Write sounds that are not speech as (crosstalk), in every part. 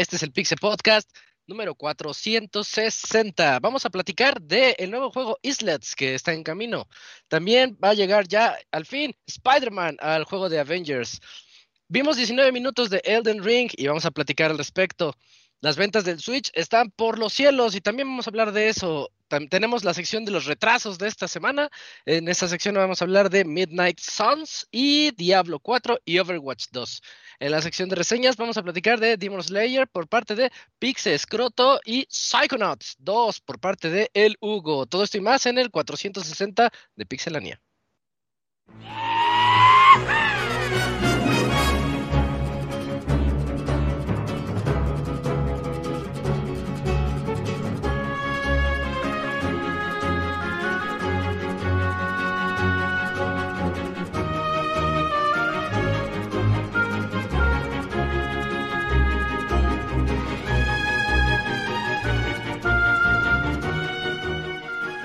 Este es el Pixel Podcast número 460. Vamos a platicar del el nuevo juego Islets que está en camino. También va a llegar ya al fin Spider-Man al juego de Avengers. Vimos 19 minutos de Elden Ring y vamos a platicar al respecto. Las ventas del Switch están por los cielos y también vamos a hablar de eso. Tenemos la sección de los retrasos de esta semana. En esta sección vamos a hablar de Midnight Suns y Diablo 4 y Overwatch 2. En la sección de reseñas vamos a platicar de Demon Slayer por parte de Pixel Scroto y Psychonauts 2 por parte de El Hugo. Todo esto y más en el 460 de Pixelania.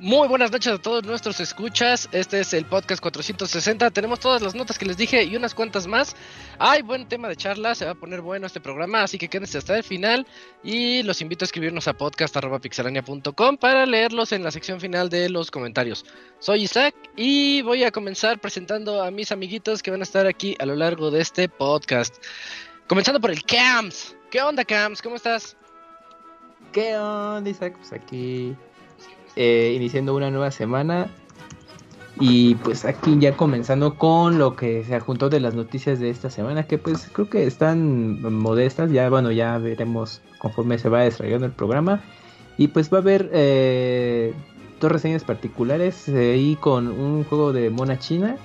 Muy buenas noches a todos nuestros escuchas. Este es el podcast 460. Tenemos todas las notas que les dije y unas cuantas más. Hay buen tema de charla, se va a poner bueno este programa, así que quédense hasta el final. Y los invito a escribirnos a podcast.pixelania.com para leerlos en la sección final de los comentarios. Soy Isaac y voy a comenzar presentando a mis amiguitos que van a estar aquí a lo largo de este podcast. Comenzando por el Cams. ¿Qué onda, Cams? ¿Cómo estás? ¿Qué onda, Isaac? Pues aquí eh, iniciando una nueva semana. Y pues aquí ya comenzando con lo que se juntó de las noticias de esta semana, que pues creo que están modestas, ya bueno, ya veremos conforme se va desarrollando el programa. Y pues va a haber eh, dos reseñas particulares eh, ahí con un juego de Mona China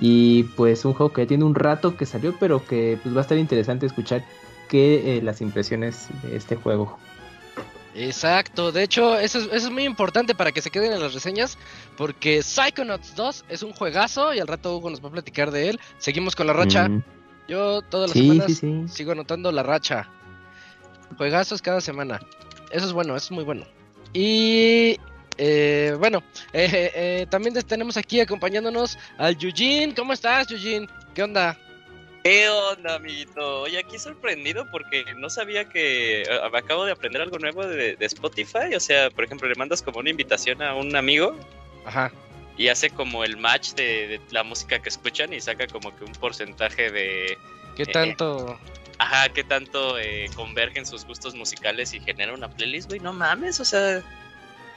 y pues un juego que tiene un rato que salió, pero que pues va a estar interesante escuchar que las impresiones de este juego. Exacto, de hecho eso es, muy importante para que se queden en las reseñas porque Psychonauts 2 es un juegazo y al rato Hugo nos va a platicar de él. Seguimos con la racha. Mm. Yo todas las semanas sigo anotando la racha. Juegazos cada semana. Eso es bueno, eso es muy bueno. Y eh, bueno, eh, eh, también tenemos aquí acompañándonos al Yujin. ¿Cómo estás, Yujin? ¿Qué onda? ¿Qué onda, amiguito? Oye, aquí sorprendido porque no sabía que eh, acabo de aprender algo nuevo de, Spotify. O sea, por ejemplo, le mandas como una invitación a un amigo. Ajá. Y hace como el match de, la música que escuchan y saca como que un porcentaje de... ¿Qué eh, tanto? ajá, qué tanto eh, convergen sus gustos musicales y genera una playlist, güey. No mames, o sea,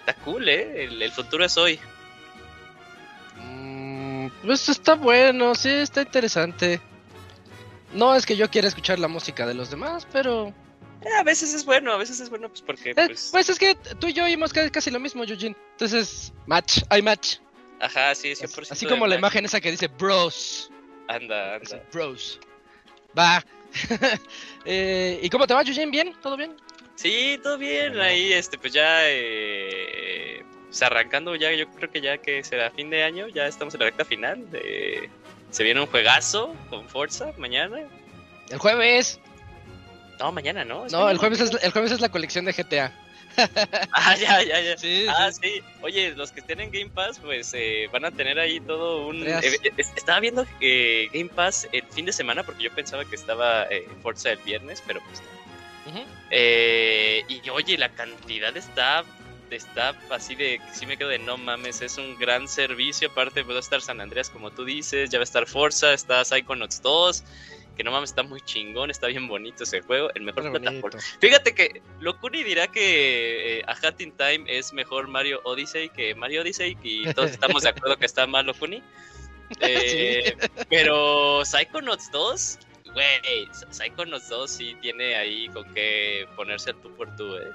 está cool, ¿eh? El, futuro es hoy. Mm, pues está bueno, sí, está interesante. No es que yo quiera escuchar la música de los demás, pero... Eh, a veces es bueno, a veces es bueno, pues porque... Eh, pues... pues... es que tú y yo oímos casi lo mismo, Eugene. Entonces, match, hay match. Ajá, sí, 100%. Así como la imagen esa que dice bros. Anda, anda. Bros. Va. (laughs) eh, ¿Y cómo te va, Eugene? ¿Bien? ¿Todo bien? Sí, todo bien. Ahí, este, pues ya... Eh, pues arrancando ya, yo creo que ya que será fin de año, ya estamos en la recta final de se viene un juegazo con Forza mañana. El jueves. No, mañana no. No, el jueves, es, el jueves es la colección de GTA. (laughs) ah, ya, ya, ya. Sí, ah, sí. Oye, los que tienen Game Pass, pues eh, van a tener ahí todo un. Eh, eh, estaba viendo Game Pass el fin de semana porque yo pensaba que estaba Forza el viernes, pero pues. y oye, la cantidad está está así de sí me quedo de no mames, es un gran servicio. Aparte, va a estar San Andreas, como tú dices, ya va a estar Forza, está Psychonauts 2, que no mames, está muy chingón, está bien bonito ese juego, el mejor plataforma. Fíjate que Locuni dirá que eh, A Hat in Time es mejor Mario Odyssey que Mario Odyssey, y todos (laughs) estamos de acuerdo que está mal Locuni. (laughs) Eh, pero Psychonauts 2, güey, Psychonauts 2 sí tiene ahí con qué ponerse el tú por tú, eh.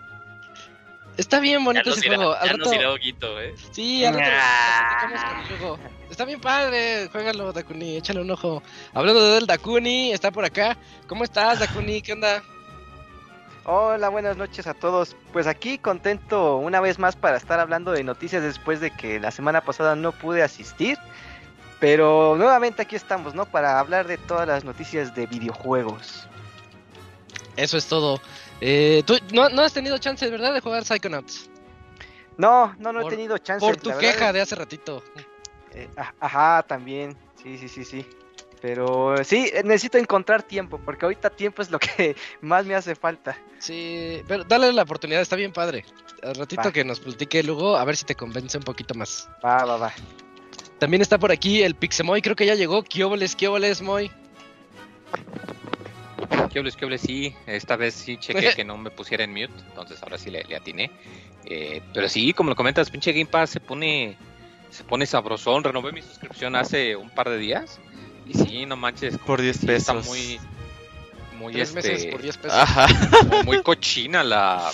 Está bien bonito nos ese dirá, juego. Al ya nos rato, Huguito, ¿eh? sí, al rato Nah. platicamos con el juego. Está bien padre, juégalo, Dakuni, échale un ojo. Hablando del Dakuni, está por acá. ¿Cómo estás, Dakuni? ¿Qué onda? Hola, buenas noches a todos. Pues aquí contento una vez más para estar hablando de noticias después de que la semana pasada no pude asistir. Pero nuevamente aquí estamos, ¿no? Para hablar de todas las noticias de videojuegos. Eso es todo. Eh, tú no, no has tenido chance, ¿verdad, de jugar Psychonauts? No, no, no Por- he tenido chance. Por tu la queja es- de hace ratito. eh, ajá, también. Sí, sí, sí, sí. Pero sí, eh, necesito encontrar tiempo, porque ahorita tiempo es lo que (laughs) más me hace falta. Sí, pero dale la oportunidad, está bien padre. Al ratito Va. que nos platique luego, a ver si te convence un poquito más. Va, va, va. También está por aquí el Pixemoy, creo que ya llegó. ¿Qué óboles, qué óboles, Moy? ¿Qué hables, qué hables? Sí, esta vez sí chequé (laughs) que no me pusiera en mute, entonces ahora sí le, le atiné. Eh, pero sí, como lo comentas, pinche Game Pass se pone, se pone sabrosón. Renové mi suscripción hace un par de días y sí, no manches. Por 10 sí está pesos. muy, muy Tres meses este, por 10 pesos. Ajá. muy cochina la,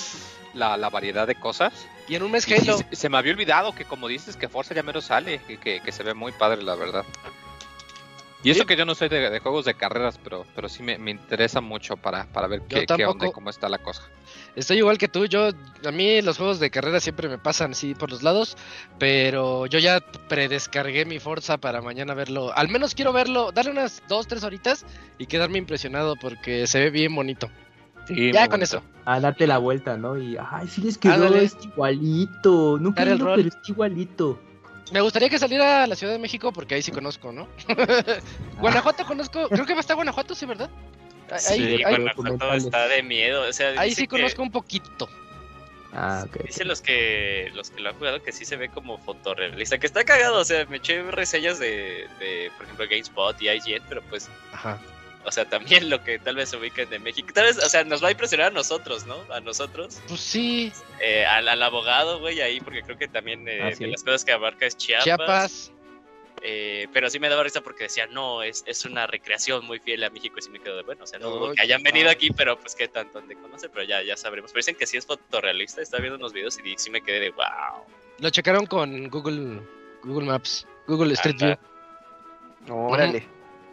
la, la variedad de cosas. Y en un mes sí, Halo. se, se me había olvidado que como dices que Forza ya mero sale y que, que se ve muy padre la verdad. Y eso Sí. que yo no soy de, de juegos de carreras, pero, pero sí me, me interesa mucho para, para ver qué, qué onda y cómo está la cosa. Estoy igual que tú, yo, a mí los juegos de carrera siempre me pasan así por los lados, pero yo ya predescargué mi Forza para mañana verlo. Al menos quiero verlo, darle unas dos, tres horitas y quedarme impresionado porque se ve bien bonito. Sí, ya con eso. A darte la vuelta, ¿no? Y, ay, sí les quedó Ándale. es igualito. Nunca he pero es igualito. Me gustaría que saliera a la Ciudad de México porque ahí sí conozco, ¿no? (laughs) Guanajuato conozco, creo que va a estar Guanajuato, sí, ¿verdad? Ahí, Sí, ahí- Sí, ahí- Guanajuato está de miedo. O sea, ahí sí que- conozco un poquito. Ah, ok. Dicen los que los que lo han jugado que sí se ve como fotorrealista, que está cagado, o sea, me eché reseñas de, de por ejemplo, GameSpot y IGN, pero pues, Ajá. O sea, también lo que tal vez se ubiquen de México, tal vez, o sea, nos va a impresionar a nosotros, ¿no? A nosotros, Pues sí, eh, al, al abogado, güey, ahí, porque creo que también eh, Ah, sí. de las cosas que abarca es Chiapas, Chiapas. eh, pero sí me daba risa porque decía, no, es, es una recreación muy fiel a México y sí me quedo de, bueno, o sea, no dudo que hayan venido aquí, pero pues qué tanto han de conocer, pero ya, ya sabremos, pero dicen que sí es fotorrealista, estaba viendo unos videos y sí me quedé de, wow. Lo checaron con Google Google Maps, Google Street Ajá. View. Órale.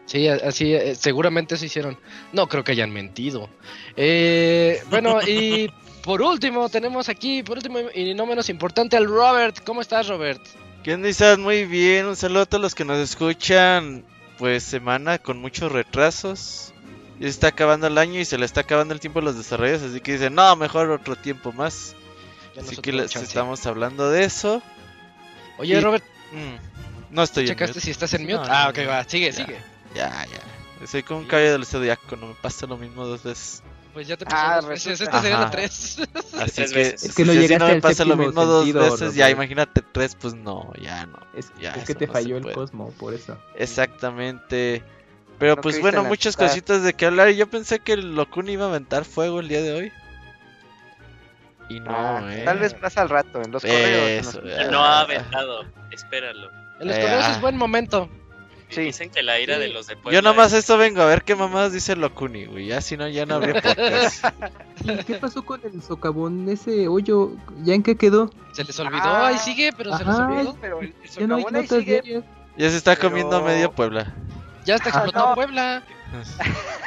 Sí, así, eh, seguramente se hicieron. No creo que hayan mentido. Eh, bueno, y (laughs) por último, tenemos aquí, por último y no menos importante, al Robert. ¿Cómo estás, Robert? ¿Qué onda, Isaac? Muy bien. Un saludo a todos los que nos escuchan. Pues semana con muchos retrasos. Ya se está acabando el año y se le está acabando el tiempo a los desarrollos. Así que dicen, no, mejor otro tiempo más. Ya Así que les estamos hablando de eso. Oye, y- Robert, Mm, no estoy en ¿checaste mute. si estás en mute? No, ah, ok, va, sigue, Ya. sigue. Ya, ya. Soy como un caballero del zodiaco, no me pasa lo mismo dos veces. Pues ya te Ah, pasó dos veces. Esta sería la tres. Así (laughs) Tres que, veces. Es que no si llegaste me al pasa lo mismo dos veces, ya imagínate tres, pues no, ya no. Es, Ya, es eso que te no falló el puede. Cosmo, por eso. Exactamente. Pero No pues bueno, muchas amistad. cositas de que hablar. Yo pensé que el Locuni iba a aventar fuego el día de hoy. Y no, Ah, eh. Tal vez más al rato, en los correos. Eso, ¿no? No ha aventado, espéralo. En los Eh, correos ah. es buen momento. Sí. Dicen que la ira Sí. de los de Puebla Yo nomás es- esto vengo a ver qué mamás dice Locuni, güey. Ya si no, ya no habría (laughs) podcast. ¿Y qué pasó con el socavón? Ese hoyo, ¿ya en qué quedó? Se les olvidó, Ah. ahí sigue, pero se les olvidó. Pero el Ya no socavón ahí sigue. ya se está Pero- comiendo medio Puebla. Ya está Ah, explotado no. Puebla.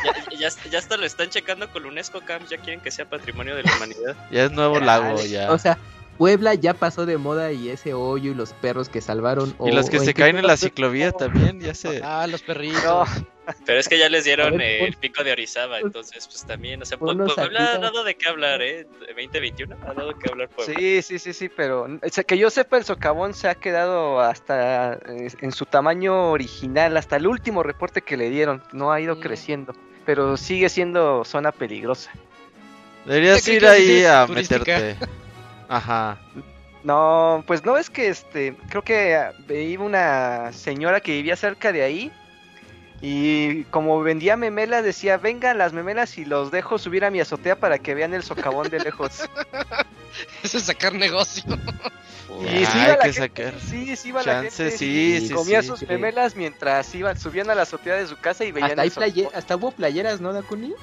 Ya, ya, ya hasta lo están checando con UNESCO Camps, ya quieren que sea patrimonio de la humanidad. Ya es nuevo lago, ya. O sea, Puebla ya pasó de moda y ese hoyo y los perros que salvaron. y los o- que o se caen en la ciclovía también, ya se. (laughs) Ah, los perritos. No, (laughs) Pero es que ya les dieron A ver, eh, pon- el pico de Orizaba, entonces pues también, o sea, Puebla ha dado de qué hablar, ¿eh? 2021 ha dado de qué hablar Puebla. sí, sí, sí, sí, pero o sea, que yo sepa, el socavón se ha quedado hasta eh, en su tamaño original, hasta el último reporte que le dieron. No ha ido Mm. creciendo, pero sigue siendo zona peligrosa. Deberías ¿Qué ir que ahí a turística? meterte. (laughs) Ajá. No, pues no es que este, creo que veía una señora que vivía cerca de ahí y como vendía memelas decía, vengan las memelas y los dejo subir a mi azotea para que vean el socavón de lejos. (laughs) Eso es sacar negocio. Y sí hay iba la que gente, sacar. sí, sí iba la gente, sí, y sí, comía sí. sus Sí. memelas mientras iban, subían a la azotea de su casa y veían Hasta, hay el socavón. playe- hasta hubo playeras, ¿no, Dakuni?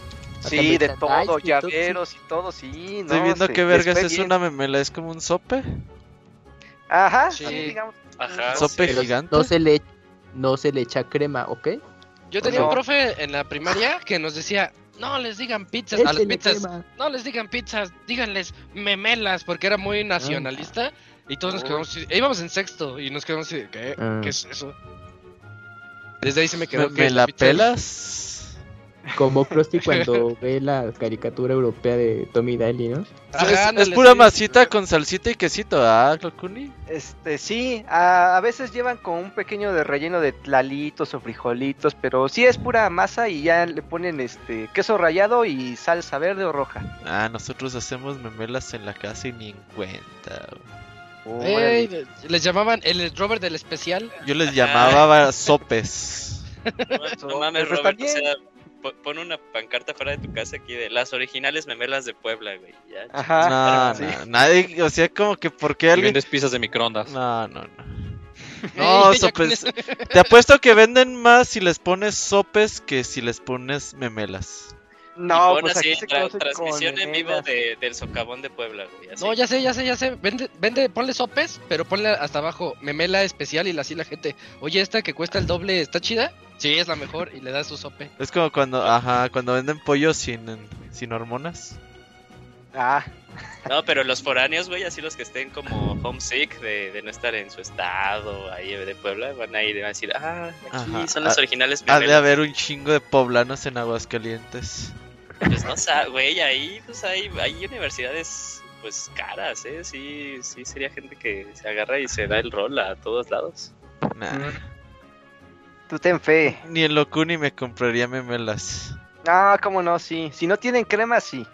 Sí, de todo, y todo, llaveros y todo, sí. Estoy no, viendo se- qué les vergas es bien. una memela, es como un sope. Ajá, Sí. sí, digamos. Ajá. Sope gigante. no se le no se le echa crema, ¿ok? Yo tenía un profe en la primaria que nos decía, no les digan pizzas, a las pizzas, crema. no les digan pizzas, díganles memelas, porque era muy nacionalista. Y todos nos Uy. quedamos, así- e íbamos en sexto y nos quedamos así, de, ¿qué? Ah. ¿Qué es eso? Desde ahí se me quedó ¿Me, que me la pizza- pelas? Como Krusty cuando ve la caricatura europea de Tommy Daly, ¿no? Ajá, es, pura sí. masita con salsita y quesito, ¿ah, Clocuni? Este, sí, a, a veces llevan con un pequeño de relleno de tlalitos o frijolitos, pero sí es pura masa y ya le ponen este queso rallado y salsa verde o roja. Ah, nosotros hacemos memelas en la casa y ni en cuenta. Ey, les llamaban el Robert del especial. Yo les llamaba sopes. (laughs) No, no mames, Pues Robert, o sea, pon una pancarta fuera de tu casa aquí de las originales memelas de Puebla, güey. Ya, Ajá, no, sí. no, nadie, o sea, como que porque Y alguien... vendes pizzas de microondas. No, no, no. (laughs) No, sopes. Te apuesto que venden más si les pones sopes que si les pones memelas. No, pon pues así, aquí se tra- transmisión en vivo de, del socavón de Puebla, güey. así. No, ya sé, ya sé, ya sé. Vende, vende, ponle sopes, pero ponle hasta abajo memela especial y así la gente. Oye, esta que cuesta el doble, ¿está chida? Sí, es la mejor y le das su sope. Es como cuando, ajá, cuando venden pollo sin, sin hormonas. Ah, No, pero los foráneos, güey, así los que estén como homesick de, de no estar en su estado ahí de Puebla, van a ir y van a decir, ah, aquí Ajá. son las Ah, originales Ha de haber un chingo de poblanos en Aguascalientes. Pues no sé, güey, ahí pues hay, hay universidades pues caras, ¿eh? Sí, sí sería gente que se agarra y se da el rol a todos lados. Nah. Mm. tú ten fe. Ni en Locuni me compraría memelas. Ah, cómo no, sí. Si no tienen crema, sí.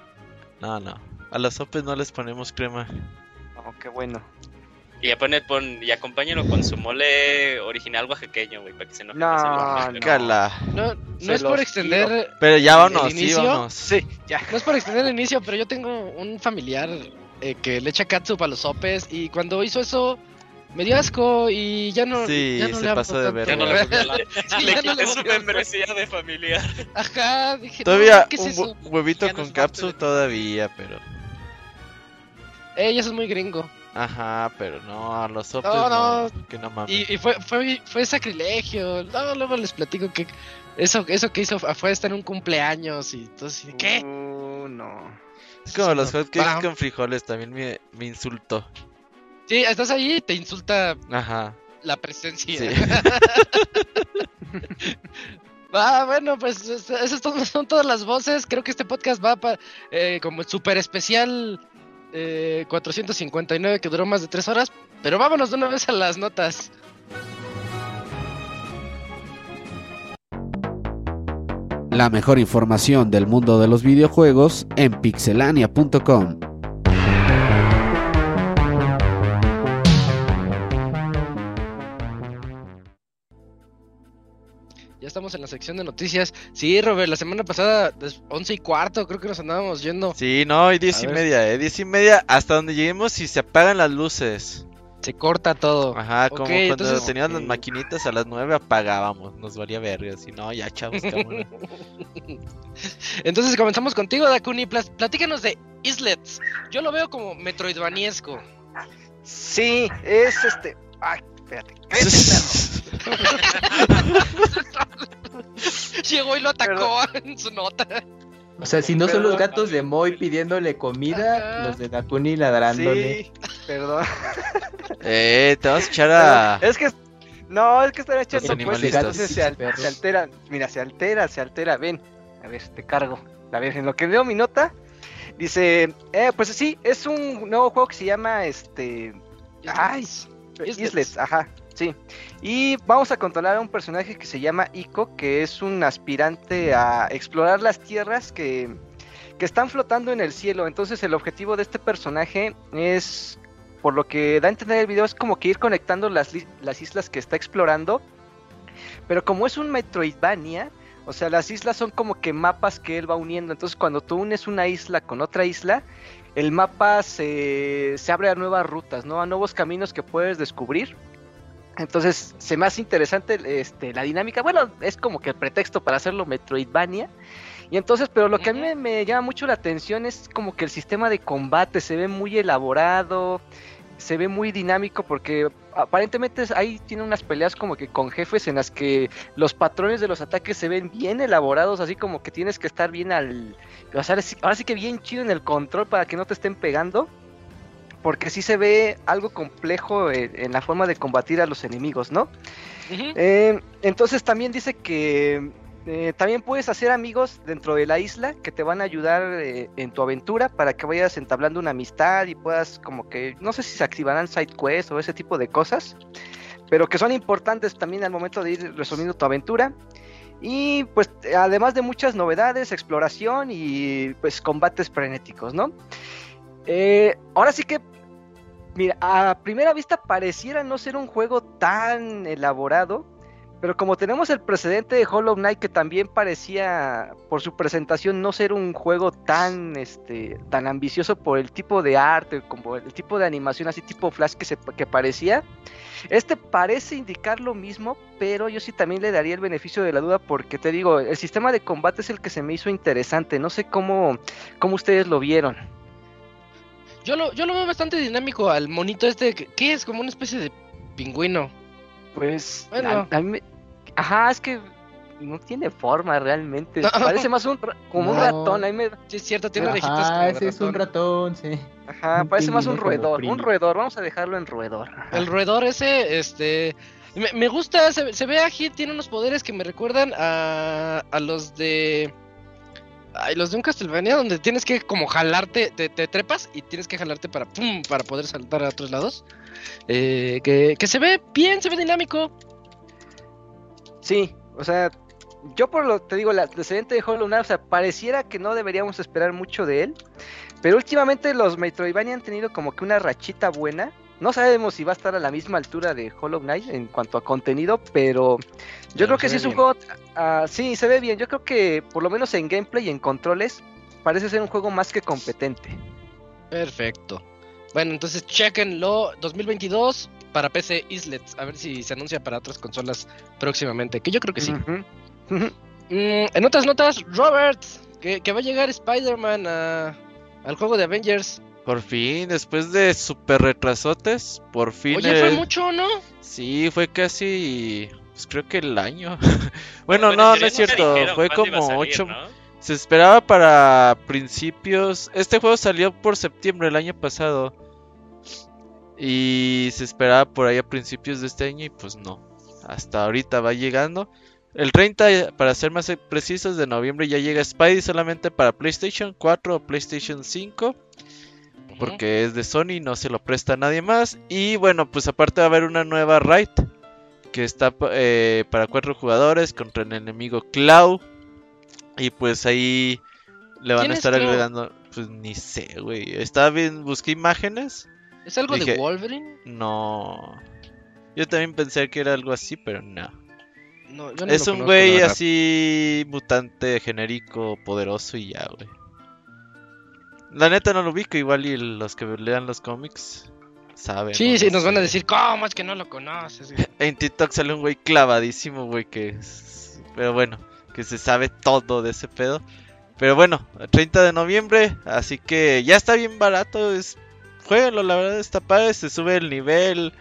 No, no. A las sopes no les ponemos crema. Oh, qué bueno. Y ya pone, pon, y acompáñenlo con su mole original oaxaqueño, güey, para que se enoje. No, no. Cala. No, Se no es por extender, Pero ya vámonos, ¿El sí, vámonos. Sí, ya. no es por extender el inicio, pero yo tengo un familiar eh, que le echa catsup a los sopes y cuando hizo eso me dio asco y ya no, Sí, ya no se le pasó de verga. Ya no le. (laughs) Sí, Le ya no quité su membresía de familiar. Ajá, dije, Todavía no, ¿qué es un eso? hue- huevito Ya no con es parte cápsula de- todavía, pero... Ey, eso es muy gringo. Ajá, pero no, a los sopes No, no, no. que no mames. Y, y fue, fue, fue sacrilegio. No, luego les platico que eso, eso que hizo fue estar en un cumpleaños y entonces, ¿qué? Uh, no. Es como los hotcakes con frijoles, también me, me insultó. Sí, estás ahí y te insulta Ajá, la presencia. sí. (laughs) Ah, bueno, pues es- esas son todas las voces. Creo que este podcast va pa- eh, como el super especial eh, 459 que duró más de tres horas. Pero vámonos de una vez a las notas. La mejor información del mundo de los videojuegos en pixelania.com. estamos en la sección de noticias. Sí, Robert, la semana pasada, 11 y cuarto, creo que nos andábamos yendo. Sí, no, y diez A y ver. media, eh, diez y media hasta donde lleguemos y se apagan las luces. Se corta todo. Ajá, como cuando entonces- teníamos las maquinitas a las nueve apagábamos, nos valía verga, si no, ya chavos. (laughs) Entonces comenzamos contigo, Dakuni. Platícanos de Islets. Yo lo veo como metroidvaniesco. Sí, es este. Ay, espérate. (laughs) (laughs) Llegó y lo atacó (laughs) en su nota. O sea, si no son los gatos de Moy pidiéndole comida, Ajá. los de Dakuni ladrándole. Sí, perdón. eh, te vas a echar a... Es que. No, es que están echando pues, entonces se, al- se altera. Mira, se altera, se altera. Ven, a ver, te cargo. A ver, en lo que leo mi nota, dice: eh, Pues sí, es un nuevo juego que se llama este. Ay, Islets. Islets, ajá, sí. Y vamos a controlar a un personaje que se llama Ico, que es un aspirante a explorar las tierras que, que están flotando en el cielo. Entonces el objetivo de este personaje es, por lo que da a entender el video, es como que ir conectando las, las islas que está explorando. Pero como es un Metroidvania, o sea, las islas son como que mapas que él va uniendo. Entonces cuando tú unes una isla con otra isla, el mapa se, se abre a nuevas rutas, ¿no? A nuevos caminos que puedes descubrir. Entonces se me hace interesante este, la dinámica. Bueno, es como que el pretexto para hacerlo Metroidvania. Y entonces, pero lo que a mí me llama mucho la atención es como que el sistema de combate se ve muy elaborado, se ve muy dinámico porque aparentemente ahí tiene unas peleas como que con jefes en las que los patrones de los ataques se ven bien elaborados, así como que tienes que estar bien al... O sea, ahora sí- que bien chido en el control para que no te estén pegando. Porque sí se ve algo complejo en, en la forma de combatir a los enemigos, ¿no? Eh, entonces también dice que eh, también puedes hacer amigos dentro de la isla que te van a ayudar eh, en tu aventura para que vayas entablando una amistad y puedas como que, no sé si se activarán side quests o ese tipo de cosas, pero que son importantes también al momento de ir resolviendo tu aventura. Y pues además de muchas novedades, exploración y pues combates frenéticos, ¿no? Eh, ahora sí que Mira, a primera vista pareciera no ser un juego tan elaborado, pero como tenemos el precedente de Hollow Knight que también parecía por su presentación no ser un juego tan este tan ambicioso por el tipo de arte, como el tipo de animación así tipo flash que se que parecía, este parece indicar lo mismo, pero yo sí también le daría el beneficio de la duda porque te digo, el sistema de combate es el que se me hizo interesante, no sé cómo cómo ustedes lo vieron. Yo lo, yo lo veo bastante dinámico al monito este, que, que es como una especie de pingüino. Pues, Bueno. a- a mí me- ajá, es que no tiene forma realmente. No. (laughs) Parece más un como un ratón. A mí me- Sí, es cierto, tiene orejitas de ese es un ratón, sí. ajá, Un parece más un roedor. Un roedor, vamos a dejarlo en roedor. Ajá. El roedor ese, este... Me, me gusta, se, se ve aquí, tiene unos poderes que me recuerdan a, a los de... Ay, los de un Castlevania donde tienes que como jalarte, te, te trepas y tienes que jalarte para pum, para poder saltar a otros lados. Eh, que, que se ve bien, se ve dinámico. Sí, o sea, yo por lo te digo, el antecedente de Hollow Knight, o sea, pareciera que no deberíamos esperar mucho de él. Pero últimamente los Metroidvania han tenido como que una rachita buena. No sabemos si va a estar a la misma altura de Hollow Knight en cuanto a contenido, pero yo Pero creo que sí es un juego. ah, sí, se ve bien. Yo creo que por lo menos en gameplay y en controles parece ser un juego más que competente. Perfecto. Bueno, entonces chequenlo 2022 para PC Islets. A ver si se anuncia para otras consolas próximamente. Que yo creo que sí. Mm, en otras notas, Robert, que, que va a llegar Spider-Man a- al juego de Avengers. Por fin, después de super retrasotes, por fin. Oye, fue mucho, ¿no? Sí, fue casi. Pues creo que el año. (laughs) bueno, Bueno, no, no es cierto. dijeron Fue como salir, 8. ¿no? Se esperaba para principios. Este juego salió por septiembre del año pasado. Y se esperaba por ahí a principios de este año y pues no. Hasta ahorita va llegando. El 30, para ser más precisos, de noviembre ya llega Spidey solamente para PlayStation 4 o PlayStation 5. Porque es de Sony, no se lo presta a nadie más. Y bueno, pues aparte va a haber una nueva raid. Que está eh, para cuatro jugadores contra el enemigo Clau. Y pues ahí le van ¿Quién a es estar agregando. Pues ni sé, güey. Estaba bien, busqué imágenes. ¿Es algo Dije- de Wolverine? No. Yo también pensé que era algo así, pero no. No, yo no Es un güey así mutante genérico poderoso y ya, güey. La neta no lo ubico, igual y los que lean los cómics saben. Sí, sí, No nos van a decir, ¿cómo es que no lo conoces? (laughs) En TikTok sale un güey clavadísimo, güey, que... es- Pero bueno, que se sabe todo de ese pedo. Pero bueno, 30 de noviembre, así que ya está bien barato, es... Jueguenlo, la verdad está padre, se sube el nivel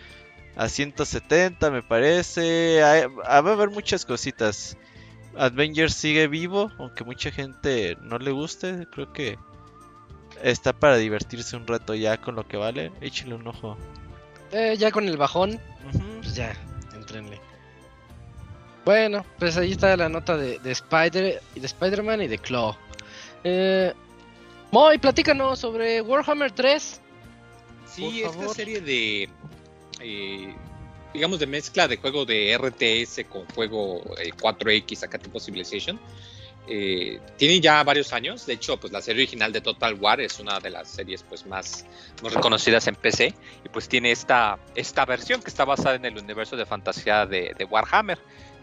a 170 me parece. Hay- ah, va a haber muchas cositas. Avengers sigue vivo, aunque mucha gente no le guste, creo que está para divertirse un rato ya con lo que vale. Échale un ojo. Eh, ya con el bajón, pues ya, entrenle. Bueno, pues ahí está la nota de, de Spider y de Spider-Man y de Claw. Eh, Moy, platícanos sobre Warhammer 3. Sí, esta serie de, eh, digamos, de mezcla de juego de RTS con juego eh, 4X, acá tipo Civilization, eh, tiene ya varios años. De hecho, pues la serie original de Total War es una de las series pues más, más reconocidas en PC y pues tiene esta, esta versión que está basada en el universo de fantasía de, de Warhammer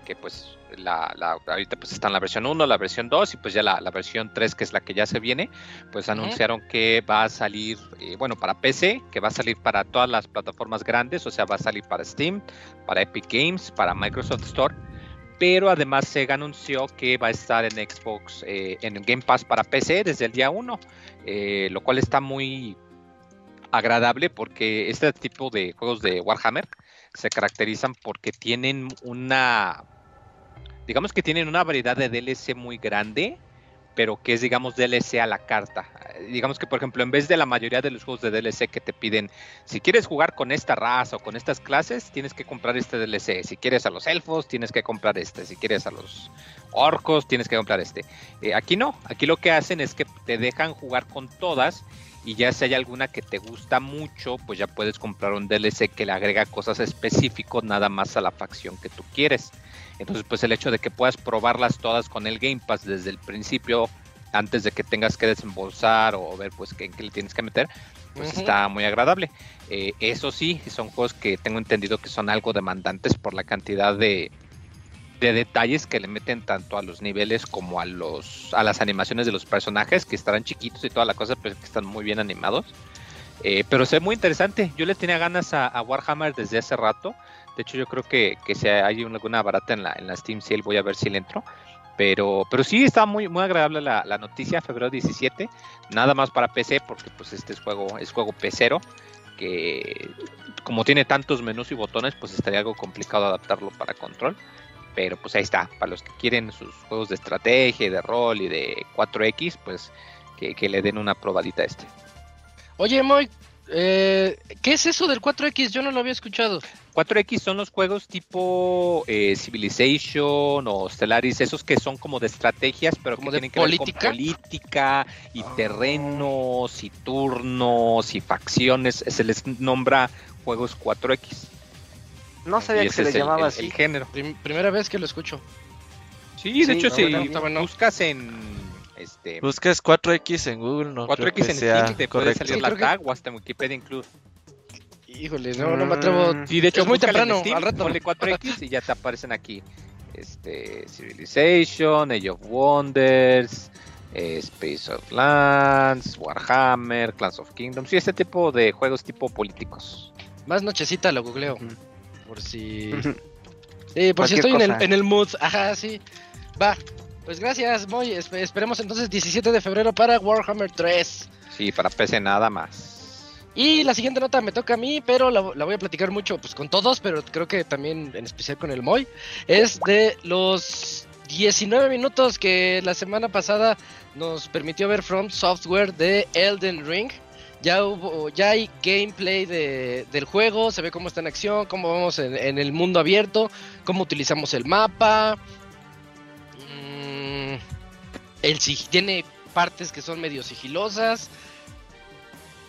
que pues la, la- ahorita pues está en la versión 1, la versión 2 y pues ya la, la versión 3 que es la que ya se viene, pues anunciaron que va a salir, eh, bueno, para PC, que va a salir para todas las plataformas grandes, o sea, va a salir para Steam, para Epic Games, para Microsoft Store pero además Sega anunció que va a estar en Xbox, eh, en Game Pass para PC desde el día 1, eh, lo cual está muy agradable porque este tipo de juegos de Warhammer se caracterizan porque tienen una, digamos que tienen una variedad de DLC muy grande, pero que es, digamos, DLC a la carta. Digamos que, por ejemplo, en vez de la mayoría de los juegos de DLC que te piden, si quieres jugar con esta raza o con estas clases, tienes que comprar este DLC. Si quieres a los elfos, tienes que comprar este. Si quieres a los orcos, tienes que comprar este. Eh, aquí no, aquí lo que hacen es que te dejan jugar con todas y ya si hay alguna que te gusta mucho, pues ya puedes comprar un DLC que le agrega cosas específicas nada más a la facción que tú quieres. Entonces, pues el hecho de que puedas probarlas todas con el Game Pass desde el principio, antes de que tengas que desembolsar o ver pues en qué le tienes que meter, pues está muy agradable. Eh, eso sí, son juegos que tengo entendido que son algo demandantes por la cantidad de, de detalles que le meten tanto a los niveles como a los a las animaciones de los personajes que estarán chiquitos y toda la cosa pero que están muy bien animados Eh, pero se ve muy interesante. Yo le tenía ganas a, Warhammer desde hace rato. De hecho yo creo que, que si hay alguna barata en la, en la Steam Sale voy a ver si le entro. Pero pero sí está muy muy agradable la, la noticia febrero 17 nada más para PC porque pues este es juego es juego pecero que como tiene tantos menús y botones pues estaría algo complicado adaptarlo para control. Pero pues ahí está, para los que quieren sus juegos de estrategia, de rol y de 4X, pues que, que le den una probadita a este. Oye, Moy, eh, ¿qué es eso del 4X? Yo no lo había escuchado. 4X son los juegos tipo eh, Civilization o Stellaris, esos que son como de estrategias, pero ¿Como que de tienen que ver política? con política y Ah. terrenos y turnos y facciones. Se les nombra juegos 4X. No sabía Y que se le es el- llamaba el- así. el género. Prim- primera vez que lo escucho. Sí, de Sí, hecho, no, si buscas en este Buscas 4X en Google, no creo 4X que en Steam te puede salir Sí, la que- tag o hasta en Wikipedia incluso. Híjole, no, no me atrevo. Mm. Sí, de hecho Es muy temprano, Steam, al rato. Ponle 4X y ya te aparecen aquí. Este, Civilization, Age of Wonders, eh, Space of Lands, Warhammer, Clans of Kingdoms, y este tipo de juegos tipo políticos. Más nochecita lo googleo. Por si. (laughs) Sí, por si estoy en el, en el mood. Ajá, sí. Va. Pues gracias, Moy. Espe- esperemos entonces 17 de febrero para Warhammer 3. Sí, para PC nada más. Y la siguiente nota me toca a mí, pero la, la voy a platicar mucho pues con todos, pero creo que también en especial con el Moy. Es de los 19 minutos que la semana pasada nos permitió ver From Software de Elden Ring. Ya hubo, ya hay gameplay de- del juego, se ve cómo está en acción, cómo vamos en, en el mundo abierto, cómo utilizamos el mapa. El tiene partes que son medio sigilosas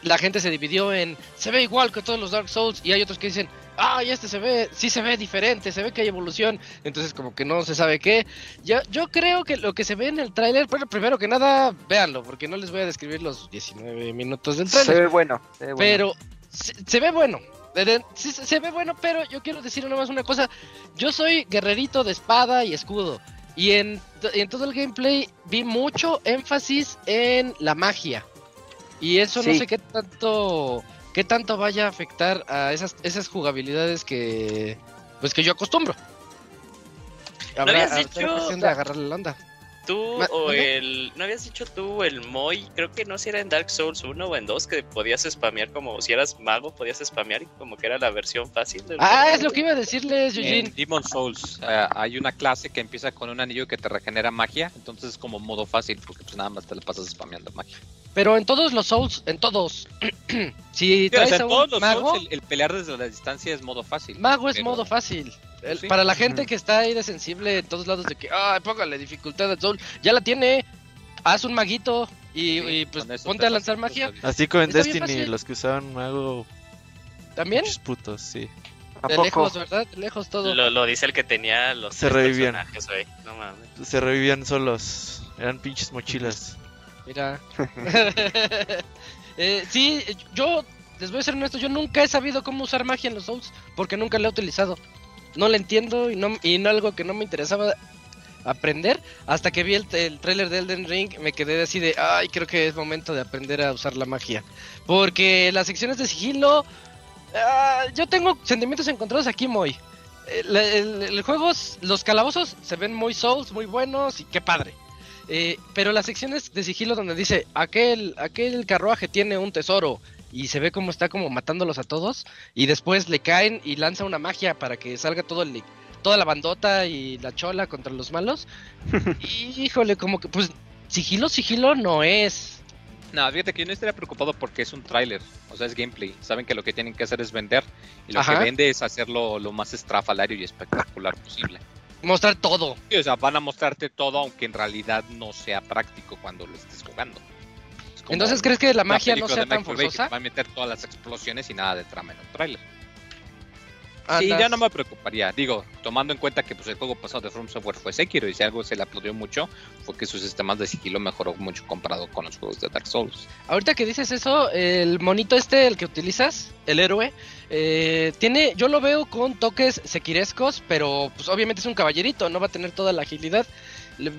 la gente se dividió en se ve igual que todos los Dark Souls y hay otros que dicen ay este se ve sí se ve diferente se ve que hay evolución entonces como que no se sabe qué yo yo creo que lo que se ve en el tráiler bueno primero que nada véanlo porque no les voy a describir los 19 minutos del Se tráiler ve bueno. se ve bueno. pero se, se ve bueno. Se, se ve bueno, pero yo quiero decir nada más una cosa. Yo soy guerrerito de espada y escudo. Y en, to- en todo el gameplay vi mucho énfasis en la magia. Y eso no sé qué tanto qué tanto vaya a afectar a esas, esas jugabilidades que pues que yo acostumbro. Habrá, habías dicho- de agarrarle la onda. Tú Ma- o el. ¿No habías dicho tú el Moy? Creo que no si era en Dark Souls 1 o en 2 que podías spamear como si eras mago, podías spamear y como que era la versión fácil. del Ah, juego. es lo que iba a decirles, Eugene. En Demon Souls eh, hay una clase que empieza con un anillo que te regenera magia, entonces es como modo fácil porque pues nada más te la pasas spameando magia. Pero en todos los Souls, en todos. (clears throat) si Sí, o traes sea, a en un todos los mago, Souls el, el pelear desde la distancia es modo fácil. mago es pero- modo fácil. El- Sí. Para la gente que está ahí de sensible en todos lados de que, ay, póngale dificultad al Soul, ya la tiene. Haz un maguito y, Sí, y, pues ponte te a lanzar magia. vida. Así como en Está Destiny, los que usaban mago, También, muchos putos, sí. ¿A de lejos, ¿verdad? De lejos todo. Lo, lo dice el que tenía los Se revivían. personajes, güey. No mames. Se revivían solos, eran pinches mochilas. (laughs) Mira. (laughs) Eh, sí, yo les voy a ser honesto, yo nunca he sabido cómo usar magia en los Souls porque nunca la he utilizado. No la entiendo y no y no algo que no me interesaba aprender hasta que vi el, tráiler de Elden Ring me quedé así de ay creo que es momento de aprender a usar la magia porque las secciones de sigilo ah, yo tengo sentimientos encontrados aquí Moy el, el- juego, los calabozos se ven muy souls, muy buenos y qué padre. Eh, pero las secciones de sigilo donde dice aquel, aquel carruaje tiene un tesoro y se ve como está como matándolos a todos y después le caen y lanza una magia para que salga todo el, toda la bandota y la chola contra los malos. (laughs) y, híjole, como que pues sigilo, sigilo no es. No, fíjate que yo no estaría preocupado porque es un tráiler, o sea, es gameplay. Saben que lo que tienen que hacer es vender y lo Ajá. que vende es hacerlo lo más estrafalario y espectacular posible. Mostrar todo. Sí, o sea, van a mostrarte todo aunque en realidad no sea práctico cuando lo estés jugando. Entonces, ¿crees que la magia no sea tan forzosa? Va a meter todas las explosiones y nada de trama en un tráiler. Sí, Andas- ya no me preocuparía. Digo, tomando en cuenta que pues, el juego pasado de From Software fue Sekiro y si algo se le aplaudió mucho fue que sus sistemas de sigilo mejoró mucho comparado con los juegos de Dark Souls. Ahorita que dices eso, el monito este, el que utilizas, el héroe, eh, tiene, yo lo veo con toques sequirescos, pero pues obviamente es un caballerito, no va a tener toda la agilidad. Le-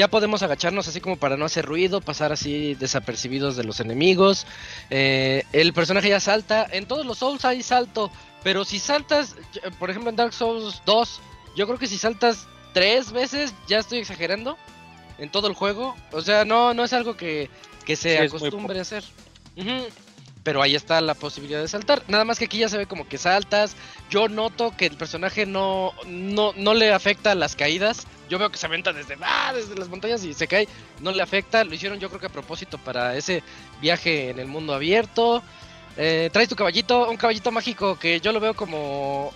ya podemos agacharnos así como para no hacer ruido, pasar así desapercibidos de los enemigos. Eh, el personaje ya salta, en todos los Souls hay salto, pero si saltas, por ejemplo en Dark Souls 2, yo creo que si saltas tres veces, ya estoy exagerando, en todo el juego. O sea, no, no es algo que, que se Sí, acostumbre a hacer. Pero ahí está la posibilidad de saltar. Nada más que aquí ya se ve como que saltas. Yo noto que el personaje no, no, no le afecta las caídas. Yo veo que se aventa desde, ah, desde las montañas y se cae. No le afecta. Lo hicieron yo creo que a propósito para ese viaje en el mundo abierto. Eh, traes tu caballito, un caballito mágico que yo lo veo como...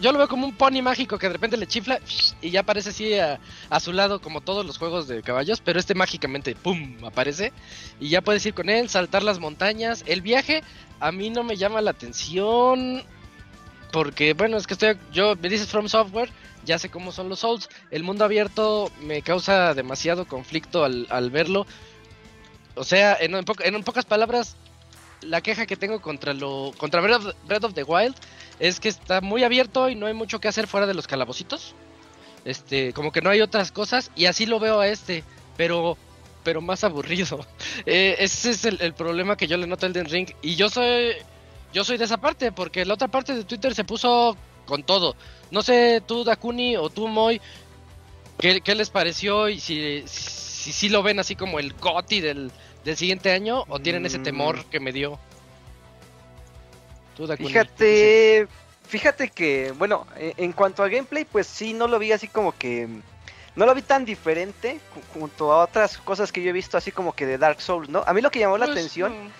Yo lo veo como un pony mágico que de repente le chifla y ya aparece así a, a su lado como todos los juegos de caballos, pero este mágicamente, ¡pum!, aparece y ya puedes ir con él, saltar las montañas. El viaje a mí no me llama la atención porque, bueno, es que estoy, yo me dices From Software, ya sé cómo son los Souls. El mundo abierto me causa demasiado conflicto al, al verlo. O sea, en, en po- en pocas palabras, la queja que tengo contra lo contra Breath of, Breath of the Wild es que está muy abierto y no hay mucho que hacer fuera de los calabocitos. Este, como que no hay otras cosas y así lo veo a este, pero pero más aburrido. (laughs) Eh, ese es el, el problema que yo le noto al Elden Ring y yo soy yo soy de esa parte porque la otra parte de Twitter se puso con todo. No sé tú Dakuni o tú Moy qué, qué les pareció y si si, si lo ven así como el GOTY del del siguiente año o tienen ese Mm. temor que me dio. Tú, Dakuni, Fíjate, fíjate que, bueno, e- en cuanto a gameplay, pues sí, no lo vi así como que, no lo vi tan diferente ju- junto a otras cosas que yo he visto así como que de Dark Souls, ¿no? A mí lo que llamó la Pues, atención, mm,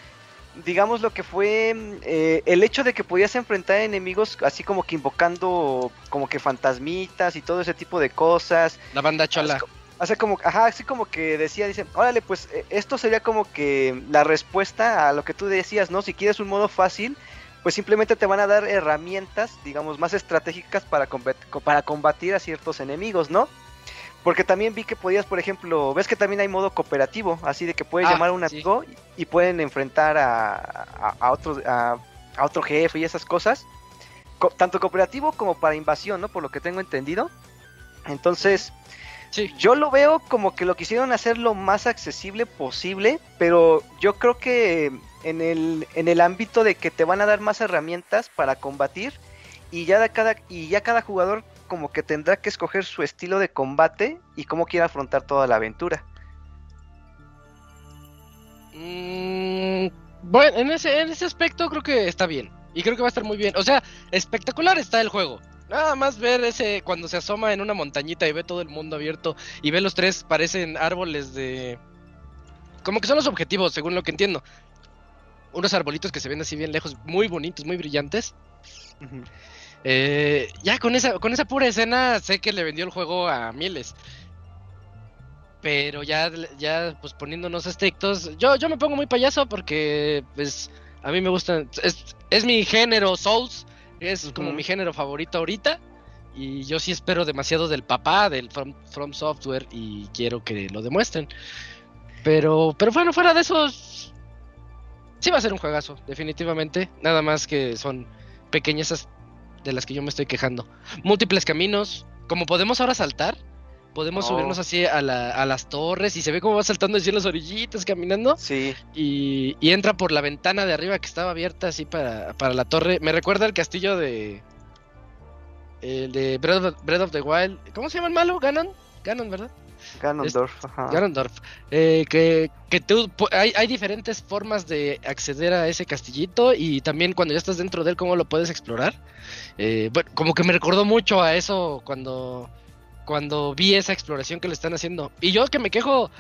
digamos lo que fue mm, eh, el hecho de que podías enfrentar enemigos así como que invocando como que fantasmitas y todo ese tipo de cosas. La banda chola. Hace como, ajá, así como que decía, dice, órale, pues eh, esto sería como que la respuesta a lo que tú decías, ¿no? Si quieres un modo fácil, pues simplemente te van a dar herramientas, digamos, más estratégicas para, para combatir a ciertos enemigos, ¿no? Porque también vi que podías, por ejemplo, ves que también hay modo cooperativo, así de que puedes Ah, llamar a un sí. amigo y pueden enfrentar a, a, a otro, a, a otro jefe y esas cosas. Co- tanto cooperativo como para invasión, ¿no? Por lo que tengo entendido. Entonces, Sí. yo lo veo como que lo quisieron hacer lo más accesible posible, pero yo creo que en el, en el ámbito de que te van a dar más herramientas para combatir y ya, de cada, y ya cada jugador como que tendrá que escoger su estilo de combate y cómo quiere afrontar toda la aventura. Mm, bueno, en ese, en ese aspecto creo que está bien. Y creo que va a estar muy bien. O sea, espectacular está el juego. Nada más ver ese cuando se asoma en una montañita y ve todo el mundo abierto y ve los tres parecen árboles de... Como que son los objetivos, según lo que entiendo. Unos arbolitos que se ven así bien lejos, muy bonitos, muy brillantes. Eh, ya con esa, con esa pura escena sé que le vendió el juego a miles. Pero ya, ya pues poniéndonos estrictos, yo, yo me pongo muy payaso porque pues a mí me gustan, es, es mi género Souls, es como mi género favorito ahorita. Y yo sí espero demasiado del papá, del From, From Software, y quiero que lo demuestren. Pero, pero bueno, fuera de eso, sí va a ser un juegazo, definitivamente. Nada más que son pequeñezas de las que yo me estoy quejando. Múltiples caminos, como podemos ahora saltar, podemos Oh. subirnos así a, la- a las torres y se ve cómo va saltando así en las orillitas caminando Sí, y, y entra por la ventana de arriba que estaba abierta así para, para la torre. Me recuerda al castillo de... el de Breath of, Breath of the Wild. ¿Cómo se llama el malo? Ganon. Ganon, ¿verdad? Ganondorf, ajá. Ganondorf. Eh, que que tú, hay, hay diferentes formas de acceder a ese castillito y también cuando ya estás dentro de él, cómo lo puedes explorar. Eh, bueno, como que me recordó mucho a eso cuando, cuando vi esa exploración que le están haciendo. Y yo que me quejo.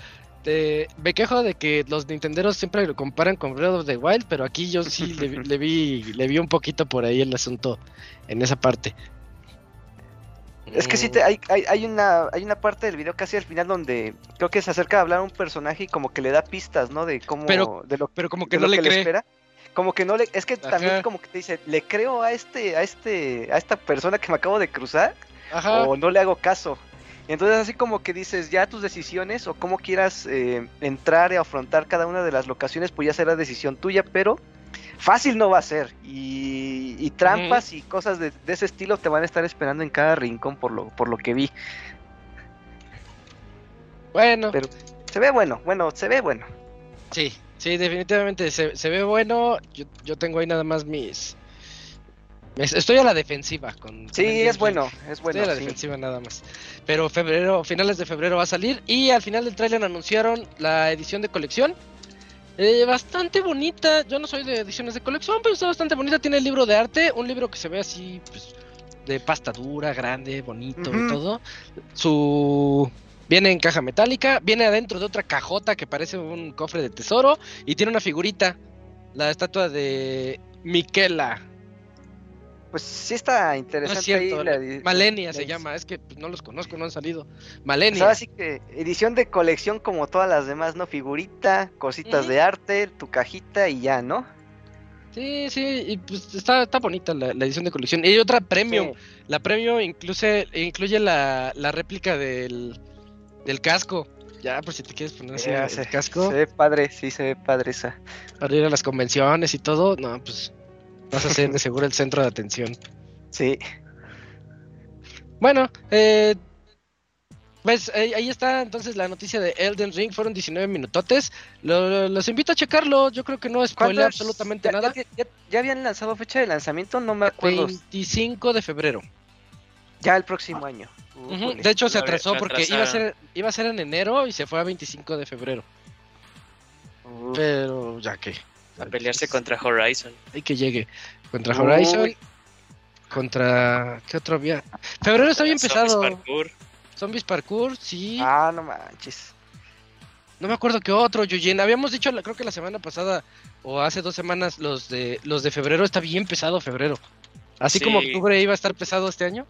de- me quejo de que los Nintenderos siempre lo comparan con Breath of the Wild, pero aquí yo sí le, le vi le vi un poquito por ahí el asunto en esa parte. Es que sí, te, hay, hay, hay, una, hay una parte del video casi al final donde creo que se acerca a hablar a un personaje y como que le da pistas, ¿no? De cómo, Pero- de lo, Pero como que de no lo le cree. espera. Como que no le, es que Ajá. también como que te dice, le creo a este, a este, a esta persona que me acabo de cruzar Ajá. o no le hago caso. Entonces así como que dices, ya tus decisiones o cómo quieras eh, entrar y afrontar cada una de las locaciones, pues ya será decisión tuya, pero fácil no va a ser. Y, y trampas y cosas de, de ese estilo te van a estar esperando en cada rincón por lo, por lo que vi. Bueno. Pero se ve bueno, bueno, se ve bueno. Sí, sí, definitivamente se, se ve bueno. Yo, yo tengo ahí nada más mis. es- Estoy a la defensiva con. Sí, es bueno, es Estoy bueno. a la sí. defensiva nada más. Pero febrero, finales de febrero va a salir. Y al final del tráiler anunciaron la edición de colección. Eh, bastante bonita. Yo no soy de ediciones de colección, pero está bastante bonita. Tiene el libro de arte, un libro que se ve así, pues, de pasta dura, grande, bonito y todo. Su viene en caja metálica, viene adentro de otra cajota que parece un cofre de tesoro y tiene una figurita, la estatua de Miquela. Pues sí está No interesante es cierto, ahí la- Malenia se llama, es que pues, no los conozco, no han salido. Pues Malenia. ahora sí que edición de colección como todas las demás, ¿no? Figurita, cositas de arte, tu cajita y ya, ¿no? Sí, sí, y pues está, está bonita la, la edición de colección. Y hay otra premium. Sí. La premium incluye, incluye la, la réplica del, del casco. Ya, por si te quieres poner así Ya, el se, casco se ve padre, sí se ve padre esa. para ir a las convenciones y todo, no, pues vas a ser de seguro el centro de atención. Sí. Bueno, eh, pues ahí, ahí está entonces la noticia de Elden Ring. Fueron 19 minutotes. Lo- los invito a checarlo. Yo creo que no spoilea ¿Cuántos- absolutamente ya, nada. Ya, ya- ya habían lanzado fecha de lanzamiento, no me acuerdo. 25 de febrero. Ya el próximo año. Ujú, Újole. De hecho, se atrasó porque iba a, ser, iba a ser en enero y se fue a 25 de febrero. Pero ya que. A pelearse contra Horizon. Hay que llegue. Contra Uy. Horizon. Contra. ¿Qué otro había? Febrero está bien Zombies pesado. Parkour. Zombies Parkour, sí. Ah, no manches. No me acuerdo qué otro, Yujin. Habíamos dicho, creo que la semana pasada o hace dos semanas, los de los de febrero está bien pesado febrero. Así como octubre iba a estar pesado este año.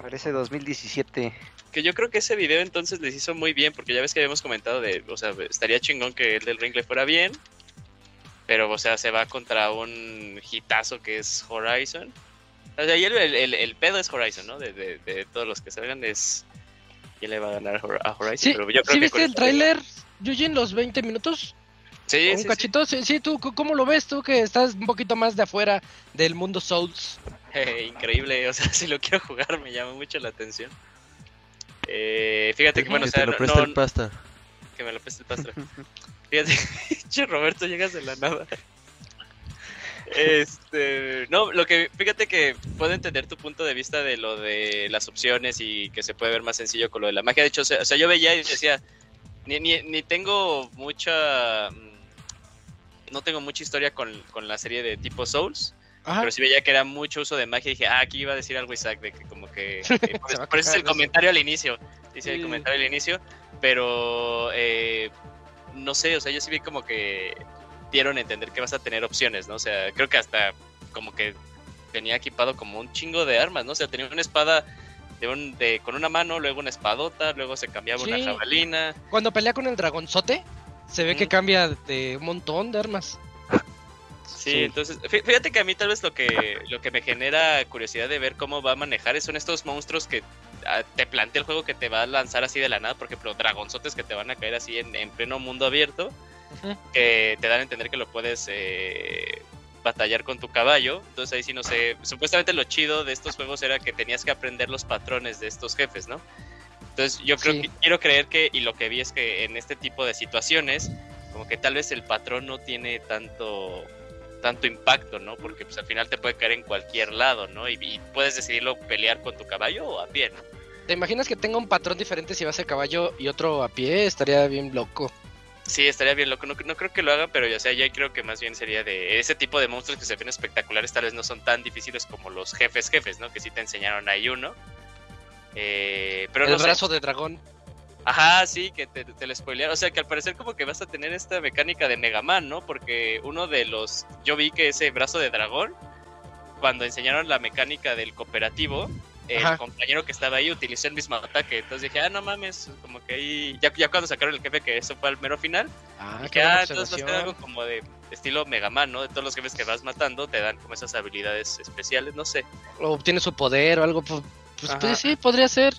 Parece 2017. Que yo creo que ese video entonces les hizo muy bien, porque ya ves que habíamos comentado de, o sea, estaría chingón que el del ring le fuera bien, pero, o sea, se va contra un hitazo que es Horizon. O sea, y el, el, pedo es Horizon, ¿no? De, de, de todos los que salgan es... ¿Quién le va a ganar a Hor- a Horizon? Sí, pero yo creo ¿sí que viste el tráiler, Yujin, los 20 minutos? Sí, un sí, cachito, sí, sí, tú, ¿cómo lo ves tú que estás un poquito más de afuera del mundo Souls? Eh, (laughs) increíble, o sea, (laughs) si lo quiero jugar me llama mucho la atención. Eh, fíjate que, bueno, o que sea, te lo no- el pasta. que me lo preste el pastor. (laughs) Fíjate, (laughs) Roberto, llegas de la nada. Este, no, lo que, fíjate que puedo entender tu punto de vista de lo de las opciones y que se puede ver más sencillo con lo de la magia. De hecho, o sea, yo veía y decía, ni, ni, ni tengo mucha, mm, no tengo mucha historia con, con la serie de tipo Souls, Ajá. pero sí veía que era mucho uso de magia y dije, ah, aquí iba a decir algo Isaac, de que como que... (laughs) eh, por, eso es el comentario al inicio, dice el comentario al inicio, pero eh, no sé, o sea, yo sí vi como que dieron a entender que vas a tener opciones, ¿no? O sea, creo que hasta como que venía equipado como un chingo de armas, ¿no? O sea, tenía una espada de un, de, con una mano, luego una espadota, luego se cambiaba una jabalina. Cuando pelea con el dragonzote, se ve que Ujú. cambia de un montón de armas. Sí, Sí. entonces, fí- fíjate que a mí tal vez lo que, lo que me genera curiosidad de ver cómo va a manejar son estos monstruos que te plantea el juego que te va a lanzar así de la nada, por ejemplo, dragonzotes que te van a caer así en, en pleno mundo abierto, que te dan a entender que lo puedes eh, batallar con tu caballo. Entonces ahí sí no sé, supuestamente lo chido de estos juegos era que tenías que aprender los patrones de estos jefes, ¿no? Entonces yo creo Sí. que quiero creer que, y lo que vi es que en este tipo de situaciones, como que tal vez el patrón no tiene tanto tanto impacto, ¿no? Porque pues al final te puede caer en cualquier lado, ¿no? Y, y puedes decidirlo pelear con tu caballo o a pie, ¿no? ¿Te imaginas que tenga un patrón diferente si vas a caballo y otro a pie? Estaría bien loco. Sí, estaría bien loco. No, no creo que lo hagan, pero ya sea, yo creo que más bien sería de ese tipo de monstruos que se ven espectaculares. Tal vez no son tan difíciles como los jefes, jefes, ¿no? Que sí te enseñaron ahí uno. Eh, pero el no sé. brazo de dragón. Ajá, sí, que te, te lo spoilearon. O sea, que al parecer como que vas a tener esta mecánica de Mega Man, ¿no? Porque uno de los... Yo vi que ese brazo de dragón, cuando enseñaron la mecánica del cooperativo, el Ajá. compañero que estaba ahí utilizó el mismo ataque. Entonces dije, ah, no mames, como que ahí... Ya, ya cuando sacaron el jefe, que eso fue al mero final, Ah, dije, ah, entonces va a ser algo como de estilo Mega Man, ¿no? De todos los jefes que vas matando, te dan como esas habilidades especiales, no sé. O obtiene su poder o algo. Pues, pues, pues, sí, podría ser.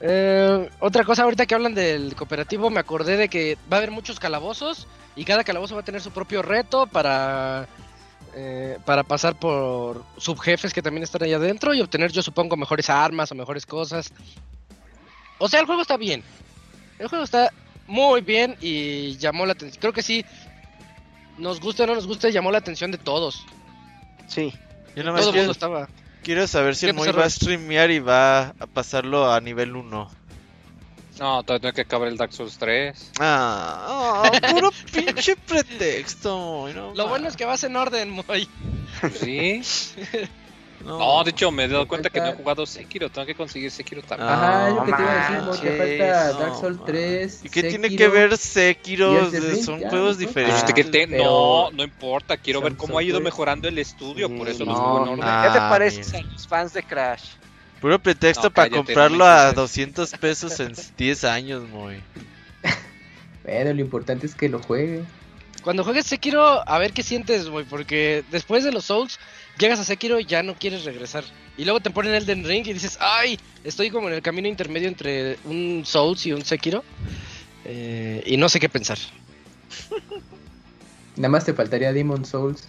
Eh, otra cosa, ahorita que hablan del cooperativo, me acordé de que va a haber muchos calabozos y cada calabozo va a tener su propio reto para eh, para pasar por subjefes que también están ahí adentro y obtener, yo supongo, mejores armas o mejores cosas. O sea, el juego está bien. El juego está muy bien y llamó la atención. Creo que sí, nos guste o no nos guste, llamó la atención de todos. Sí. Yo nada más Todo el quiero, mundo estaba. quiero saber si ¿Qué el Moy va a streamear y va a pasarlo a nivel 1. No, todavía tengo que acabar el Dark Souls 3. Ah, ah, puro (laughs) pinche pretexto, no Lo bueno es que vas en orden, muy. Sí. (laughs) No, No, de hecho me he dado cuenta que no he jugado Sekiro. Tengo que conseguir Sekiro también. Ajá, es lo que te iba a decir, falta Dark Souls man. 3. ¿Y qué tiene que ver Sekiro? Son ya, juegos ¿no? diferentes. Pues te- No, no importa. Quiero ver cómo ha ido mejorando el estudio. Por eso los pongo en orden. ¿Qué te parece a los fans de Crash? Puro pretexto No, para comprarlo a importa. 200 pesos en (laughs) 10 años, Moy. Pero lo importante es que lo juegue. Cuando juegues Sekiro, a ver qué sientes, güey, porque después de los Souls, llegas a Sekiro y ya no quieres regresar. Y luego te ponen Elden Ring y dices, ay, estoy como en el camino intermedio entre un Souls y un Sekiro. Eh, y no sé qué pensar. Nada más te faltaría Demon Souls.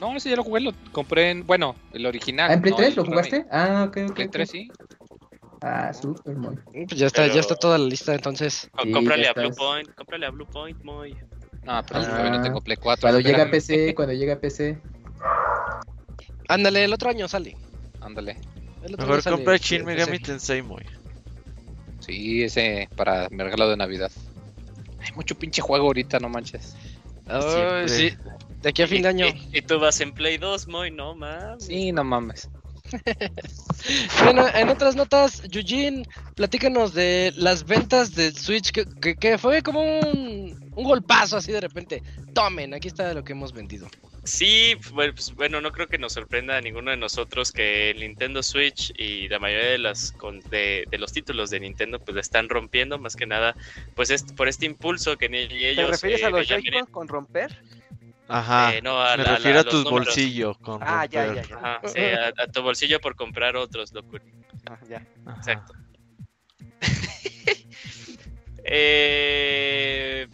No, ese ya lo jugué. Lo compré en. Bueno, el original. Ah, ¿en Play no 3 el lo remake. jugaste? Ah, ok, ok. Play ok. 3, sí. Ah, Moy. Mm, Pues ya está, Pero- ya está toda la lista, entonces. Sí, cómprale a Blue. Point, cómprale a Blue Point, muy. No, pero Ah, todavía no tengo Play 4. Cuando llega a. PC, cuando llega a PC. Ándale, el otro año sale. Ándale. Mejor compra en Shin. Megami Tensei, Moy. Sí, ese para mi regalo de Navidad. Hay mucho pinche juego ahorita, no manches. Siempre. sí, de aquí a fin de año. Y, y tú vas en Play 2, muy, no mames. Sí, no mames. (laughs) Bueno, en otras notas, Eugene, platícanos de las ventas del Switch, que, que- que fue como un, un golpazo así de repente. Tomen, aquí está lo que hemos vendido. Sí, bueno, pues, bueno, no creo que nos sorprenda a ninguno de nosotros que el Nintendo Switch y la mayoría de las de, de los títulos de Nintendo pues la están rompiendo más que nada pues es por este impulso que ni ellos ¿Te refieres eh, a los con romper? Ajá. Eh, no, a Me la- refiero la- a tus números. bolsillos. Con Ah, ya, ya, ya. Ajá, sí, (laughs) a, a tu bolsillo por comprar otros, loco. Ah, ya. Ajá. Exacto. (laughs) eh,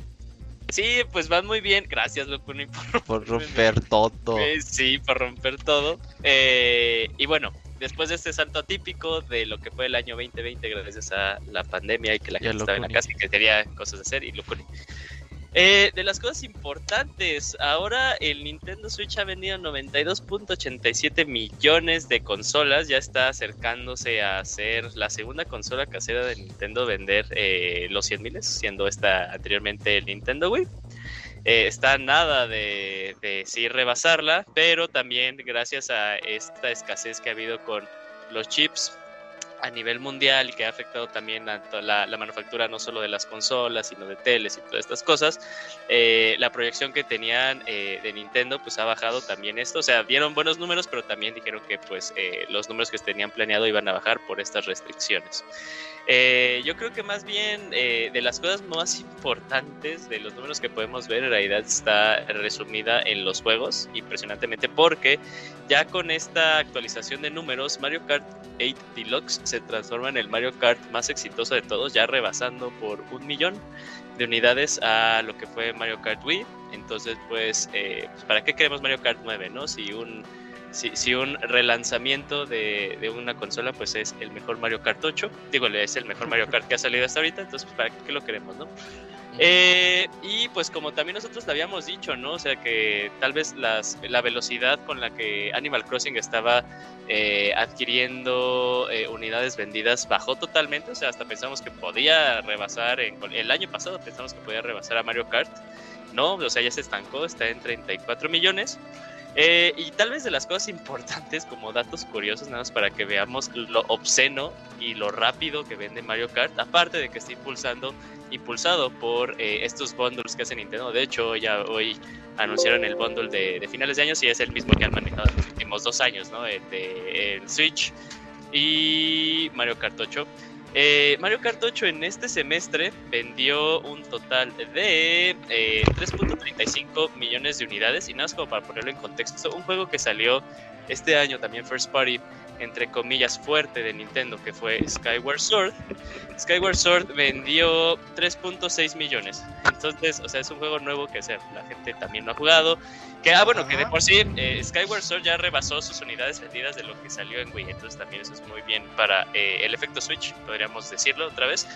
sí, pues van muy bien. Gracias, Locuni, por (laughs) Por romper todo. Eh, Sí, por romper todo. Eh, y bueno, después de este salto atípico de lo que fue el año 2020, gracias a la pandemia y que la gente estaba en la casa y que tenía cosas de hacer, y Locuni. Eh, de las cosas importantes, ahora el Nintendo Switch ha vendido 92.87 millones de consolas, ya está acercándose a ser la segunda consola casera de Nintendo vender eh, los 100 miles, siendo esta anteriormente el Nintendo Wii. Eh, está nada de, de sí rebasarla, pero también gracias a esta escasez que ha habido con los chips a nivel mundial y que ha afectado también a la, la manufactura no solo de las consolas, sino de teles y todas estas cosas, eh, la proyección que tenían eh, de Nintendo pues ha bajado también esto, o sea, dieron buenos números, pero también dijeron que pues eh, los números que tenían planeado iban a bajar por estas restricciones. Eh, yo creo que más bien eh, de las cosas más importantes de los números que podemos ver en realidad está resumida en los juegos, impresionantemente, porque ya con esta actualización de números, Mario Kart 8 Deluxe se transforma en el Mario Kart más exitoso de todos, ya rebasando por un millón de unidades a lo que fue Mario Kart Wii. Entonces, pues, eh, ¿para qué queremos Mario Kart 9, no? Si un si, si un relanzamiento de, de, una consola pues es el mejor Mario Kart 8, digo, es el mejor Mario Kart que ha salido hasta ahorita, entonces pues, ¿para qué lo queremos, no? Eh, y pues como también nosotros le habíamos dicho, ¿no? O sea que tal vez las, la velocidad con la que Animal Crossing estaba eh, adquiriendo eh, unidades vendidas bajó totalmente, o sea, hasta pensamos que podía rebasar, en, el año pasado pensamos que podía rebasar a Mario Kart, ¿no? O sea, ya se estancó, está en 34 millones. Eh, y tal vez de las cosas importantes, como datos curiosos, nada más para que veamos lo obsceno y lo rápido que vende Mario Kart, aparte de que está impulsando, impulsado por eh, estos bundles que hace Nintendo. De hecho, ya hoy anunciaron el bundle de, finales de año y es el mismo que han manejado en los últimos dos años, ¿no? De el Switch y Mario Kart 8. Eh, Mario Kart 8 en este semestre vendió un total de 3.35 eh, millones de unidades. Y nada más como para ponerlo en contexto, un juego que salió este año también First Party entre comillas fuerte de Nintendo que fue Skyward Sword. Skyward Sword vendió 3.6 millones. Entonces, o sea, es un juego nuevo que sea, la gente también no ha jugado. Que, ah, bueno, que de por sí eh, Skyward Sword ya rebasó sus unidades vendidas de lo que salió en Wii. Entonces también eso es muy bien para eh, el efecto Switch, podríamos decirlo otra vez.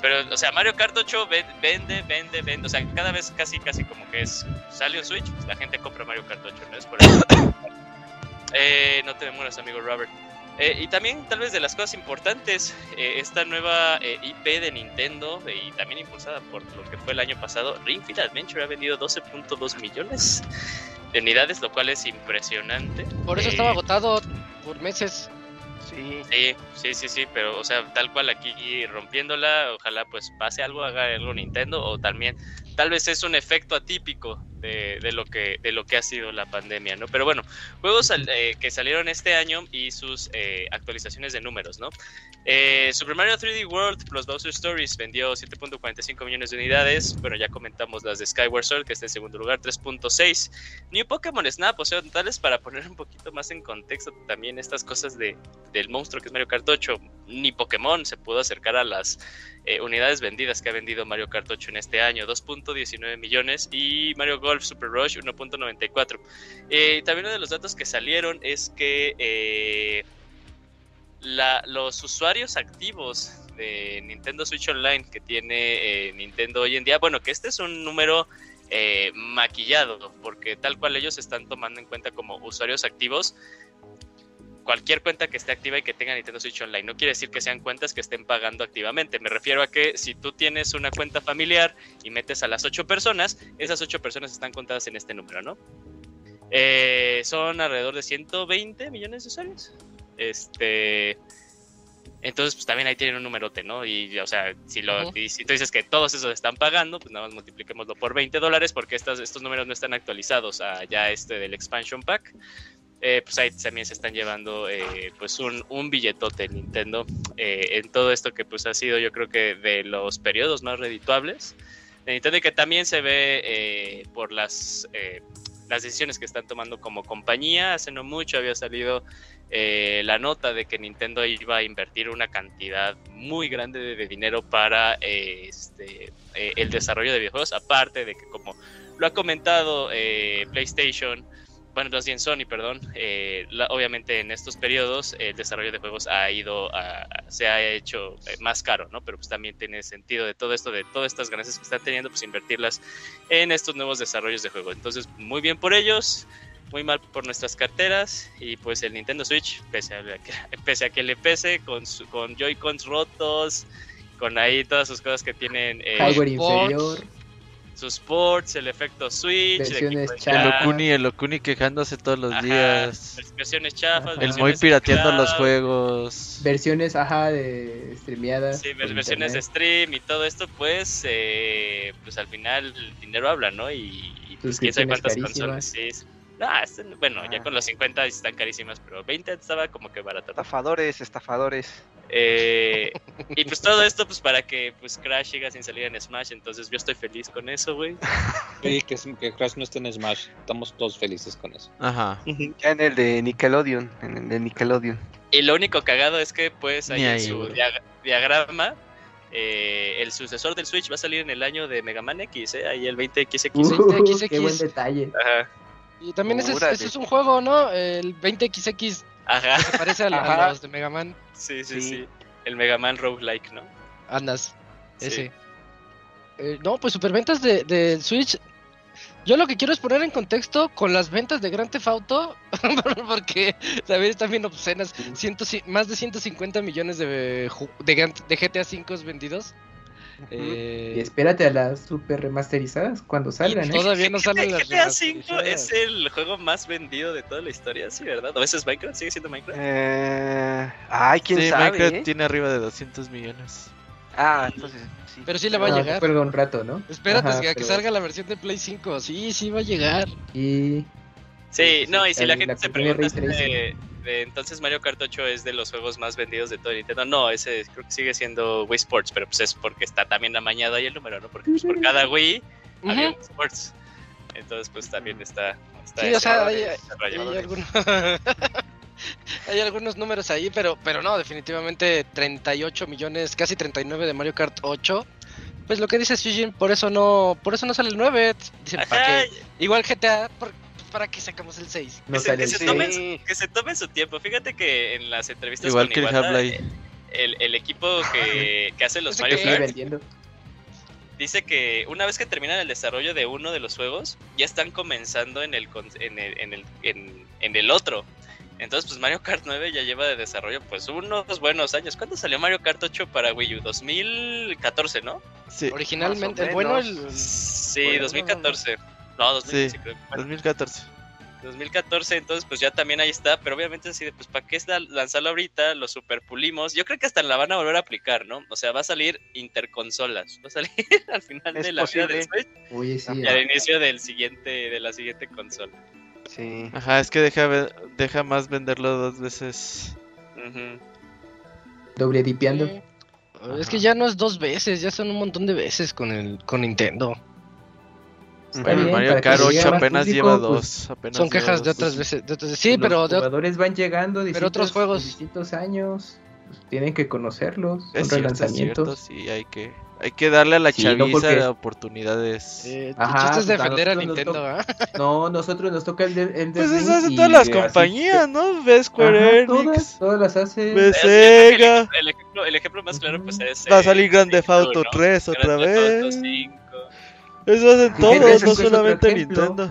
Pero, o sea, Mario Kart 8 vende, vende, vende. O sea, cada vez casi, casi como que es, salió Switch, pues la gente compra Mario Kart 8, ¿no? Es por eso. (coughs) Eh, no te demoras, amigo Robert. Eh, y también, tal vez de las cosas importantes, eh, esta nueva eh, IP de Nintendo y también impulsada por lo que fue el año pasado, Ring Fit Adventure ha vendido 12.2 millones de unidades, lo cual es impresionante. Por eso estaba agotado por meses. Sí. sí, sí, sí, sí, pero o sea, tal cual aquí rompiéndola, ojalá pues pase algo, haga algo Nintendo o también tal vez es un efecto atípico de, lo, que, de lo que ha sido la pandemia, ¿no? Pero bueno, juegos eh, que salieron este año y sus eh, actualizaciones de números, ¿no? Eh, Super Mario 3D World plus Bowser Stories vendió 7.45 millones de unidades. Bueno, ya comentamos las de Skyward Sword, que está en segundo lugar, 3.6. New Pokémon Snap, o sea, tal vez para poner un poquito más en contexto también estas cosas de, del monstruo que es Mario Kart 8, ni Pokémon se pudo acercar a las eh, unidades vendidas que ha vendido Mario Kart 8 en este año, 2.19 millones, y Mario Golf Super Rush 1.94. Eh, también uno de los datos que salieron es que eh, los usuarios activos de Nintendo Switch Online que tiene Nintendo hoy en día, bueno, que este es un número maquillado, porque tal cual ellos están tomando en cuenta como usuarios activos cualquier cuenta que esté activa y que tenga Nintendo Switch Online. No quiere decir que sean cuentas que estén pagando activamente. Me refiero a que si tú tienes una cuenta familiar y metes a las ocho personas, esas ocho personas están contadas en este número, ¿no? Eh, son alrededor de 120 millones de usuarios. Este. Entonces, pues también ahí tienen un numerote, ¿no? Y, o sea, si, lo, si tú dices que todos esos están pagando, pues nada más multipliquémoslo por 20 dólares porque estas, estos números no están actualizados a ya este del expansion pack. Eh, pues ahí también se están llevando eh, pues un, un, billetote Nintendo eh, en todo esto que pues ha sido yo creo que de los periodos más redituables de Nintendo y que también se ve por las las decisiones que están tomando como compañía hace no mucho había salido la nota de que Nintendo iba a invertir una cantidad muy grande de, dinero para este, el desarrollo de videojuegos aparte de que como lo ha comentado PlayStation bueno, más bien Sony, perdón, eh, obviamente en estos periodos el desarrollo de juegos ha ido, se ha hecho eh, más caro, ¿no? Pero pues también tiene sentido de todo esto, de todas estas ganancias que están teniendo, pues invertirlas en estos nuevos desarrollos de juegos. Entonces, muy bien por ellos, muy mal por nuestras carteras y pues el Nintendo Switch, pese a, (laughs) pese a que le pese con, con Joy-Cons rotos, con ahí todas sus cosas que tienen... Eh, Hardware inferior sus ports, el efecto Switch, el, Okuni, el Okuni quejándose todos los días. Versiones chafas, el muy pirateando los juegos. Versiones, ajá, de streameadas. Sí, versiones de stream y todo esto, pues, eh, pues al final el dinero habla, ¿no? Y, pues quién sabe cuántas consolas. Sí, este, bueno, ya ah. con los 50 están carísimas, pero 20 estaba como que barato. Estafadores, estafadores. Eh, (laughs) y pues todo esto pues para que pues Crash siga sin salir en Smash, entonces yo estoy feliz con eso, güey. (laughs) Sí, que, que, Crash no esté en Smash, estamos todos felices con eso. Ajá. Ya en el de Nickelodeon, en el de Nickelodeon. Y lo único cagado es que pues ahí en su diagrama eh, el sucesor del Switch va a salir en el año de Mega Man X, ¿eh? ahí el 20XX. Uh, qué buen detalle. Ajá. Y también ese, es un juego, ¿no? El 20XX. Ajá. Que se parece a, los de Mega Man. Sí, sí, sí, El Mega Man roguelike, ¿no? Andas. Ese. Eh, no, pues superventas de, de Switch. Yo lo que quiero es poner en contexto con las ventas de Grand Theft Auto, (laughs) porque también están bien obscenas. Ciento, ci- más de 150 millones de, de, de GTA V vendidos. Eh, Y espérate a las super remasterizadas cuando salgan, ¿eh? todavía no salen las GTA V remasterizadas. es el juego más vendido de toda la historia, sí, ¿verdad? ¿O ese es Minecraft? ¿Sigue siendo Minecraft? Eh, ay, quién Sí, sabe. Minecraft eh? tiene arriba de 200 millones. Ah, entonces sí. Pero sí le va a llegar. Perdón, un rato, ¿no? Espérate Ajá, a que pero- salga la versión de Play 5. Sí, sí va a llegar. Y Sí, no, y si la la- gente la se pregunta de- de entonces Mario Kart 8 es de los juegos más vendidos de todo Nintendo, no, ese creo que sigue siendo Wii Sports, pero pues es porque está también amañado ahí el número, ¿no? Porque pues, por cada Wii había Ujú. Wii Sports. Entonces pues también está... está Sí, o sea, hay, algunos, (laughs) hay algunos números ahí, pero, pero no, definitivamente 38 millones, casi 39 de Mario Kart 8. Pues lo que dice Shijin, por eso no, por eso no sale el 9. Dicen, ¿para qué? Igual GTA, ¿por- ¿para qué sacamos el 6? no que, se, que el se sí. tomen, que se tomen su tiempo. Fíjate que en las entrevistas Igual con que el Iwata, Half-Life. el, el equipo que, que hace los Mario que- Kart vendiendo. dice que una vez que terminan el desarrollo de uno de los juegos, ya están comenzando en el, con- en el, en el, en, en el otro. Entonces, pues Mario Kart 9 ya lleva de desarrollo pues unos buenos años. ¿Cuándo salió Mario Kart 8 para Wii U? 2014, ¿no? Sí, Originalmente, bueno, el... Sí, Bueno, 2014. No, 2015 Sí. creo. Bueno, 2014. 2014, entonces pues ya también ahí está, pero obviamente así de pues para qué lanzarlo ahorita, lo superpulimos. Yo creo que hasta la van a volver a aplicar, ¿no? O sea, va a salir interconsolas, va a salir (laughs) al final Es de la vida posible. del Switch Oye, sí. y al inicio del siguiente de la siguiente consola. Sí. Ajá, es que deja, deja más venderlo dos veces. Ujú. Doble dipeando. Sí. Es que ya no es dos veces, ya son un montón de veces con el con Nintendo. Bueno, el bien, Mario Kart llegue 8 más apenas público, lleva pues, dos. apenas Son lleva quejas de dos. otras veces, de otras- sí, los pero de, jugadores van llegando de pero otros distintos- juegos. de distintos años. pues, tienen que conocerlos. Son Es cierto, es relanzamientos. cierto, sí, hay que, hay que darle a la Sí, no chaviza porque- oportunidades. eh, Ajá, chiste es pues, defender a Nintendo, ¿ah? No, nosotros nos toca el de, el de Pues eso hacen y todas las compañías, ¿no? Ves Square Ajá, Enix, todas, todas las hacen. ves Sega, El, el ejemplo, el ejemplo más claro pues es... va a eh, salir Grand Theft Auto ¿no? 3 otra Grand Theft Auto vez. 5. Eso hacen todos, V no solamente ejemplo. Nintendo.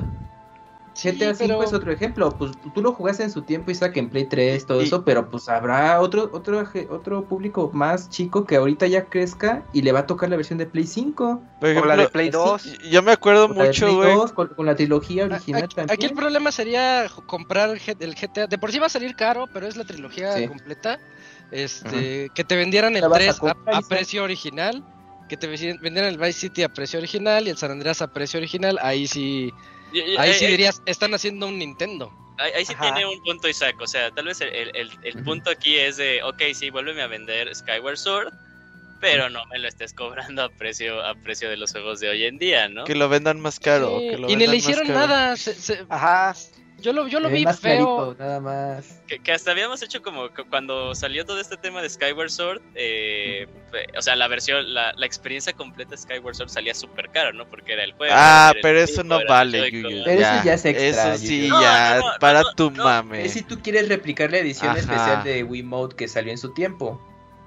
GTA Sí, 5 pero- es otro ejemplo, pues tú- lo jugaste en su tiempo y saca en Play 3, todo Y- eso, pero pues habrá otro otro otro público más chico que ahorita ya crezca y le va a tocar la versión de Play 5. Por O la de Play sí, 2. y- yo me acuerdo mucho, Play güey. 2, con, con la trilogía original Aquí, también. aquí el problema sería comprar el GTA. De por sí va a salir caro, pero es la trilogía Sí. completa. Este, que te vendieran el La vas a 3 a, precio original. Que te vendieran el Vice City a precio original y el San Andreas a precio original. Ahí sí, Y- y- ahí eh, sí eh, dirías, están haciendo un Nintendo. Ahí, ahí sí Ajá. tiene un punto Isaac, o sea, tal vez el, el- el- el punto aquí es de, ok, sí, vuélveme a vender Skyward Sword, pero no me lo estés cobrando a precio a precio de los juegos de hoy en día, ¿no? Que lo vendan más caro. Sí, que lo y ni le hicieron nada. se- se- Ajá. Yo lo, yo lo vi más feo. clarito, nada más. Que, que hasta habíamos hecho como cu- cuando salió todo este tema de Skyward Sword, eh, fe- o sea, la versión, la, la experiencia completa de Skyward Sword salía súper caro, ¿no? Porque era el juego. Ah, el pero eso tipo, no vale. Joy-Con. Pero eso ya es extra, Eso sí. No, ya, no, no, para no, tu no. mame. Es si tú quieres replicar la edición Ajá. especial de Wiimote que salió en su tiempo.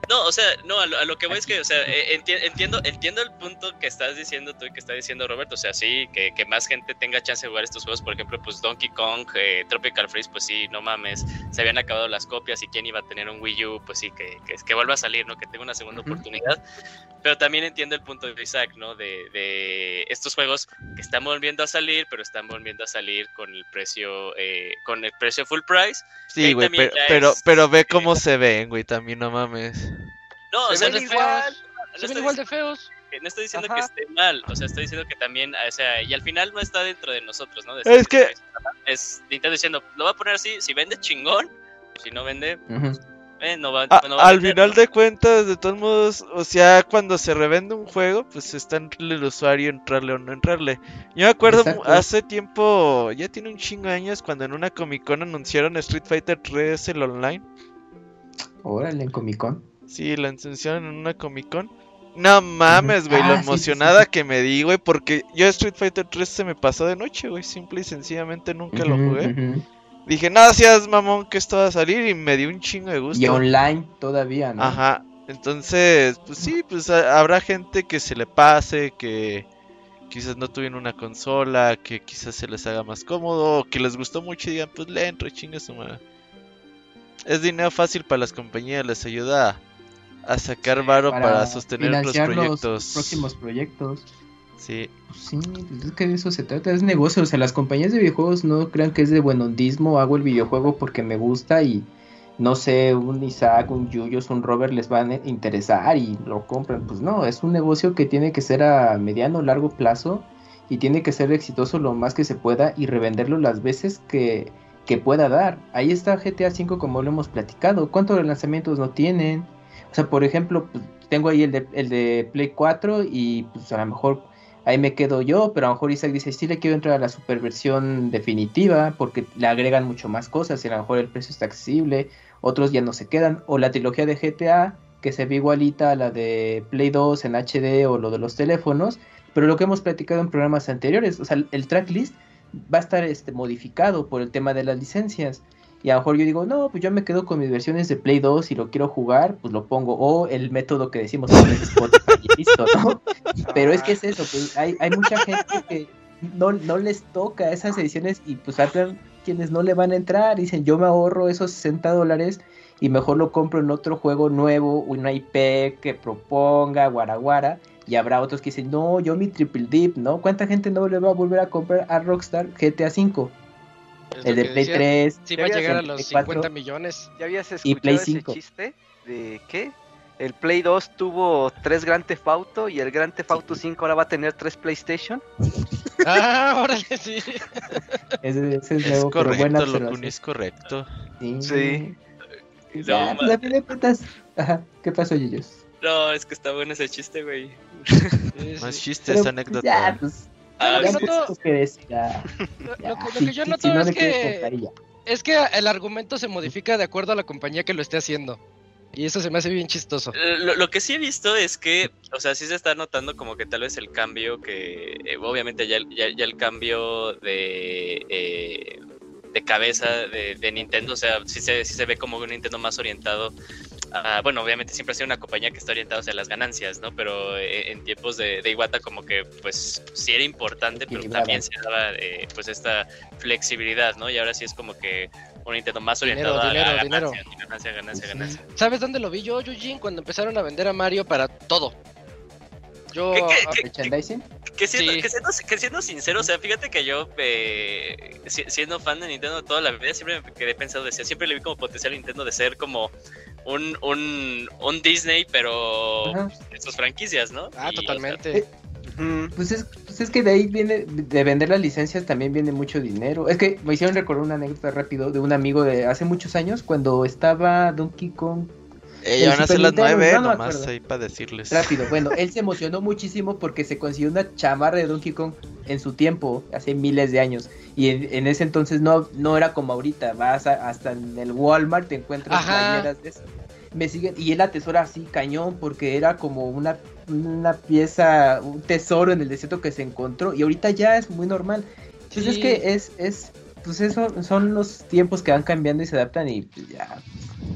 No, o sea, no, a lo, a lo que voy es que, o sea, eh, enti- entiendo, entiendo el punto que estás diciendo tú y que está diciendo Roberto, o sea, sí, que, que más gente tenga chance de jugar estos juegos, por ejemplo, pues Donkey Kong, eh, Tropical Freeze, pues sí, no mames, se habían acabado las copias y quién iba a tener un Wii U, pues sí, que, que, que vuelva a salir, ¿no? Que tenga una segunda oportunidad, pero también entiendo el punto de Isaac, ¿no? De, de estos juegos que están volviendo a salir, pero están volviendo a salir con el precio, eh, con el precio full price. Sí, güey, pero, pero, es, pero ve eh, cómo se ven, güey, también no mames. No, o Se sea, ven no, igual. no Se ven igual de feos. no estoy diciendo Ajá. que esté mal, o sea, estoy diciendo que también, o sea, y al final no está dentro de nosotros, ¿no? De Es que- es Nintendo diciendo, lo va a poner así, si vende chingón, si no vende. Eh, no va, A- no va a al final de cuentas, de todos modos, o sea, cuando se revende un juego, pues está entre el usuario entrarle o no entrarle. Yo me acuerdo Exacto. hace tiempo, ya tiene un chingo de años, cuando en una Comic Con anunciaron Street Fighter 3 el online. Órale, en Comic Con. Sí, la anunciaron en una Comic Con. No mames, güey, Ah, lo sí, emocionada sí. que me di, güey, porque yo Street Fighter 3 se me pasó de noche, güey, simple y sencillamente nunca lo jugué. Dije, no seas mamón que esto va a salir y me dio un chingo de gusto. Y online todavía, ¿no? Ajá. Entonces, pues sí, pues ha- habrá gente que se le pase, que quizás no tuvieron una consola, que quizás se les haga más cómodo, o que les gustó mucho y digan, pues le entro, chinga su madre. Es dinero fácil para las compañías, les ayuda a, a sacar varo para, sostener los proyectos. próximos proyectos. Sí, sí, pues es que de eso se trata, es negocio. O sea, las compañías de videojuegos no crean que es de buenondismo. Hago el videojuego porque me gusta y no sé, un Isaac, un Yuyos, un Robert les van a interesar y lo compran. Pues no, es un negocio que tiene que ser a mediano o largo plazo y tiene que ser exitoso lo más que se pueda y revenderlo las veces que, que pueda dar. Ahí está GTA V como lo hemos platicado. ¿Cuántos lanzamientos no tienen? O sea, por ejemplo, pues, tengo ahí el de, el de Play 4 y pues a lo mejor ahí me quedo yo, pero a lo mejor Isaac dice, sí le quiero entrar a la superversión definitiva porque le agregan mucho más cosas y a lo mejor el precio está accesible, otros ya no se quedan, o la trilogía de GTA que se ve igualita a la de Play 2 en HD o lo de los teléfonos, pero lo que hemos platicado en programas anteriores, o sea, el tracklist va a estar este, modificado por el tema de las licencias. Y a lo mejor yo digo, no, pues yo me quedo con mis versiones de Play 2 y lo quiero jugar, pues lo pongo. O el método que decimos Spotify y listo, ¿no? (laughs) Pero es que es eso, pues hay, hay mucha gente que no, no les toca esas ediciones y pues habrá quienes no le van a entrar. Dicen, yo me ahorro esos 60 dólares y mejor lo compro en otro juego nuevo, una IP que proponga, guaraguara. Y habrá otros que dicen, no, yo mi triple dip, ¿no? ¿Cuánta gente no le va a volver a comprar a Rockstar GTA V? Es El de Play decía. 3. Sí, va a Ya llegar a los Play 4. 50 millones. ¿Ya habías Y escuchado Play ese 5. chiste? ¿De qué? El Play 2 tuvo tres Grand Theft Auto y el Grand Theft Auto 5 ahora va a tener tres PlayStation. (laughs) Ah, órale, sí. Ese, ese es es nuevo, correcto. Locuni, es correcto. Sí. Sí. Pues No, ya, ma- pues a fin de cuentas. Ajá, ¿qué pasó, Yuyos? No, es que está bueno ese chiste, güey. (laughs) Sí, Más sí. chistes, Pero, pues, anécdotas. Ya, pues. Ah, que decir. Lo, ya. lo que, lo Si- que yo (laughs) si- noto si no es que es el argumento se modifica de acuerdo a la compañía que lo esté haciendo. Y eso se me hace bien chistoso. Eh, Lo, lo que sí he visto es que, o sea, sí se está notando como que tal vez el cambio que, eh, obviamente ya, el- ya, ya el cambio de, eh, de cabeza de, de Nintendo, o sea, sí se, sí se ve como un Nintendo más orientado a, bueno, obviamente siempre ha sido una compañía que está orientada hacia las ganancias, ¿no? Pero eh, en tiempos de, de Iwata como que, pues, sí era importante, pero también se daba, eh, pues, esta flexibilidad, ¿no? Y ahora sí es como que un Nintendo más Dinero, orientado dinero, a la dinero. ganancia, ganancia, ganancia, ganancia. ¿Sabes dónde lo vi yo, Eugene? Cuando empezaron a vender a Mario para todo. Yo. ¿Qué- qué- ah. Que siendo, Sí. que, siendo, que siendo sincero, o sea, fíjate que yo, eh, si- siendo fan de Nintendo toda la vida, siempre me quedé pensando, decía, siempre le vi como potencial a Nintendo de ser como un, un, un Disney, pero Ajá. en sus franquicias, ¿no? Ah, Y, o sea, totalmente. Ujú. Pues es, pues es que de ahí viene, de vender las licencias también viene mucho dinero. Es que me hicieron recordar una anécdota rápido de un amigo de hace muchos años cuando estaba Donkey Kong Eh, van a ser las nueve, no me nomás acuerdo. ahí para decirles. rápido. (laughs) Bueno, él se emocionó muchísimo porque se consiguió una chamarra de Donkey Kong en su tiempo, hace miles de años. Y en, en ese entonces no, no era como ahorita, vas a- hasta en el Walmart te encuentras playeras de eso. Me siguen, y él atesora así cañón porque era como una, una pieza, un tesoro en el desierto que se encontró. Y ahorita ya es muy normal. Pues Sí. es que es, es, pues eso son los tiempos que van cambiando y se adaptan y pues ya,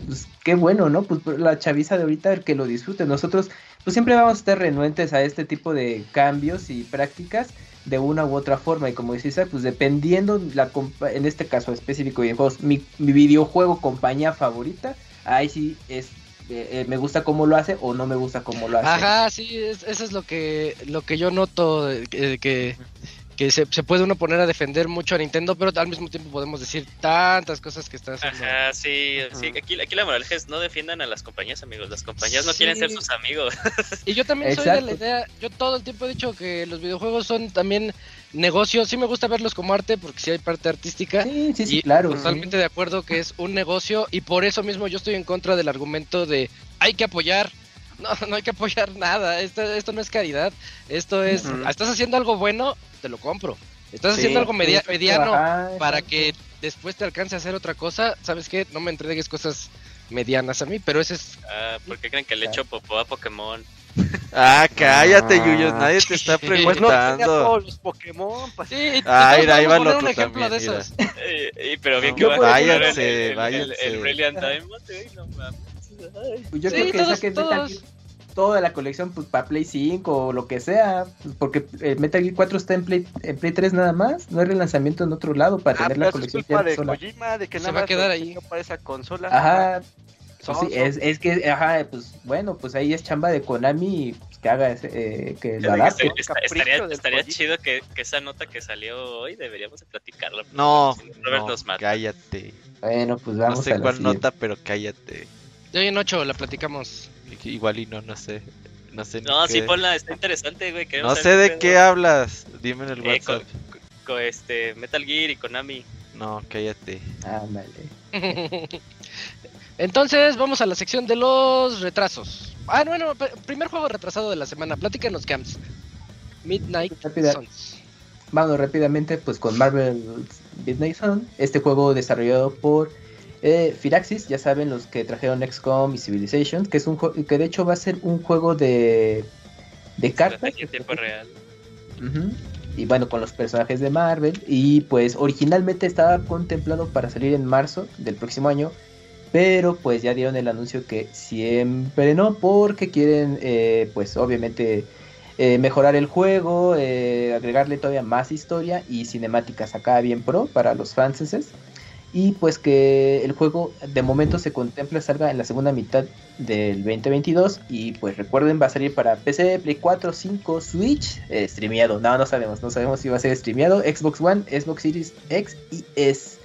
pues qué bueno, ¿no? Pues la chaviza de ahorita el que lo disfrute. Nosotros pues siempre vamos a estar renuentes a este tipo de cambios y prácticas de una u otra forma y como dice pues dependiendo la compa- en este caso específico de videojuegos, mi, mi videojuego compañía favorita, ahí sí es eh, eh, me gusta cómo lo hace o no me gusta cómo lo hace. Ajá, sí, es- eso es lo que lo que yo noto eh, que, que, se, se puede uno poner a defender mucho a Nintendo, pero al mismo tiempo podemos decir tantas cosas que está haciendo. Ajá, sí, sí, aquí, aquí la moraleja es no defiendan a las compañías, amigos. Las compañías no Sí. quieren ser sus amigos. (laughs) Y yo también soy de la idea, yo todo el tiempo he dicho que los videojuegos son también negocios, sí me gusta verlos como arte porque sí hay parte artística. Sí, sí, sí, y claro. Totalmente de acuerdo que es un negocio y por eso mismo yo estoy en contra del argumento de hay que apoyar. (laughs) No, no hay que apoyar nada. Esto, esto no es caridad. Esto es, estás haciendo algo bueno, te lo compro. Estás Sí, haciendo algo media- mediano para que después te alcance a hacer otra cosa. ¿Sabes qué? No me entregues cosas medianas a mí, pero ese es... Ah, ¿Por qué creen que le echo popó a Pokémon? (laughs) Ah, cállate, Ah. Yuyos, nadie te está Pues (laughs) Pues no preguntando. todos los Pokémon. pa- Sí, Ah, mira, ahí va el otro también, de mira. esos. Eh, eh, pero bien No, que va a el- Váyanse, el, Brilliant Diamond, no mames. Pues yo Sí, creo que todos- saquen Metal. Gear toda la colección pues, para Play 5 o lo que sea. pues, porque eh, Metal Gear 4 está en Play, en Play 3 nada más. No hay relanzamiento en otro lado para Ah, tener la es colección culpa de sola. Kojima, de que Se nada va a quedar ahí. para esa consola. Ajá. pues Son- sí, es, es que, ajá, pues bueno, pues ahí es chamba de Konami pues, que haga ese, eh, que que adapte. estaría chido que, que esa nota que salió hoy deberíamos de platicarla. No, no, cállate. Bueno, pues No vamos sé a la cuál siguiente. nota, pero cállate. Ya en 8 la platicamos. Igual y no, no sé. No sé ni No, sí, qué- ponla, está interesante, güey. No sé de qué hablas. Dime en el Eh, WhatsApp. co- este, Metal Gear y Konami. No, cállate. Ándale. (laughs) Entonces, vamos a la sección de los retrasos. Ah, bueno, primer juego retrasado de la semana. Platícanos, Camps. Midnight Rápida. Suns. Vamos rápidamente pues con Marvel Midnight Sun, este juego desarrollado por eh, Firaxis, ya saben los que trajeron XCOM y Civilization, que es un que de hecho va a ser un juego de de cartas en tiempo real. Y bueno con los personajes de Marvel y pues originalmente estaba contemplado para salir en marzo del próximo año, pero pues ya dieron el anuncio que siempre no porque quieren eh, pues obviamente eh, mejorar el juego, eh, agregarle todavía más historia y cinemáticas acá bien pro para los franceses. Y pues que el juego de momento se contempla salga en la segunda mitad del 2022. Y pues recuerden, va a salir para PC, Play 4, 5, Switch, eh, streameado. No, no sabemos, no sabemos si va a ser streameado. Xbox One, Xbox Series X y S.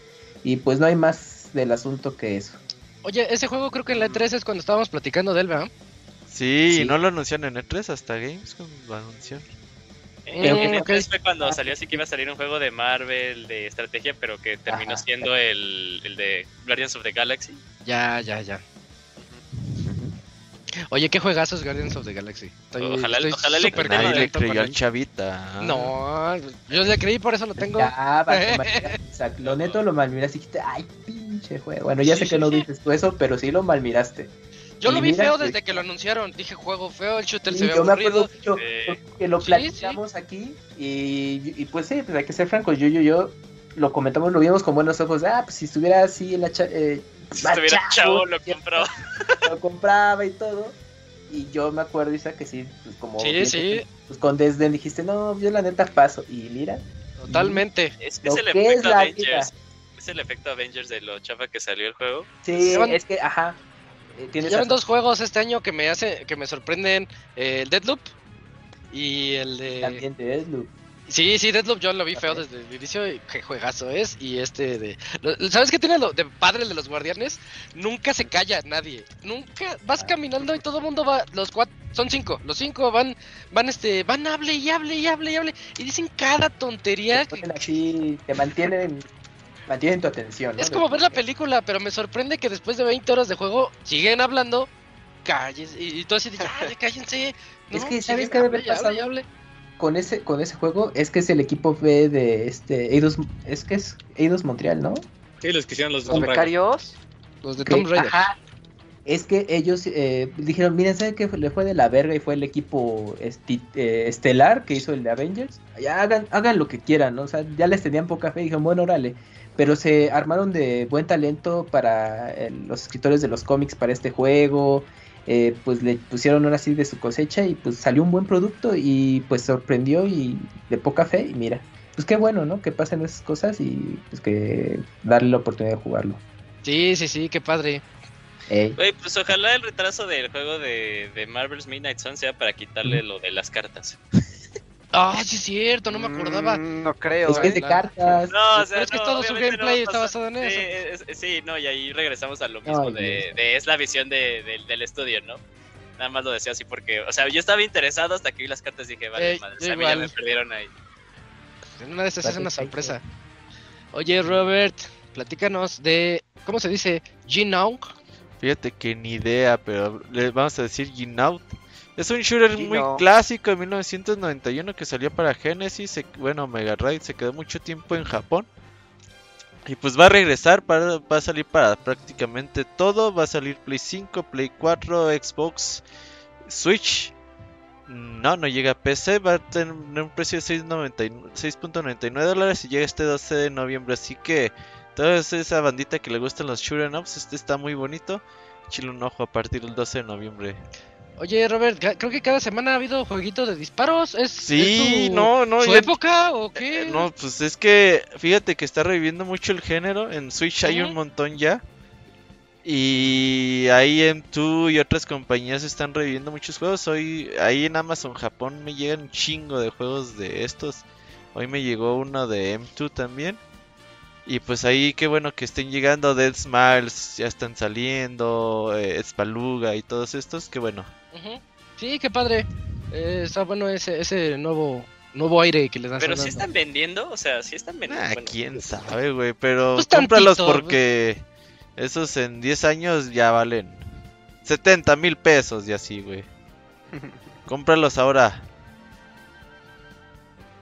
Y pues no hay más del asunto que eso. Oye, ese juego creo que en la E3 es cuando estábamos platicando de él, ¿verdad? Sí, Sí. y no lo anunciaron en E3 hasta Gamescom lo anunciaron. Pero Eh, que- entonces fue cuando salió así que iba a salir un juego de Marvel, de estrategia, pero que terminó Ajá. siendo el, el de Guardians of the Galaxy. Ya, ya, ya. Oye, qué juegazos Guardians of the Galaxy. Estoy, Ojalá- estoy ojalá le- Nadie le creyó al chavita. ah. No, yo le creí, por eso lo tengo. Ya. (laughs) Lo neto lo malmiraste y dijiste, ay, pinche juego. Bueno, ya sé que no dices tú eso, pero sí lo malmiraste. Yo lo vi feo que- desde que lo anunciaron. Dije, juego feo, el shooter Sí, se ve yo me aburrido. acuerdo mucho Eh, que lo sí, platicamos aquí y, y pues sí, pues hay que ser francos, yo, yo, yo lo comentamos, lo vimos con buenos ojos, ah, pues si estuviera así en la cha- eh, Si estuviera chavo, lo (laughs) compraba. lo compraba y todo. Y yo me acuerdo, Isa, que sí, pues como Sí, bien sí. que- pues con desdén dijiste, no, yo la neta paso. Y mira, Totalmente. Es que es el efecto Avengers. Es el efecto Avengers de lo chafa que salió el juego. sí, es que, ajá. Llevan razón. dos juegos este año que me hace, que me sorprenden. eh, el Deadloop y el de. También de Deathloop. Sí, sí, Deadloop yo lo vi feo desde el inicio y qué juegazo es. Y este de... ¿Sabes qué tiene lo de padre de los guardianes? Nunca se calla nadie. Nunca vas caminando y todo el mundo va... Los cuatro... Son cinco. Los cinco van... Van este... Van hable y hable y hable y hable. Y dicen cada tontería. Te ponen así, te mantienen, mantienen tu atención. ¿no? Es como ver la película, pero me sorprende que después de 20 horas de juego siguen hablando. Calles. Y, y tú así de... "Ay, cállense. (laughs) Es que, siguen, ¿sabes qué debe hable y hable. Con ese, con ese juego es que es el equipo B de este Eidos, es que es Eidos Montreal, ¿no? Sí, los que hicieron los ¿Los becarios? Los de Tomb Raider. ajá, es que ellos eh, dijeron, miren, ¿saben qué? Le fue de la verga y fue el equipo eh, estelar que hizo el de Avengers. Ya hagan, hagan lo que quieran, ¿no? O sea, ya les tenían poca fe y dijeron, bueno, órale. Pero se armaron de buen talento para eh, los escritores de los cómics para este juego. eh, pues le pusieron ahora sí de su cosecha y pues salió un buen producto y pues sorprendió y de poca fe y mira. Pues qué bueno, ¿no? Que pasen esas cosas y pues que darle la oportunidad de jugarlo. Sí, sí, sí, qué padre. Ey. Güey, pues ojalá el retraso del juego de, de Marvel's Midnight Sun sea para quitarle lo de las cartas. (laughs) Ah, sí es cierto, no me acordaba. Mm, no creo. Es que es de ¿eh? cartas. No, o Pero sea, es que no, todo su no gameplay a está basado en Sí, eso. es- es- sí, no, y ahí regresamos a lo mismo Ay, de, de- es la visión de, de- del estudio, ¿no? Nada más lo decía así porque, o sea, yo estaba interesado hasta que vi las cartas y dije, vale, Eh, madre, yo o sea, a mí ya me perdieron ahí. En una de estas es una sorpresa. Oye, Robert, platícanos de. ¿Cómo se dice? Genown. Fíjate que ni idea, pero le vamos a decir Ginout. Es un shooter muy clásico de 1991 que salió para Genesis, se- bueno, Mega Drive, se quedó mucho tiempo en Japón. Y pues va a regresar, para, va a salir para prácticamente todo, va a salir Play 5, Play 4, Xbox, Switch. No, no llega a PC, va a tener un precio de 6.99 6.99 dólares y llega este 12 de noviembre, así que toda esa bandita que le gustan los shooter ups, este está muy bonito. échale un ojo a partir del 12 de noviembre. Oye, Robert, creo que cada semana ha habido jueguito de disparos. ¿Es, Sí, es no, no, su ya- época o qué? Eh, no, pues es que fíjate que está reviviendo mucho el género. En Switch hay un montón ya. Y ahí M2 y otras compañías están reviviendo muchos juegos. Hoy, ahí en Amazon Japón me llegan un chingo de juegos de estos. Hoy me llegó uno de M2 también. Y pues ahí qué bueno que estén llegando. Dead Smiles ya están saliendo. Eh, Spaluga y todos estos. Qué bueno. Sí, qué padre. Eh, está bueno ese, ese nuevo nuevo aire que les dan. Pero si están vendiendo, o sea, si están vendiendo. Ah, bueno, quién sabe, güey. Pero Pues cómpralos tantito, porque esos en 10 años ya valen 70 mil pesos y así, güey. (laughs) Cómpralos ahora.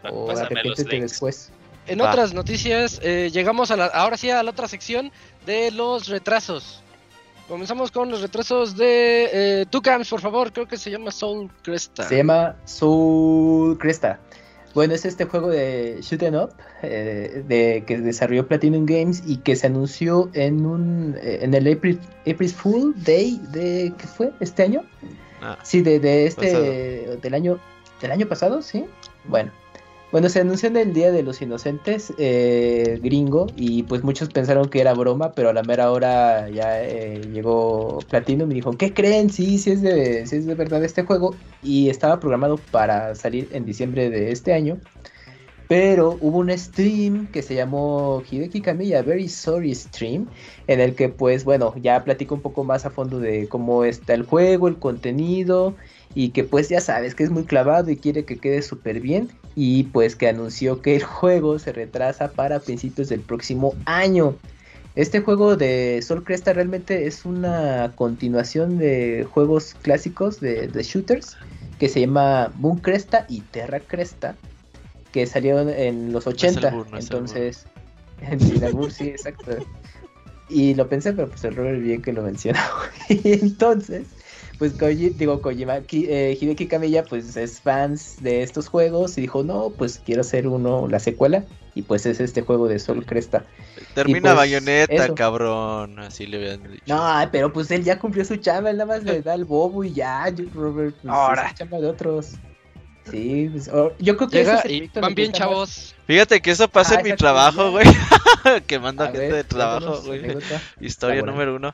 O los links. después. En Va. otras noticias, eh, llegamos a la, ahora sí a la otra sección de los retrasos. Comenzamos con los retrasos de eh, Tucans, por favor. Creo que se llama Soul Cresta. Se llama Soul Cresta. Bueno, es este juego de shoot 'em up eh, de, que desarrolló Platinum Games y que se anunció en un eh, en el April, April Fool Day de ¿qué fue? ¿Este año? Ah, Sí, de, de este Pasado. del año del año pasado, sí. Bueno, bueno se anunció en el Día de los Inocentes eh, gringo y pues muchos pensaron que era broma, pero a la mera hora ya eh, llegó Platinum y dijo, ¿qué creen? Sí, sí es de sí es de verdad este juego y estaba programado para salir en diciembre de este año. Pero hubo un stream que se llamó Hideki Kamiya Very Sorry Stream, en el que pues bueno, ya platico un poco más a fondo de cómo está el juego, el contenido, y que pues ya sabes que es muy clavado y quiere que quede súper bien, y pues que anunció que el juego se retrasa para principios del próximo año. Este juego de Sol Cresta realmente es una continuación de juegos clásicos de, de shooters que se llama Moon Cresta y Terra Cresta, que salieron en los 80. albur, no es entonces, (laughs) sin albur, sí, exacto. Y lo pensé, pero pues el Robert bien que lo mencionó. (laughs) y entonces, pues Koji, digo Kojima, Ki- eh, Hideki Kamiya pues es fans de estos juegos y dijo, no, pues quiero hacer uno, la secuela. Y pues es este juego de Sol Cresta. termina pues, bayoneta, eso. cabrón. Así le habían dicho. No, pero pues él ya cumplió su chamba, él nada más le (laughs) da el bobo y ya, Robert, pues, Ahora. es chamba de otros. Sí, pues, yo creo que Llega es el y proyecto en van bien, chavos. Fíjate que eso pasa Ah, en mi exacto, trabajo, güey. (laughs) que manda A gente ver, de trabajo, güey. Historia número uno.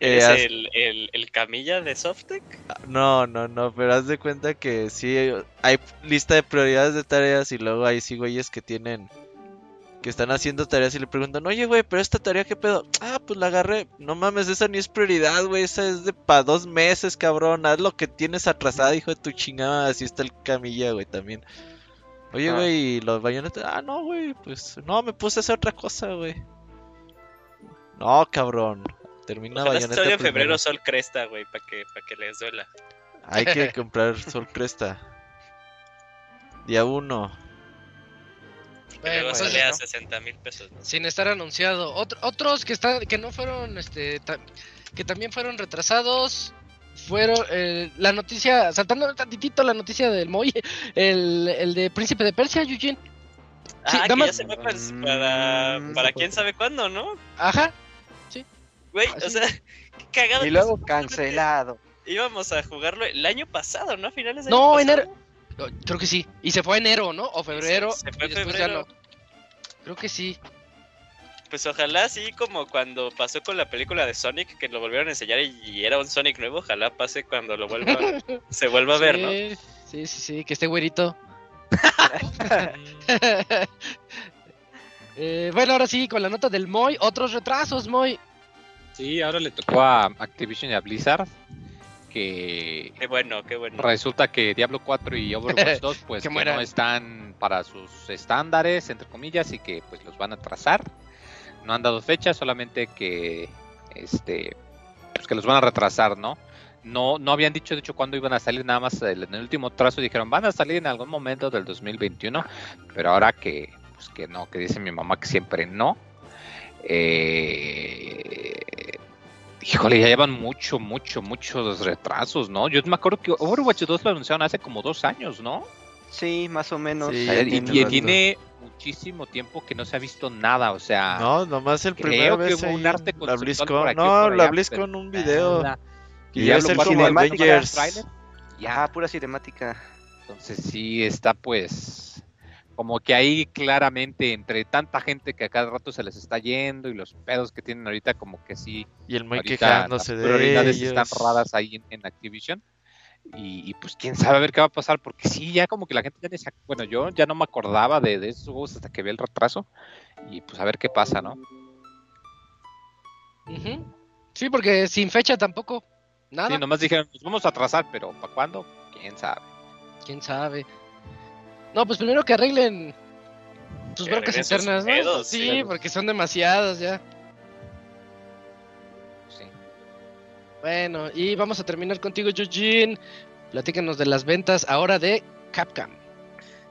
Eh, ¿Es haz- el, el, el camilla de Softec? No, no, no, pero haz de cuenta que sí hay lista de prioridades de tareas y luego hay sí güeyes que tienen que están haciendo tareas y le preguntan, oye güey, pero esta tarea qué pedo? Ah, pues la agarré. No mames, esa ni es prioridad, güey, esa es de pa' dos meses, cabrón. Haz lo que tienes atrasada, hijo de tu chingada. Así está el camilla, güey, también. Oye, Ah. güey, ¿y los bayonetas? Ah, no, güey, pues no, me puse a hacer otra cosa, güey. No, cabrón. Termina Ojalá bayoneta salga en febrero Sol Cresta, güey, para que, pa' que les duela. Hay que (laughs) comprar Sol Cresta. Día 1. Que luego Bueno, sale a ¿no? 60 mil pesos, ¿no? sin estar anunciado. Ot- otros que están, que no fueron, este, ta- que también fueron retrasados, fueron eh, la noticia, saltando tantitito la noticia del Moy, (laughs) el, el de Príncipe de Persia, Eugene. Sí, ah, nada que más- ya se va para, para, Mm, para quién sabe cuándo, ¿no? Ajá. Güey, Así o sea, (laughs) qué cagado. Y luego cancelado. Íbamos a jugarlo el año pasado, ¿no? A finales de No, enero. No, Creo que sí. Y se fue enero, ¿no? O febrero. se fue y después ya febrero. no. Creo que sí. Pues ojalá sí, como cuando pasó con la película de Sonic, que lo volvieron a enseñar y, y era un Sonic nuevo, ojalá pase cuando lo vuelva, (laughs) se vuelva a ver, ¿no? Sí, Sí, sí, sí, que esté güerito. (laughs) Eh, bueno, ahora sí, con la nota del Moy, otros retrasos, Moy. Sí, ahora le tocó a Activision y a Blizzard que Qué bueno, qué bueno. resulta que Diablo 4 y Overwatch (laughs) 2 pues Que no están para sus estándares entre comillas y que pues los van a trazar. No han dado fecha, solamente que este pues que los van a retrasar, ¿no? No no habían dicho de hecho cuándo iban a salir, nada más en el último trazo dijeron, "Van a salir en algún momento del 2021", pero ahora que pues que no, que dice mi mamá que siempre no. Eh, Híjole, ya llevan mucho, mucho, muchos retrasos, ¿no? Yo me acuerdo que Overwatch 2 lo anunciaron hace como dos años, ¿no? Sí, más o menos. Sí, ver, y, tiene y rato. tiene muchísimo tiempo que no se ha visto nada, o sea, No, nomás el creo primer que vez hubo ahí un arte la por BlizzCon. aquí o No, por la allá, BlizzCon pero un video. nada. Y ya es lo el cinemática, Ya, pura cinemática. Entonces sí está pues como que ahí claramente entre tanta gente que a cada rato se les está yendo y los pedos que tienen ahorita como que sí Y el muy quejándose las de prioridades ellos. están raras ahí en, en Activision y, y, pues quién sabe a ver qué va a pasar porque sí ya como que la gente ya ni se bueno yo ya no me acordaba de, de esos juegos hasta que vi el retraso y pues a ver qué pasa no Ujú. Sí, porque sin fecha tampoco. Nada. sí nomás dijeron nos vamos a atrasar pero para cuándo quién sabe quién sabe. No, pues primero que arreglen sus broncas internas, ¿no? sí, porque son demasiadas ya. sí Bueno, y vamos a terminar contigo, Eugene. Platícanos de las ventas ahora de Capcom.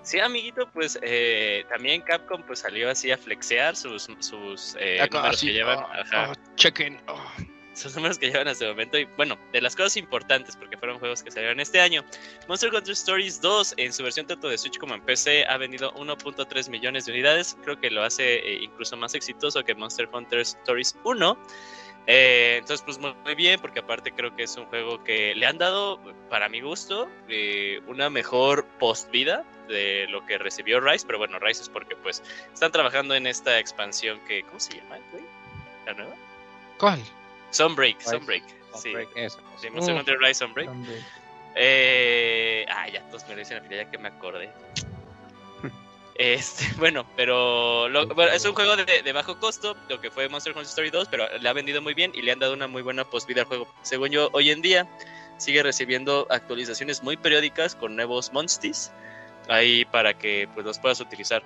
Sí, amiguito, pues eh, también Capcom pues salió así a flexear sus, sus eh, números así, que llevan. oh, ajá. oh, chequen. oh. Sus números que llevan hasta el momento. Y bueno, de las cosas importantes, porque fueron juegos que salieron este año. Monster Hunter Stories 2, en su versión tanto de Switch como en PC, ha vendido 1.3 millones de unidades. Creo que lo hace eh, incluso más exitoso que Monster Hunter Stories 1. Eh, entonces, pues muy bien, porque aparte creo que es un juego que le han dado, para mi gusto, eh, una mejor post-vida de lo que recibió Rise. Pero bueno, Rise es porque pues están trabajando en esta expansión que, ¿cómo se llama, güey? ¿La nueva? ¿Cuál? Sunbreak, Rise. Sunbreak. Sí, eso. sí, Monster Mm. Hunter Rise Sunbreak. Eh, ah, ya todos me lo dicen al final, ya que me acordé. (laughs) Este, (laughs) bueno, pero lo- bueno, es un juego de, de bajo costo, lo que fue Monster Hunter Story 2, pero le ha vendido muy bien y le han dado una muy buena post-vida al juego. Según yo, hoy en día sigue recibiendo actualizaciones muy periódicas con nuevos monstis ahí para que pues los puedas utilizar.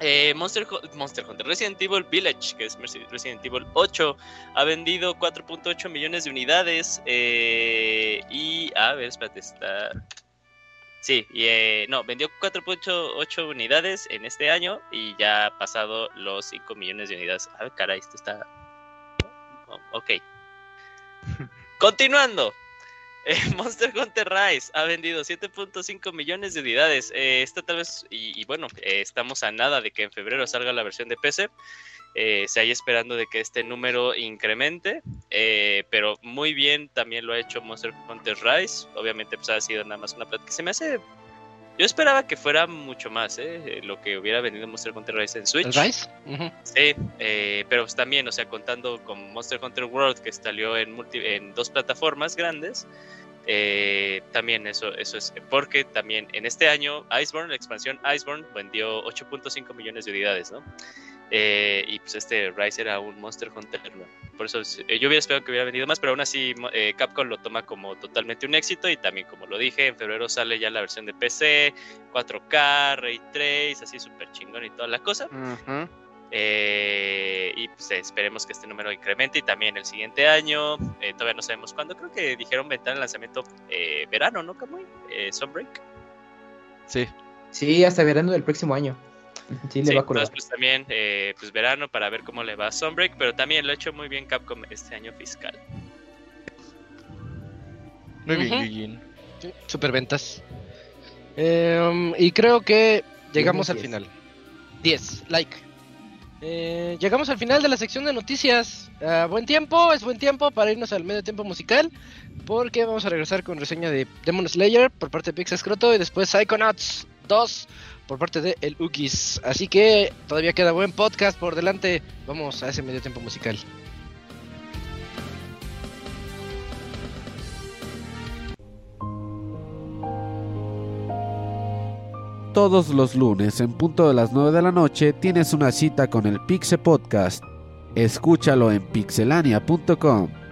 Eh, Monster, Hu- Monster Hunter Resident Evil Village, que es Resident Evil 8, ha vendido 4.8 millones de unidades. eh, y, a ver, espérate, está. Sí, y, eh, no, vendió 4.8 unidades en este año y ya ha pasado los 5 millones de unidades. A ver, caray, esto está. oh, ok. (laughs) Continuando. Eh, (laughs) Monster Hunter Rise ha vendido 7.5 millones de unidades. Eh, esta tal vez, y, bueno, eh, estamos a nada de que en febrero salga la versión de PC. Eh, se haya esperando de que este número incremente, pero muy bien también lo ha hecho Monster Hunter Rise. Obviamente, pues ha sido nada más una plata que se me hace. Yo esperaba que fuera mucho más, ¿eh? lo que hubiera vendido Monster Hunter Rise en Switch. ¿El Rise? Ujú. Sí, eh, pero pues también, o sea, contando con Monster Hunter World que salió en, multi- en dos plataformas grandes, eh, también eso, eso es porque también en este año Iceborne, la expansión Iceborne vendió 8.5 millones de unidades, ¿no? Eh, y pues este Rise era un Monster Hunter, ¿no? Por eso es- eh, yo hubiera esperado que hubiera vendido más, pero aún así eh, Capcom lo toma como totalmente un éxito y también como lo dije, en febrero sale ya la versión de PC, 4K, Ray Trace, así súper chingón y toda la cosa. Eh, y pues esperemos que este número incremente y también el siguiente año. eh, todavía no sabemos cuándo. Creo que dijeron ventana de lanzamiento eh, verano, ¿no, Kamui? Eh, Sunbreak. Sí. Sí, hasta verano del próximo año. Sí, le Sí, va a pues también eh, pues verano para ver cómo le va a Sunbreak, pero también lo ha hecho muy bien Capcom este año fiscal. Muy bien, Ujú. Eugene. Sí, Superventas. Em, y creo que llegamos al Diez. final. 10, like. Eh, llegamos al final de la sección de noticias. Ah, buen tiempo, es buen tiempo para irnos al medio tiempo musical. Porque vamos a regresar con reseña de Demon Slayer por parte de Pix Scroto y después Psychonauts 2 por parte de El Ugis. Así que todavía queda buen podcast por delante. Vamos a ese medio tiempo musical. Todos los lunes en punto de las 9 de la noche tienes una cita con el Pixe Podcast. Escúchalo en pixelania.com.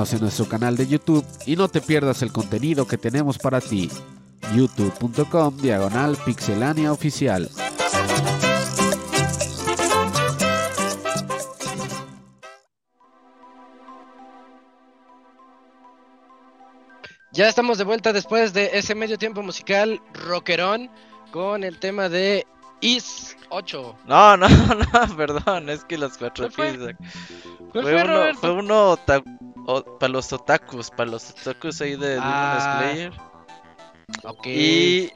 Síguenos en nuestro canal de YouTube y no te pierdas el contenido que tenemos para ti. youtube.com diagonal pixelania oficial. Ya estamos de vuelta después de ese medio tiempo musical rockerón con el tema de Is 8. No, no, (laughs) no, perdón, es que los cuatro ¿Cuál fue? pies. ¿Cuál Fue fue, uno, fue uno para los otakus, para los otakus ahí de Demon Ah. Slayer. Ok. Y.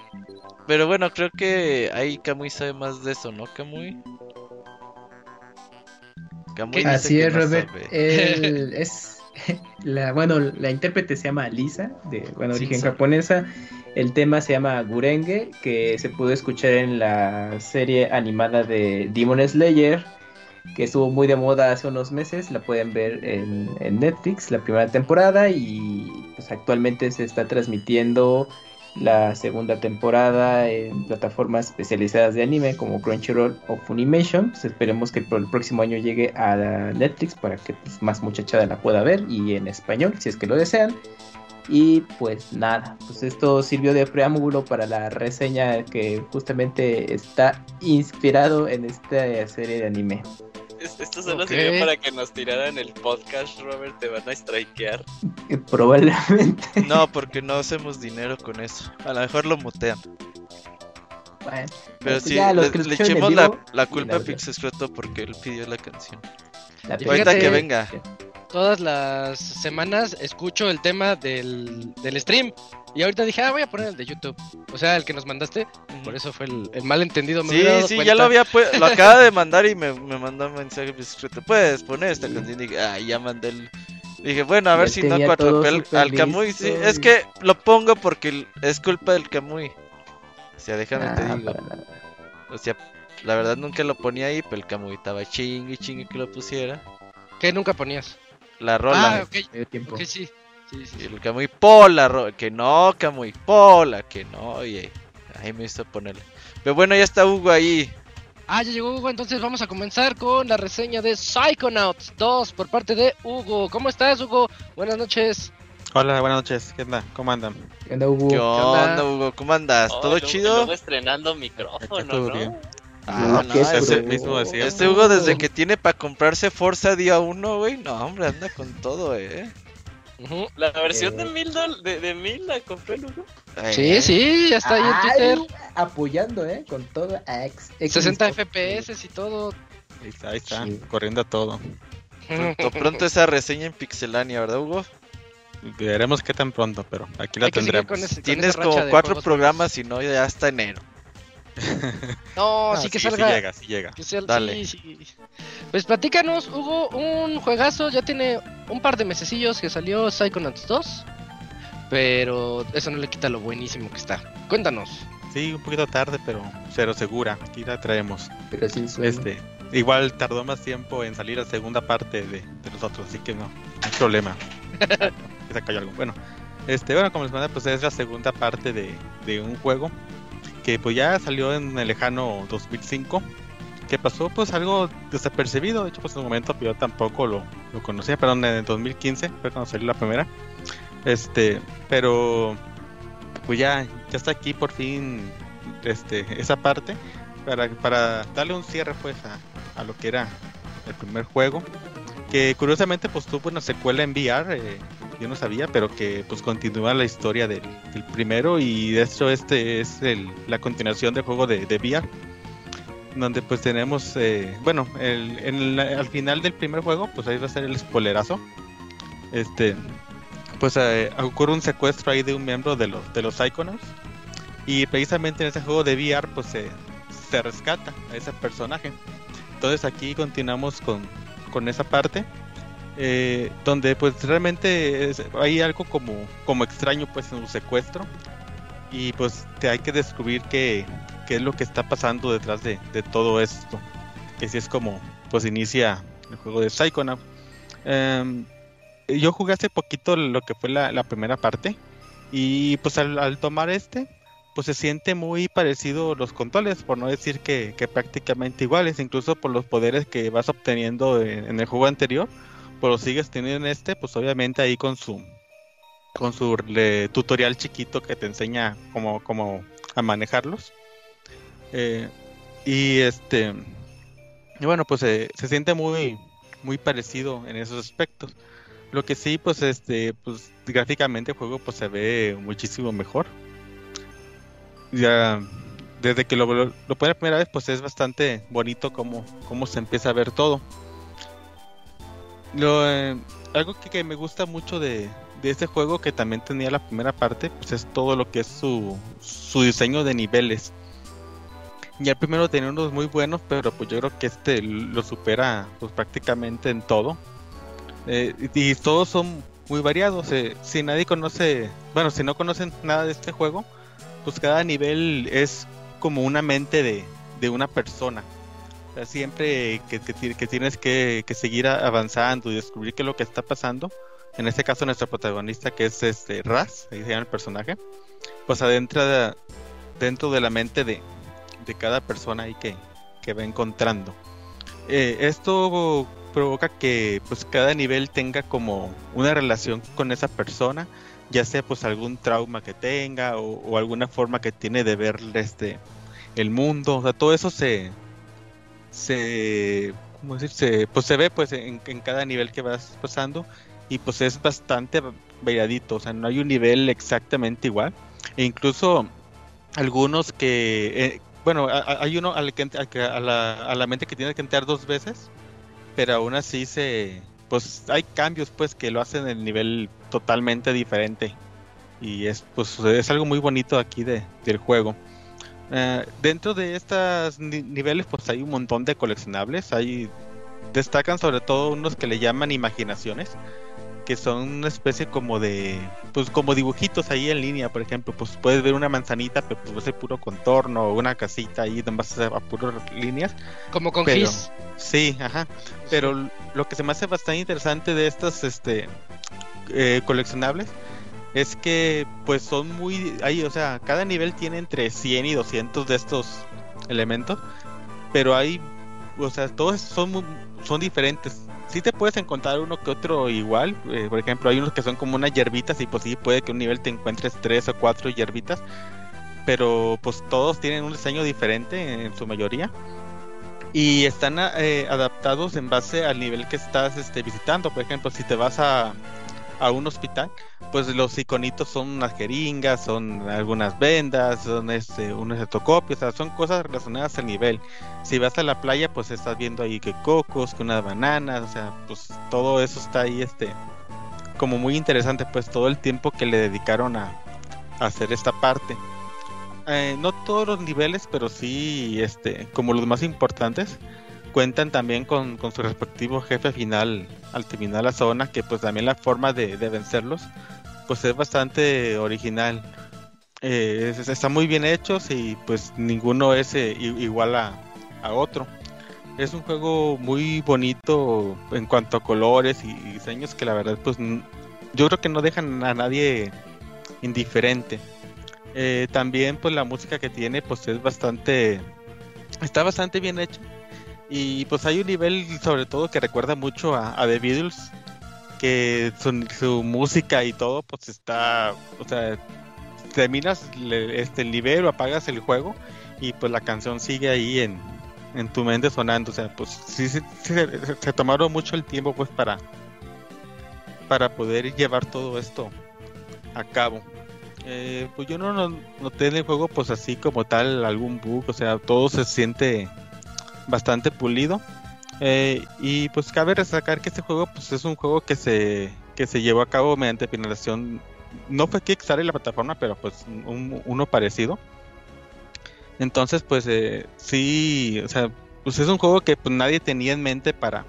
Pero bueno, creo que ahí Kamui sabe más de eso, ¿no, Kamui? Kamui dice Así que es, no Robert. sabe. Él (laughs) es la, bueno, la intérprete se llama Lisa, de bueno, origen japonesa. El tema se llama Gurenge, que se pudo escuchar en la serie animada de Demon Slayer, que estuvo muy de moda hace unos meses. La pueden ver en, Netflix, la primera temporada, y pues actualmente se está transmitiendo la segunda temporada en plataformas especializadas de anime como Crunchyroll o Funimation. Pues esperemos que el próximo año llegue a Netflix para que pues, más muchachada la pueda ver y en español si es que lo desean. Y pues nada, pues esto sirvió de preámbulo para la reseña que justamente está inspirado en esta serie de anime. Es- Esto solo sirvió para que nos tiraran el podcast, Robert. Te van a strikear. Que probablemente, (laughs) No, porque no hacemos dinero con eso. A lo mejor lo mutean. bueno, Pero pues sí, le, le echemos la, culpa a Pixescroto porque él pidió la canción. La Y Ahorita fíjate- que venga. Todas las semanas escucho el tema del, del stream. Y ahorita dije, ah, voy a poner el de YouTube. O sea, el que nos mandaste. Por eso fue el, el malentendido. Me Sí, sí, cuenta. ya lo había (laughs) lo acaba de mandar y me, me mandó un mensaje Pixescroto. Puedes poner esta canción. Y dije, ah, ya mandé el. Dije, bueno, a ver Ya si no tenía cuatro todo al, Kamui. Sí, es que lo pongo porque es culpa del Kamui. O sea, déjame te Ah, digo. O sea, la verdad nunca lo ponía ahí, pero el Kamui estaba chingue chingue que lo pusiera. Que nunca ponías. La rola. Ah, ok. Medio tiempo. Ok, sí. Sí, sí, el Kamui, pola, ro- que no, Kamui, pola, que no, oye. Ahí me hizo ponerle. Pero bueno, ya está Hugo ahí. Ah, ya llegó Hugo, entonces vamos a comenzar con la reseña de Psychonauts 2 por parte de Hugo. ¿Cómo estás, Hugo? Buenas noches. Hola, buenas noches. ¿Qué onda? ¿Cómo andan? ¿Qué onda, Hugo? ¿Qué onda? onda, Hugo? ¿Cómo andas? Oh, ¿Todo luego- chido? estrenando micrófono, ¿no? bien. Ah, No, no, qué ese, pro. mismo decía. este Hugo desde que tiene para comprarse Forza día 1, güey. No, hombre, anda con todo, eh. La versión Eh. de mil de, de mil la compré luego. Sí, Eh, sí, ya está ahí en Twitter. Ay, apoyando, ¿eh? Con todo. a ex- ex- 60 FPS y todo. Ahí está, ahí está, Sí. corriendo todo. Pronto, pronto esa reseña en Pixelania, ¿verdad, Hugo? Veremos qué tan pronto, pero aquí la tendremos. ese- Tienes como cuatro programas y no, ya hasta enero. (laughs) No, Ah, sí que sí, salga. sí llega, sí llega. que sea- Dale. sí, sí. Pues platícanos, Hugo, un juegazo. Ya tiene un par de mesecillos que salió Psychonauts 2. Pero eso no le quita lo buenísimo que está. Cuéntanos. Sí, un poquito tarde, pero cero segura. Aquí la traemos. Pero sueño. Este, igual tardó más tiempo en salir la segunda parte de, de nosotros, así que no, no hay problema. que se cayó algo. Bueno, este, bueno, como les mandé, pues es la segunda parte de, de un juego que pues ya salió en el lejano 2005. Que pasó pues algo desapercibido, de hecho pues en un momento yo tampoco lo, lo conocía, perdón, en el 2015 fue cuando salió la primera. Este, pero pues ya, ya está aquí por fin este, esa parte para, para darle un cierre pues a, a lo que era el primer juego que curiosamente pues tuvo una secuela en VR eh, yo no sabía pero que pues continúa la historia del, primero. Y de hecho este es la continuación del juego de, de VR donde pues tenemos eh, bueno al final del primer juego pues ahí va a ser el spoilerazo. Este pues eh, ocurre un secuestro ahí de un miembro de los de los y precisamente en ese juego de VR pues se, se rescata a ese personaje. Entonces aquí continuamos con, con esa parte eh, donde pues realmente hay algo como como extraño pues en su secuestro. Y pues te hay que descubrir qué, qué es lo que está pasando detrás de, de todo esto. Que si es como pues inicia el juego de Psychonaut Em, yo jugué hace poquito lo que fue la, primera parte. Y pues al, tomar este pues se siente muy parecido los controles por no decir que, que prácticamente iguales. Incluso por los poderes que vas obteniendo en, en el juego anterior lo sigues teniendo en este, pues obviamente ahí con su con su tutorial chiquito que te enseña cómo, cómo a manejarlos. Eh, y este y bueno, pues eh, se siente muy muy parecido en esos aspectos. Lo que sí, pues este, pues gráficamente el juego pues se ve muchísimo mejor. Ya desde que lo, lo, pone la primera vez, pues es bastante bonito como, cómo se empieza a ver todo. Lo, eh, algo que, que me gusta mucho de, de este juego, que también tenía la primera parte, pues es todo lo que es su, su diseño de niveles. Ya el primero tenía unos muy buenos, pero pues yo creo que este lo supera pues prácticamente en todo. Eh, y todos son muy variados. eh, si nadie conoce, bueno, si no conocen nada de este juego, pues cada nivel es como una mente de, de una persona. Siempre que, que ti- que tienes que, que seguir avanzando y descubrir qué es lo que está pasando. En este caso, nuestro protagonista, que es este Raz, se llama el personaje, pues adentra dentro de la mente de, de cada persona ahí que, que va encontrando. Eh, esto provoca que pues cada nivel tenga como una relación con esa persona, ya sea pues algún trauma que tenga o, o alguna forma que tiene de ver este el mundo, o sea, todo eso se se ¿cómo decir? Pues se ve pues en, en cada nivel que vas pasando y pues es bastante variadito, o sea, no hay un nivel exactamente igual e incluso algunos que eh, bueno, hay uno al que, a, la, a la mente que tiene que entrar dos veces, pero aún así se pues hay cambios pues que lo hacen el nivel totalmente diferente y es pues es algo muy bonito aquí de, del juego. Eh, dentro de estos ni- niveles pues hay un montón de coleccionables, hay destacan sobre todo unos que le llaman imaginaciones, que son una especie como de pues como dibujitos ahí en línea, por ejemplo, pues puedes ver una manzanita, pero pues a ser puro contorno, o una casita ahí donde vas a puras líneas. Como con Pero- Gis. Sí, ajá. Pero lo que se me hace bastante interesante de estas este eh, coleccionables es que pues son muy ahí, o sea, cada nivel tiene entre 100 y 200 de estos elementos, pero hay o sea, todos son son diferentes. Sí te puedes encontrar uno que otro igual, eh, por ejemplo, hay unos que son como unas hierbitas y pues puede que un nivel te encuentres tres o cuatro hierbitas, pero pues todos tienen un diseño diferente en, en su mayoría y están eh, adaptados en base al nivel que estás este, visitando. Por ejemplo, si te vas a, a un hospital, pues los iconitos son unas jeringas, son algunas vendas, son este, unos o sea, son cosas relacionadas al nivel. Si vas a la playa, pues estás viendo ahí que cocos, que unas bananas, o sea, pues todo eso está ahí, este, como muy interesante, pues todo el tiempo que le dedicaron a, a hacer esta parte. Eh, no todos los niveles, pero sí, este, como los más importantes, cuentan también con, con su respectivo jefe final al terminar la zona, que pues también la forma de, de vencerlos, pues es bastante original. Eh, es- está muy bien hechos y pues ninguno es eh, igual a, otro. Es un juego muy bonito en cuanto a colores y, diseños que la verdad pues yo creo que no dejan a nadie indiferente. Eh, también pues la música que tiene pues es bastante está bastante bien hecho y pues hay un nivel sobre todo que recuerda mucho a, The Beatles que su, su música y todo pues está o sea terminas este el nivel o apagas el juego y pues la canción sigue ahí en, en tu mente sonando. O sea pues sí, se, tomaron mucho el tiempo pues para para poder llevar todo esto a cabo. Eh, pues yo no- noté en el juego pues así como tal algún bug, o sea, todo se siente bastante pulido. Eh, y pues cabe resaltar que este juego pues es un juego que se que se llevó a cabo mediante finalización no fue Kickstarter la plataforma, pero pues un- uno parecido. Entonces pues eh, sí, o sea, pues es un juego que pues nadie tenía en mente para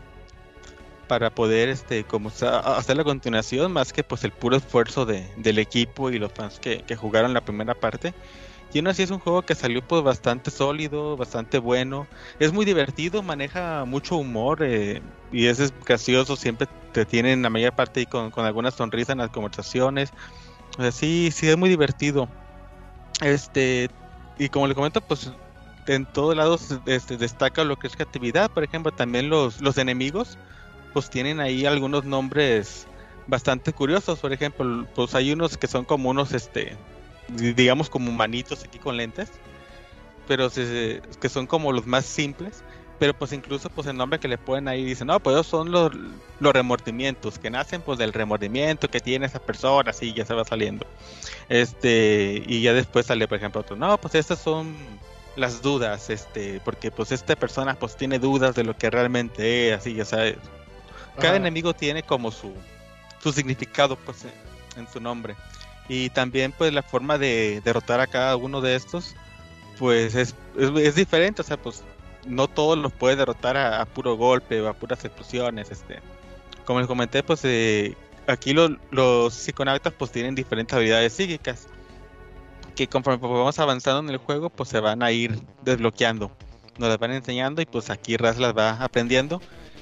para poder este como hacer la continuación más que pues el puro esfuerzo de, del equipo y los fans que, que jugaron la primera parte y aún así es un juego que salió pues bastante sólido bastante bueno. Es muy divertido maneja mucho humor eh, y es, gracioso siempre te tienen la mayor parte ahí con, con alguna sonrisa en las conversaciones. O sí sí es muy divertido. Este y como le comento pues en todos lados este, destaca lo que es creatividad. Por ejemplo también los, los enemigos pues tienen ahí algunos nombres bastante curiosos. Por ejemplo, pues hay unos que son como unos, este, digamos como manitos aquí con lentes, pero se- que son como los más simples. Pero pues incluso pues el nombre que le ponen ahí dicen, no, pues esos son los, los remordimientos, que nacen pues del remordimiento que tiene esa persona, así ya se va saliendo. Este, y ya después sale, por ejemplo, otro, no, pues estas son las dudas, este, porque pues esta persona pues tiene dudas de lo que realmente es, así ya sabes. Cada Ajá. enemigo tiene como su, su significado pues en, en su nombre. Y también pues la forma de derrotar a cada uno de estos pues es, es, es diferente, o sea, pues no todos los puedes derrotar a, a puro golpe o a puras explosiones, este. Como les comenté, pues eh, aquí lo- los psiconautas pues tienen diferentes habilidades psíquicas que conforme pues, vamos avanzando en el juego pues se van a ir desbloqueando, nos las van enseñando y pues aquí Raz las va aprendiendo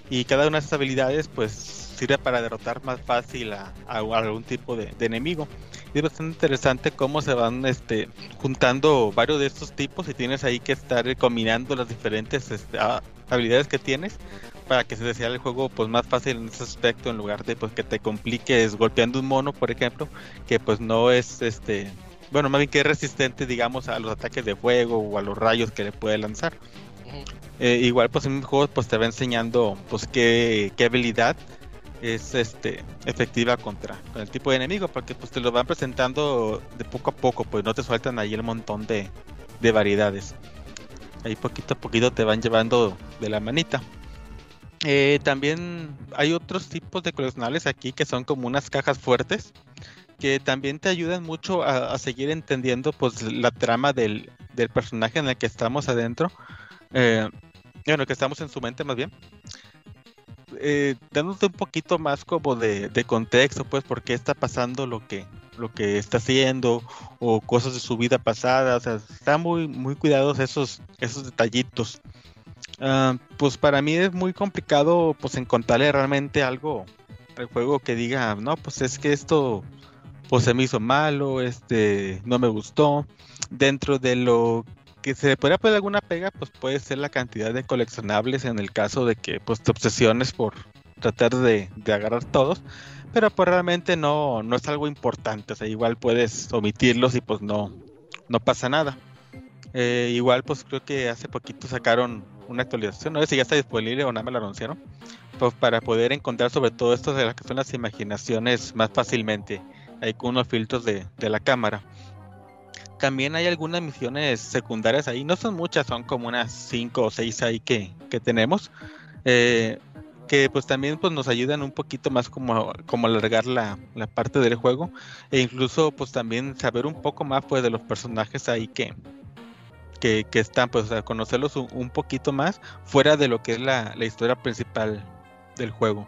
y cada una de esas habilidades pues sirve para derrotar más fácil a, a algún tipo de, de enemigo. Y es bastante interesante cómo se van este, juntando varios de estos tipos y tienes ahí que estar combinando las diferentes este, ah, habilidades que tienes para que se desea el juego pues más fácil en ese aspecto en lugar de pues que te compliques golpeando un mono por ejemplo que pues no es este bueno más bien que es resistente digamos a los ataques de fuego o a los rayos que le puede lanzar. Eh, igual pues en el juego pues te va enseñando pues qué, qué habilidad es este efectiva contra con el tipo de enemigo porque pues te lo van presentando de poco a poco pues no te sueltan ahí el montón de, de variedades. Ahí poquito a poquito te van llevando de la manita. Eh, también hay otros tipos de coleccionables aquí que son como unas cajas fuertes que también te ayudan mucho a, a seguir entendiendo pues la trama del, del personaje en el que estamos adentro. Eh, bueno que estamos en su mente más bien eh, dándote un poquito más como de, contexto, pues, por qué está pasando lo que, lo que está haciendo o cosas de su vida pasada. O sea, están muy, muy cuidados esos, esos detallitos. Ah, pues para mí es muy complicado pues encontrarle realmente algo al juego que diga, no, pues es que esto pues se me hizo malo, este no me gustó. Dentro de lo que se le podría poner alguna pega, pues puede ser la cantidad de coleccionables en el caso de que pues te obsesiones por tratar de, de agarrar todos, pero pues realmente no, no es algo importante, o sea, igual puedes omitirlos y pues no, no pasa nada. Eh, igual pues creo que hace poquito sacaron una actualización, no sé si ya está disponible o nada me la anunciaron, pues para poder encontrar sobre todo esto de las que son las imaginaciones más fácilmente, ahí con unos filtros de, de la cámara. También hay algunas misiones secundarias ahí, no son muchas, son como unas 5 o 6 ahí que, que tenemos. eh, que pues también pues nos ayudan un poquito más como, como alargar la, la parte del juego e incluso pues también saber un poco más pues de los personajes ahí que, que, que están pues o sea, conocerlos un, un poquito más fuera de lo que es la, la historia principal del juego.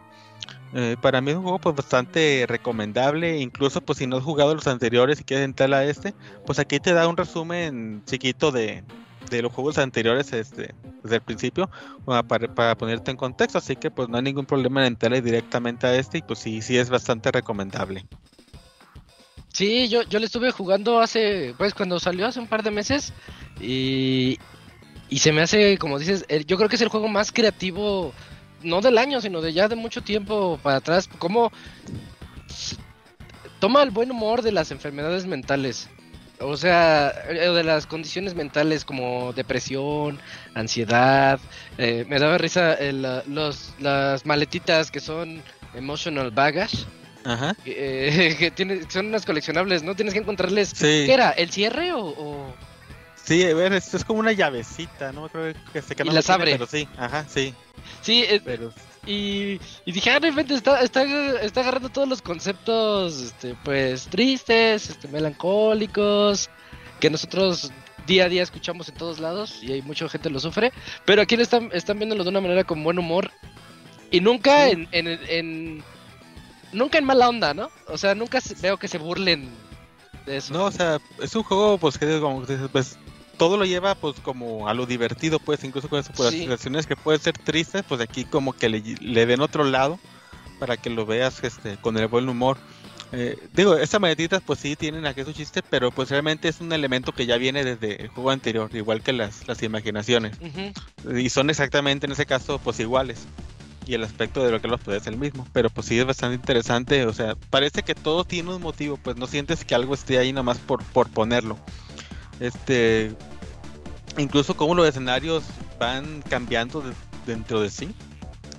Eh, para mí es un juego pues bastante recomendable, incluso pues si no has jugado los anteriores y quieres entrar a este, pues aquí te da un resumen chiquito de, de los juegos anteriores este, desde el principio para, para ponerte en contexto, así que pues no hay ningún problema en entrarle directamente a este y pues sí, sí es bastante recomendable. Sí, yo, yo le estuve jugando hace, pues cuando salió hace un par de meses y, y se me hace, como dices, yo creo que es el juego más creativo, no del año, sino de ya de mucho tiempo para atrás, como s- toma el buen humor de las enfermedades mentales, o sea, eh, de las condiciones mentales como depresión, ansiedad, eh, me daba risa el, la- los, las maletitas que son emotional baggage Ajá. que, (laughs) que tiene, son unas coleccionables, ¿no? Tienes que encontrarles. Sí. ¿Qué era? ¿El cierre o.? o- Sí, a ver, esto es como una llavecita, ¿no? Creo que se Y las abre. Pero sí, ajá, sí. Sí, eh, Pero y, y dije, ah, de repente está, está, está agarrando todos los conceptos, este, pues, tristes, este, melancólicos, que nosotros día a día escuchamos en todos lados y hay mucha gente lo sufre, pero aquí lo están, están viéndolo de una manera con buen humor y nunca en, en, en- nunca en mala onda, ¿no? O sea, nunca veo que se burlen de eso. No, o sea, es un juego, pues, que como pues, todo lo lleva, pues, como a lo divertido, pues, incluso con Sí. las situaciones que pueden ser tristes, pues, aquí como que le, le den otro lado para que lo veas, este, con el buen humor. Eh, digo, estas maletitas, pues, sí tienen aquí su chiste, pero, pues, realmente es un elemento que ya viene desde el juego anterior, igual que las, las imaginaciones. Y son exactamente, en ese caso, pues, iguales. y el aspecto de lo que los puede es el mismo. Pero pues sí es bastante interesante. O sea, parece que todo tiene un motivo. Pues no sientes que algo esté ahí nomás por, por ponerlo. Este. Incluso como los escenarios van cambiando de- dentro de sí.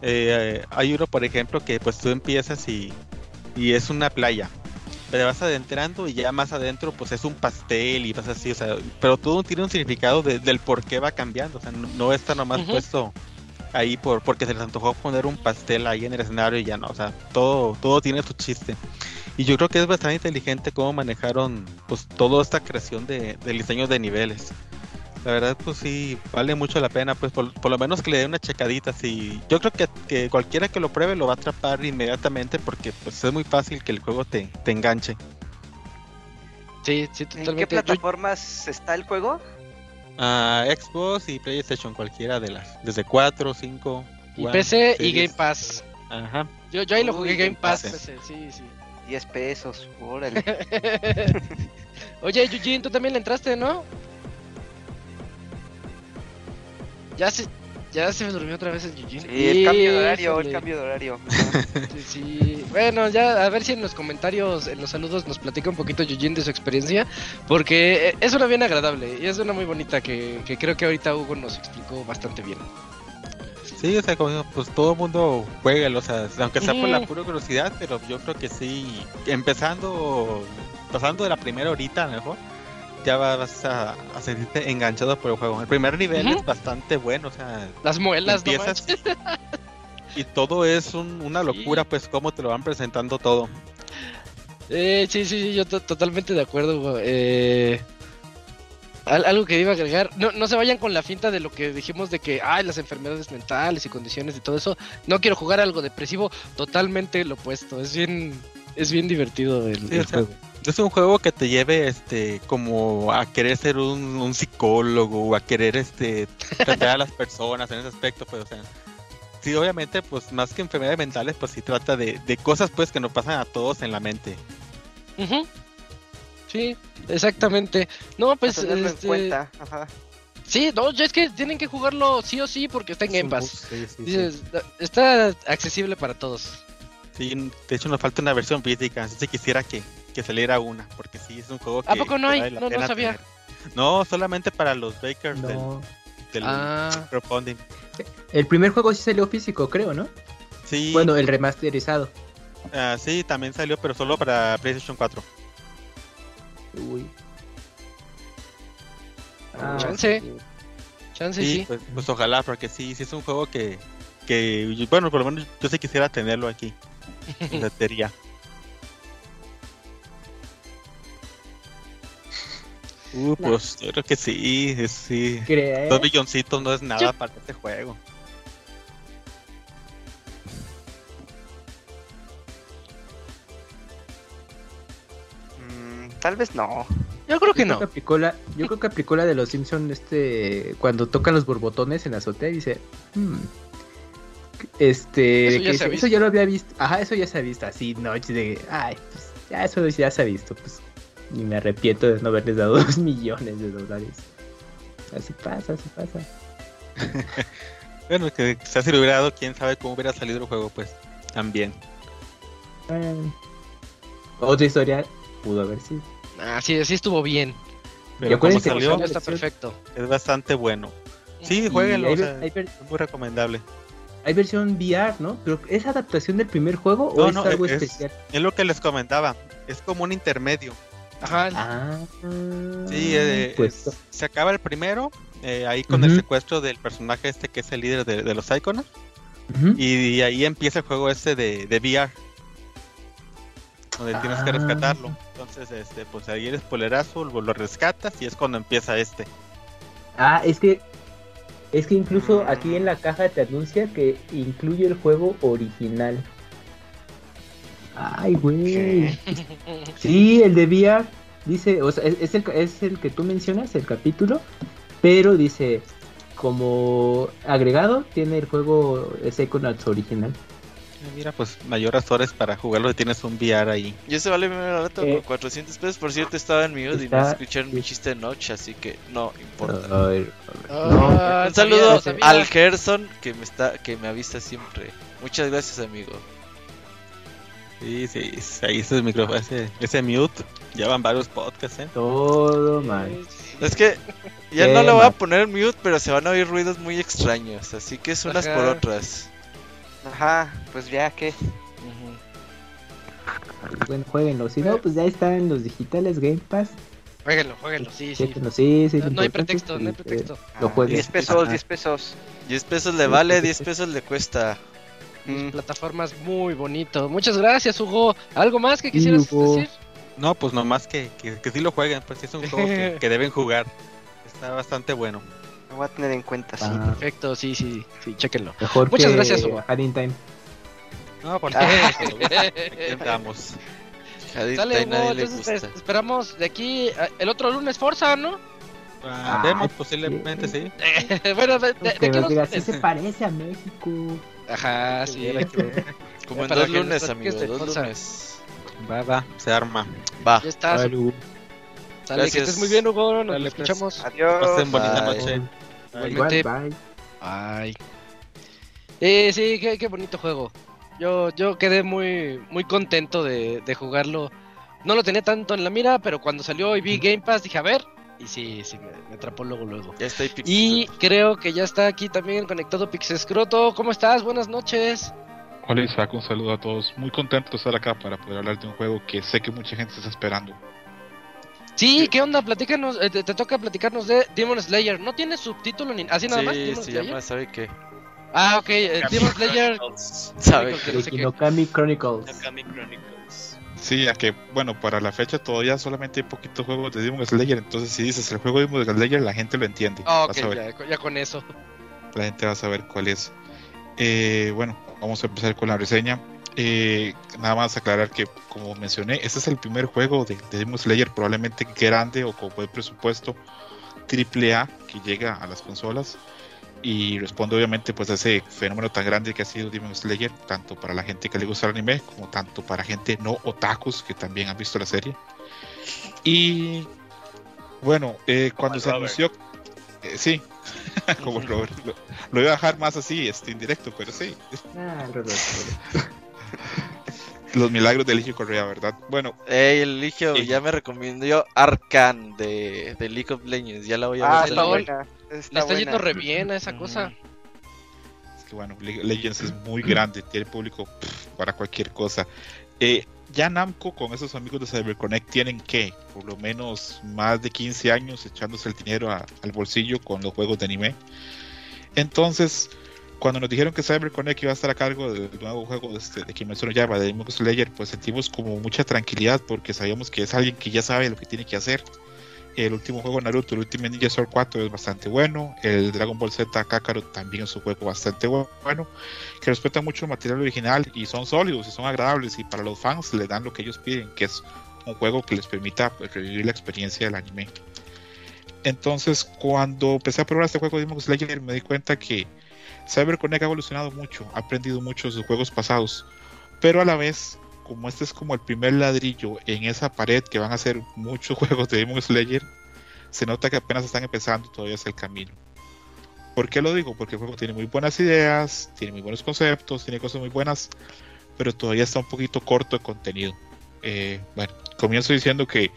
Eh, hay uno, por ejemplo, que pues tú empiezas y, y es una playa. Pero vas adentrando y ya más adentro pues es un pastel y vas así, o sea, pero todo tiene un significado de- del por qué va cambiando, o sea, no, no está nomás puesto ahí por porque se les antojó poner un pastel ahí en el escenario y ya no, o sea, todo todo tiene su chiste. Y yo creo que es bastante inteligente cómo manejaron pues toda esta creación de, del diseño de niveles. La verdad, pues sí, vale mucho la pena, pues por, por lo menos que le dé una checadita. Sí, yo creo que, que cualquiera que lo pruebe lo va a atrapar inmediatamente porque pues es muy fácil que el juego te, te enganche. Sí, sí, ¿En qué Yo- plataformas está el juego? A Xbox y PlayStation, cualquiera de las, desde 4, 5, y PC y Game Pass. Ajá. Yo, yo ahí lo jugué Game Game Pass. Pass. PC, sí, sí. 10 pesos, órale. (laughs) Oye, Eugene, tú también le entraste, ¿no? Ya se, ya se me durmió otra vez el Eugene. Sí, el cambio de horario, el cambio de horario. (laughs) Sí, sí. Bueno, ya a ver si en los comentarios, en los saludos nos platica un poquito Eugene de su experiencia, porque eh, es una bien agradable y es una muy bonita que, que creo que ahorita Hugo nos explicó bastante bien. Sí, o sea, como pues todo el mundo juega, o sea, aunque sea por la pura curiosidad, pero yo creo que sí, empezando, pasando de la primera horita a lo mejor, ya va- vas a, a sentirte enganchado por el juego. El primer nivel es bastante bueno, o sea, Las muelas, no empiezas manches. y todo es un- una locura, pues cómo te lo van presentando todo. Eh, sí, sí, sí, yo to- totalmente de acuerdo. Eh, al- algo que iba a agregar, no, no se vayan con la finta de lo que dijimos de que, ay, las enfermedades mentales y condiciones y todo eso. No quiero jugar algo depresivo, totalmente lo opuesto. Es bien, es bien divertido el, Sí, el o sea, juego. Es un juego que te lleve este como a querer ser un, un psicólogo o a querer este tratar a las personas en ese aspecto, pues o sea, sí obviamente pues más que enfermedades mentales pues sí trata de, de cosas pues que nos pasan a todos en la mente. Ujú. Sí, exactamente. No, pues, tenerlo este, en cuenta. Ajá. sí, no, ya es que tienen que jugarlo sí o sí porque está en Game Pass. Sí, sí, está accesible para todos. Sí, de hecho nos falta una versión física, así que quisiera que, que saliera una, porque sí es un juego que ¿A poco no hay? vale No, no sabía. tener. No, solamente para los bakers del, No. del Ah. El primer juego sí salió físico, creo, ¿no? Sí, Bueno, el remasterizado. ah, sí, también salió, pero solo para PlayStation 4. Uy. Ah, Chance. sí. Chance Sí, sí. Pues, pues ojalá, porque sí, sí es un juego que, que, bueno, por lo menos yo sí quisiera tenerlo aquí, (laughs) en la batería. Uh, pues yo creo que sí, sí. ¿Crees? Dos billoncitos no es nada Yo- para este juego. Tal vez no. Yo creo que Yo no. creo que aplicó la, yo creo que aplicó la de los Simpson este cuando tocan los borbotones en la azotea y dice, "Hmm, este, Eso que ya dice, se ha eso visto". ya lo había visto, ajá, eso ya se ha visto, así, no, de, ay, pues, ya eso ya se ha visto, pues, ni me arrepiento de no haberles dado (laughs) dos millones de dólares. Así pasa, así pasa. (laughs) Bueno, que quizás si lo hubiera dado, quién sabe cómo hubiera salido el juego, pues también. Otra historia pudo haber sido. Ah, sí, sí estuvo bien. Pero como salió, está perfecto. es bastante bueno. Sí, Y jueguenlo, o sea, es muy recomendable. hay versión VR, ¿no? Pero ¿es adaptación del primer juego o No, es algo es- especial? Es lo que les comentaba, es como un intermedio. Ajá. Ah, Sí, eh, pues, es- se acaba el primero, eh, ahí con el secuestro del personaje este que es el líder de, de los Iconos, ujú. y, ahí empieza el juego este de, de VR, donde tienes que Ah. rescatarlo. Entonces, este, pues ahí el spoilerazo, lo, lo rescatas y es cuando empieza este. Ah, es que es que incluso Mm. aquí en la caja te anuncia que incluye el juego original. Ay, güey. Sí, el de VR dice, o sea, es, es el, es el que tú mencionas, el capítulo, pero dice como agregado tiene el juego Psychonauts original. Mira, pues mayores horas para jugarlo y tienes un VR ahí. Y ese vale muy barato, Eh, con 400 pesos. Por cierto, estaba en mute y no escucharon mi chiste de noche, así que no importa. Ay, Ah, Un saludo sabía. al Gerson que me está que me avisa siempre Muchas gracias, amigo. Sí, sí, ahí ese micrófono, ese, ese mute. Ya van varios podcasts, ¿eh? Todo mal. Es que ya no le voy a poner mute, pero se van a oír ruidos muy extraños. Así que es unas por Ajá. otras. Ajá, pues ya que. Bueno, jueguenlo. Si no, pues ya están los digitales Game Pass. Jueguenlo, jueguenlo, sí, sí. Sí, sí. No, hay pretexto, no hay pretexto. eh, Lo jueguen. 10 pesos, Ajá. 10 pesos. 10 pesos le vale, 10 pesos le cuesta. Mm, Plataformas muy bonito. Muchas gracias, Hugo. ¿Algo más que quisieras decir? No, pues nomás que, que, que sí lo jueguen, pues sí es un juego que, (laughs) que deben jugar. Está bastante bueno. Lo voy a tener en cuenta, sí. Ah, Perfecto, sí, sí, sí, chéquenlo. mejor Muchas que gracias, Hugo. Hard in Time. No, porque Ah. (laughs) aquí andamos. Sale, Hugo, nadie entonces gusta. esperamos de aquí a- el otro lunes Forza, ¿no? Ah, Ah, sí. posiblemente, sí. (laughs) bueno, de, de- de sí lunes. se parece a México. Ajá, sí. (laughs) Como en dos lunes, nos amigo, platiques de dos Forza. lunes. Va, va, se arma. Va. Ya estás. Salud. Sale, que Gracias. estés muy bien, Hugo. Nos Dale, pues. escuchamos. Adiós. Pasen bonita Bye. noche. Igualmente. Igual, bye. Ay. Eh, sí, qué, qué bonito juego. Yo, yo quedé muy, muy contento de, de jugarlo. No lo tenía tanto en la mira, pero cuando salió y vi Game Pass dije, a ver. Y sí, sí, me, me atrapó luego, luego. Ya estoy Pixel. Y creo que ya está aquí también conectado Pixescroto. ¿Cómo estás? Buenas noches. Hola Isaac, un saludo a todos. Muy contento de estar acá para poder hablar de un juego que sé que mucha gente está esperando. Sí, ¿qué onda? Platícanos, eh, te, te toca platicarnos de Demon Slayer. ¿No tiene subtítulo ni así nada más? Sí, Demon se Slayer? llama, ¿sabe qué? Ah, ok, eh, Demon Slayer. (laughs) ¿Sabe qué? no sé Chronicles. Nakami Chronicles. Sí, ya que, bueno, para la fecha todavía solamente hay poquitos juegos de Demon Slayer. Entonces, si dices el juego de Demon Slayer, la gente lo entiende. Ah, ok, a ya, ya con eso. la gente va a saber cuál es. Eh, bueno, vamos a empezar con la reseña. Eh, nada más aclarar que, como mencioné, este es el primer juego de, de Demon Slayer, probablemente grande o con buen presupuesto AAA que llega a las consolas y responde obviamente pues a ese fenómeno tan grande que ha sido Demon Slayer, tanto para la gente que le gusta el anime como tanto para gente no otakus que también han visto la serie. Y bueno, eh, cuando se Robert. anunció, eh, sí, (laughs) como el Robert, lo, lo iba a dejar más así, este indirecto, pero sí, Ah, Robert, Robert. (laughs) los milagros de Eligio Correa, ¿verdad? Bueno, Ey, el Ligio Sí. ya me recomendó Arcan de, de League of Legends. Ya la voy a Ah, ver. está buena. Le Está está yendo buena. re bien a esa cosa. Es que bueno, Le- Legends es muy grande, tiene público pff, para cualquier cosa. Eh, ya Namco con esos amigos de CyberConnect tienen que, por lo menos más de 15 años echándose el dinero a- al bolsillo con los juegos de anime. Entonces, cuando nos dijeron que CyberConnect iba a estar a cargo del nuevo juego de, este, de Kimetsu no Yaiba, de Demon Slayer, pues sentimos como mucha tranquilidad porque sabíamos que es alguien que ya sabe lo que tiene que hacer. El último juego Naruto, el último Ninja Sword 4 es bastante bueno. El Dragon Ball Z Kakarot también es un juego bastante bu- bueno. Que respeta mucho el material original y son sólidos y son agradables. Y para los fans le dan lo que ellos piden, que es un juego que les permita pues, revivir la experiencia del anime. Entonces, cuando empecé a probar este juego de Demon Slayer, me di cuenta que CyberConnect ha evolucionado mucho, ha aprendido mucho de sus juegos pasados, pero a la vez, como este es como el primer ladrillo en esa pared que van a ser muchos (laughs) juegos de Demon Slayer, se nota que apenas están empezando todavía el camino. ¿Por qué lo digo? Porque el juego tiene muy buenas ideas, tiene muy buenos conceptos, tiene cosas muy buenas, pero todavía está un poquito corto de contenido. Eh, bueno, comienzo diciendo que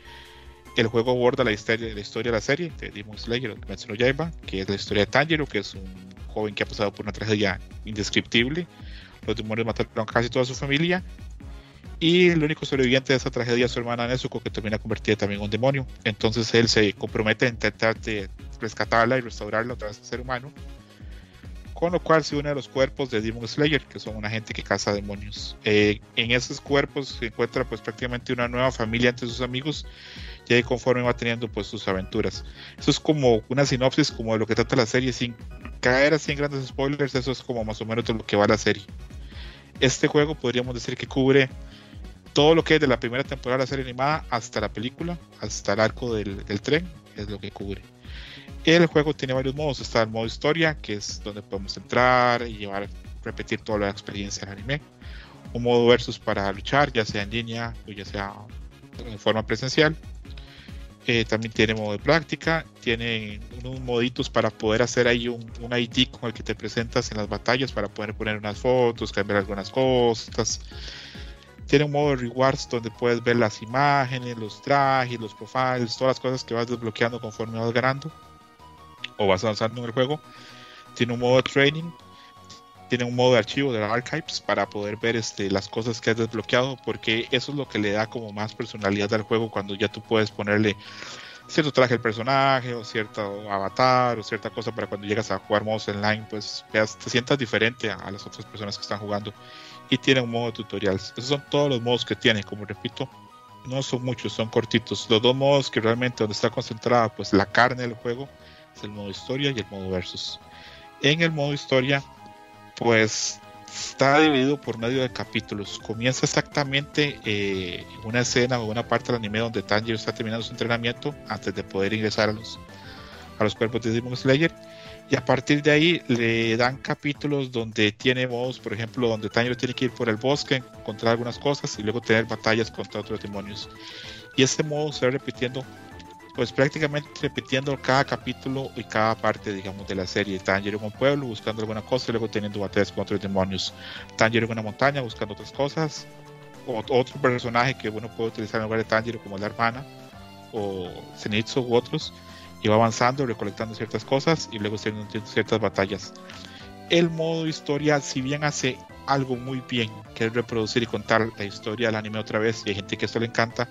el juego aborda la historia, la historia de la serie de Demon Slayer, Kimetsu no Yaiba, que es la historia de Tanjiro, que es un joven que ha pasado por una tragedia indescriptible. Los demonios mataron casi toda su familia. Y el único sobreviviente de esa tragedia es su hermana Nezuko, que termina convertida también en un demonio. Entonces él se compromete a intentar de rescatarla y restaurarla otra vez a ser humano. Con lo cual se une a los cuerpos de Demon Slayer, que son una gente que caza demonios. Eh, en esos cuerpos se encuentra pues prácticamente una nueva familia entre sus amigos y ahí conforme va teniendo pues sus aventuras. Eso es como una sinopsis como de lo que trata la serie sin caer así en grandes spoilers, eso es como más o menos de lo que va la serie. Este juego podríamos decir que cubre todo lo que es de la primera temporada de la serie animada hasta la película, hasta el arco del, del tren, es lo que cubre. El juego tiene varios modos, está el modo historia, que es donde podemos entrar y llevar, repetir toda la experiencia del anime. Un modo versus para luchar, ya sea en línea o ya sea en forma presencial También tiene modo de práctica, tiene unos moditos para poder hacer ahí un, un ID con el que te presentas en las batallas para poder poner unas fotos, cambiar algunas cosas. Tiene un modo de rewards donde puedes ver las imágenes, los trajes, los profiles, todas las cosas que vas desbloqueando conforme vas ganando o vas avanzando en el juego. Tiene un modo de training, tiene un modo de archivo de archives para poder ver este, las cosas que has desbloqueado, porque eso es lo que le da como más personalidad al juego cuando ya tú puedes ponerle cierto traje al personaje o cierto avatar o cierta cosa para cuando llegas a jugar modos online, pues te sientas diferente a, las otras personas que están jugando. Y tiene un modo de tutorials. Esos son todos los modos que tiene, como repito, no son muchos, son cortitos. Los dos modos que realmente donde está concentrada pues la carne del juego es el modo historia y el modo versus. En el modo historia pues está dividido por medio de capítulos. Comienza exactamente eh, una escena o una parte del anime donde Tanjiro está terminando su entrenamiento antes de poder ingresar a los, a los cuerpos de Demon Slayer. Y a partir de ahí le dan capítulos donde tiene modos, por ejemplo, donde Tanjiro tiene que ir por el bosque, encontrar algunas cosas y luego tener batallas contra otros demonios. Y este modo se va repitiendo pues prácticamente repitiendo cada capítulo y cada parte, digamos, de la serie. Tanjiro en un pueblo buscando alguna cosa y luego teniendo batallas con otros demonios. Tanjiro en una montaña buscando otras cosas. O, otro personaje que uno puede utilizar en lugar de Tanjiro como la hermana o Zenitsu u otros. Y va avanzando, recolectando ciertas cosas y luego teniendo ciertas batallas. El modo historia, si bien hace algo muy bien, que es reproducir y contar la historia del anime otra vez, y hay gente que esto le encanta,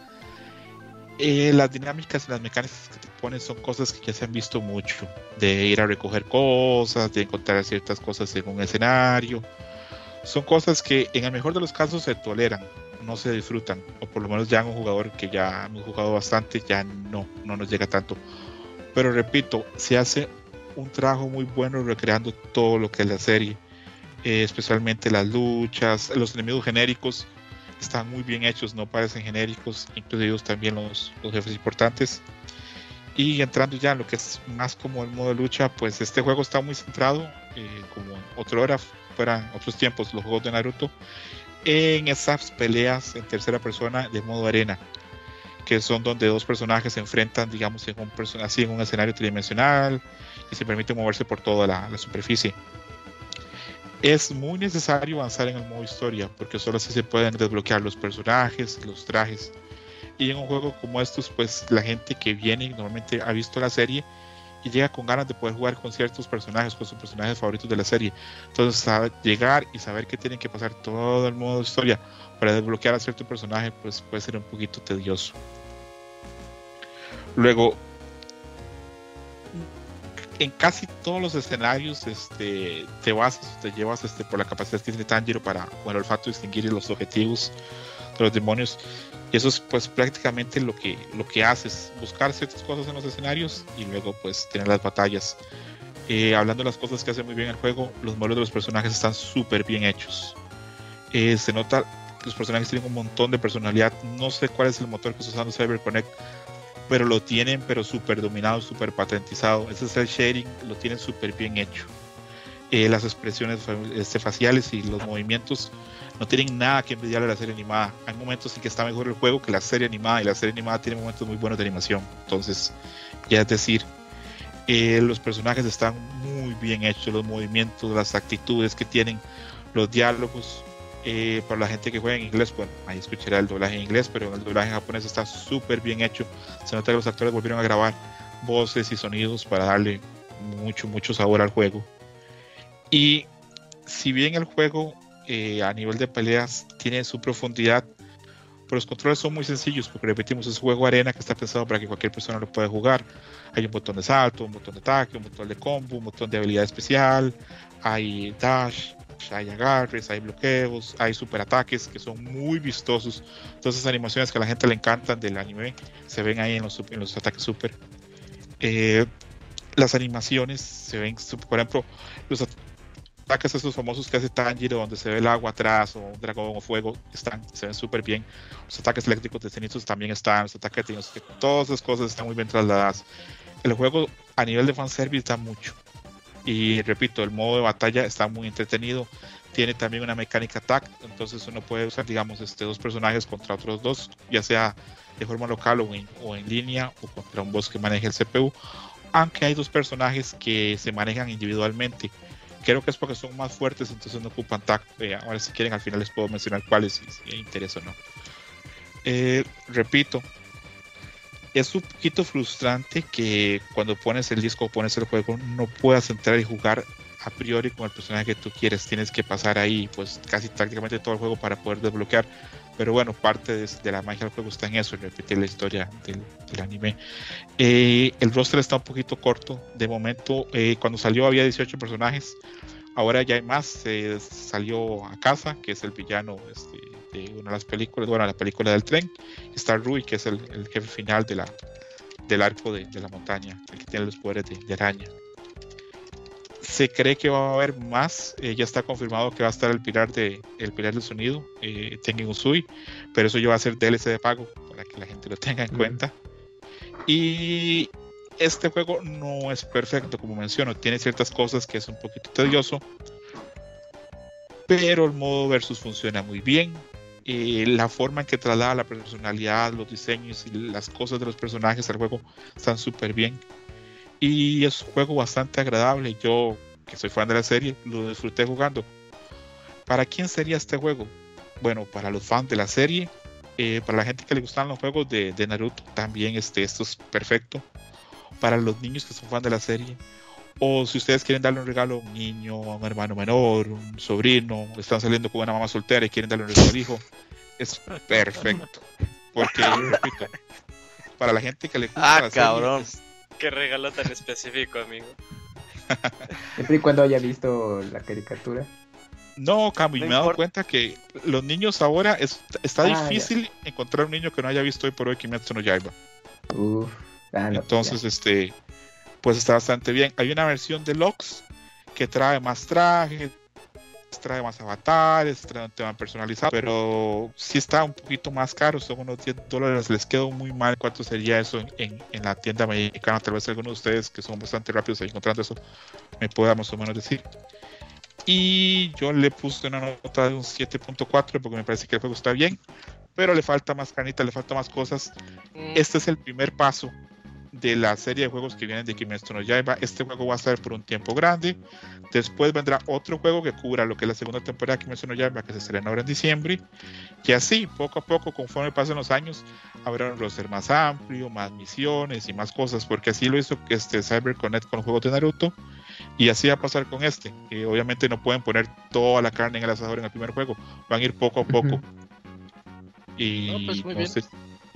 eh, las dinámicas y las mecánicas que te ponen son cosas que ya se han visto mucho, de ir a recoger cosas, de encontrar ciertas cosas en un escenario. Son cosas que en el mejor de los casos se toleran, no se disfrutan, o por lo menos ya en un jugador que ya hemos jugado bastante, ya no, no nos llega tanto. Pero repito, se hace un trabajo muy bueno recreando todo lo que es la serie, eh, especialmente las luchas, los enemigos genéricos están muy bien hechos, no parecen genéricos, incluidos también los, los jefes importantes. Y entrando ya en lo que es más como el modo de lucha, pues este juego está muy centrado, eh, como otra hora fueran otros tiempos, los juegos de Naruto, en esas peleas en tercera persona de modo arena, que son donde dos personajes se enfrentan, digamos, en un, así en un escenario tridimensional y se permite moverse por toda la, la superficie es muy necesario avanzar en el modo historia, porque solo así se pueden desbloquear los personajes, los trajes. Y en un juego como estos, pues la gente que viene normalmente ha visto la serie y llega con ganas de poder jugar con ciertos personajes, con sus personajes favoritos de la serie. Entonces, llegar y saber que tienen que pasar todo el modo historia para desbloquear a cierto personaje, pues puede ser un poquito tedioso. Luego, en casi todos los escenarios este, te vas, te llevas este, por la capacidad que tiene Tanjiro para con el olfato distinguir los objetivos de los demonios. Y eso es pues prácticamente lo que, lo que haces, buscar ciertas cosas en los escenarios y luego pues tener las batallas. Eh, hablando de las cosas que hace muy bien el juego, los modelos de los personajes están súper bien hechos. Eh, se nota que los personajes tienen un montón de personalidad. No sé cuál es el motor que está usando CyberConnect, pero lo tienen pero súper dominado, súper patentizado. Ese es el shading, lo tienen súper bien hecho. Eh, las expresiones este, faciales y los movimientos no tienen nada que envidiarle a la serie animada. Hay momentos en que está mejor el juego que la serie animada y la serie animada tiene momentos muy buenos de animación. Entonces, ya es decir, eh, los personajes están muy bien hechos, los movimientos, las actitudes que tienen, los diálogos, eh, para la gente que juega en inglés, bueno, ahí escuchará el doblaje en inglés, pero el doblaje en japonés está súper bien hecho. Se nota que los actores volvieron a grabar voces y sonidos para darle mucho, mucho sabor al juego. Y si bien el juego eh, a nivel de peleas tiene su profundidad, pero los controles son muy sencillos porque repetimos, es un juego arena que está pensado para que cualquier persona lo pueda jugar. Hay un botón de salto, un botón de ataque, un botón de combo, un botón de habilidad especial, hay dash, hay agarres, hay bloqueos, hay superataques que son muy vistosos. Todas esas animaciones que a la gente le encantan del anime se ven ahí en los, ataques super. Eh, las animaciones se ven, por ejemplo, los ataques esos famosos que hace Tanjiro, donde se ve el agua atrás, o un dragón o fuego, están, se ven súper bien. Los ataques eléctricos de Zenithus también están, los ataques de todas esas cosas están muy bien trasladadas. El juego a nivel de fanservice da mucho. Y repito, el modo de batalla está muy entretenido. Tiene también una mecánica tag, entonces uno puede usar, digamos, este, dos personajes contra otros dos, ya sea de forma local o en, o en línea o contra un boss que maneje el CPU, aunque hay dos personajes que se manejan individualmente. Creo que es porque son más fuertes, entonces no ocupan tag. Eh, ahora si quieren al final les puedo mencionar cuáles, si, si interesa o no. Eh, repito, es un poquito frustrante que cuando pones el disco o pones el juego no puedas entrar y jugar a priori con el personaje que tú quieres. Tienes que pasar ahí pues casi prácticamente todo el juego para poder desbloquear. Pero bueno, parte de, la magia del juego está en eso, en repetir la historia del, del anime. Eh, el roster está un poquito corto. De momento, eh, cuando salió había 18 personajes. Ahora ya hay más. Eh, salió a casa, que es el villano este, de una de las películas, bueno, la película del tren. Está Rui, que es el, el jefe final de la, del arco de, de, la montaña, el que tiene los poderes de, de araña. Se cree que va a haber más, eh, ya está confirmado que va a estar el pilar de el pilar del sonido, eh, Tengen Usui, pero eso ya va a ser DLC de pago para que la gente lo tenga en mm. cuenta. Y este juego no es perfecto, como menciono, tiene ciertas cosas que es un poquito tedioso, pero el modo versus funciona muy bien. Eh, la forma en que traslada la personalidad, los diseños y las cosas de los personajes al juego están súper bien. Y es un juego bastante agradable. Yo, que soy fan de la serie, lo disfruté jugando. ¿Para quién sería este juego? Bueno, para los fans de la serie, eh, para la gente que le gustan los juegos de, Naruto, también este, esto es perfecto. Para los niños que son fans de la serie, o si ustedes quieren darle un regalo a un niño, a un hermano menor, un sobrino, están saliendo con una mamá soltera y quieren darle un regalo al hijo, es perfecto. Porque, (laughs) repito, para la gente que le gusta ah, cabrón. Qué regalo tan específico, amigo. (laughs) Siempre y cuando haya visto la caricatura. No, Cami, No me he dado cuenta que los niños ahora es- está Ah, ya. difícil encontrar un niño que no haya visto hoy por hoy Kimetsu no Yaiba. Uf. Ah, no, Entonces, este, pues está bastante bien. Hay una versión de Lux que trae más trajes, trae más avatares, trae un tema personalizado, pero sí está un poquito más caro, son unos 10 dólares. Les quedó muy mal cuánto sería eso en, en- en la tienda mexicana. Tal vez algunos de ustedes que son bastante rápidos encontrando eso me pueda más o menos decir. Y yo le puse una nota de un 7.4 porque me parece que el juego está bien, pero le falta más canita, le falta más cosas Mm, este es el primer paso de la serie de juegos que vienen de Kimetsu no Yaiba. Este juego va a estar por un tiempo grande. Después vendrá otro juego que cubra lo que es la segunda temporada de Kimetsu no Yaiba, que se estrena ahora en diciembre. Y así, poco a poco, conforme pasen los años, habrá un roster más amplio, más misiones y más cosas, porque así lo hizo este CyberConnect con los juegos de Naruto. Y así va a pasar con este. que obviamente no pueden poner toda la carne en el asador en el primer juego. Van a ir poco a poco. Y No, pues muy no bien. sé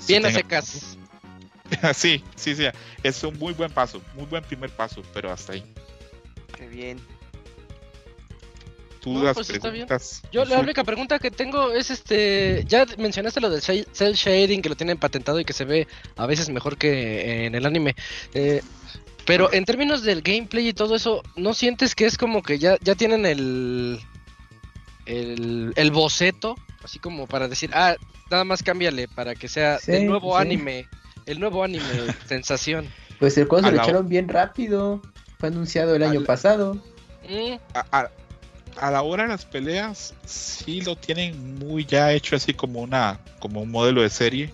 Bien a secas. (laughs) sí, sí, sí. Es un muy buen paso, muy buen primer paso, pero hasta ahí. Qué bien. Dudas, No, pues está bien. preguntas. Yo la única pregunta que tengo es este, ya mencionaste lo del cel shading que lo tienen patentado y que se ve a veces mejor que en el anime. Eh, pero en términos del gameplay y todo eso, ¿no sientes que es como que ya, ya tienen el, el el boceto? Así como para decir, ah, nada más cámbiale para que sea Sí, el nuevo sí. anime, el nuevo anime (laughs) sensación. Pues el juego se lo la- echaron bien rápido. Fue anunciado el A año la- pasado. Mm, A, a- a la hora de las peleas, sí lo tienen muy ya hecho así como una, como un modelo de serie.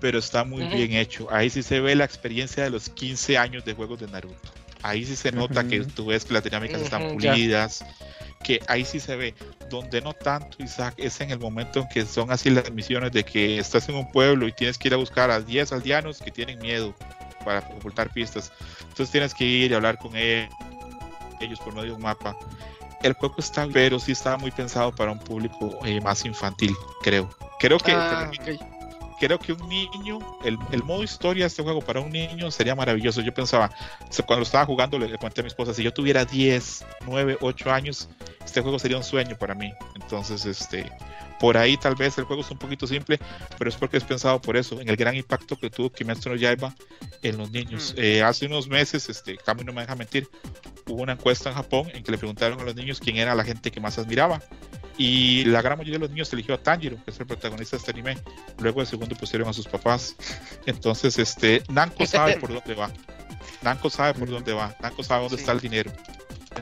Pero está muy bien hecho. Ahí sí se ve la experiencia de los 15 años de juegos de Naruto. Ahí sí se nota que tú ves que las dinámicas están ya. Que ahí sí se ve. Donde no tanto, Isaac, es en el momento en que son así las misiones de que estás en un pueblo y tienes que ir a buscar a 10 aldeanos que tienen miedo para ocultar pistas. Entonces tienes que ir y hablar con ellos por medio de un mapa. El juego está, pero sí está muy pensado para un público eh, más infantil, creo. Creo que, ah. Creo que un niño, el, el modo historia de este juego para un niño sería maravilloso. Yo pensaba, cuando lo estaba jugando, le, le conté a mi esposa, si yo tuviera 10, 9, 8 años, este juego sería un sueño para mí. Entonces, este, por ahí tal vez el juego es un poquito simple, pero es porque es pensado por eso, en el gran impacto que tuvo Kimetsu no Yaiba en los niños. Eh, hace unos meses, este, Cami no me deja mentir, hubo una encuesta en Japón en que le preguntaron a los niños quién era la gente que más admiraba. Y la gran mayoría de los niños eligió a Tanjiro, que es el protagonista de este anime. Luego de segundo pusieron a sus papás. (laughs) Entonces, este, Namco sabe por dónde va. Namco sabe por dónde va. Namco sabe dónde Sí. está el dinero.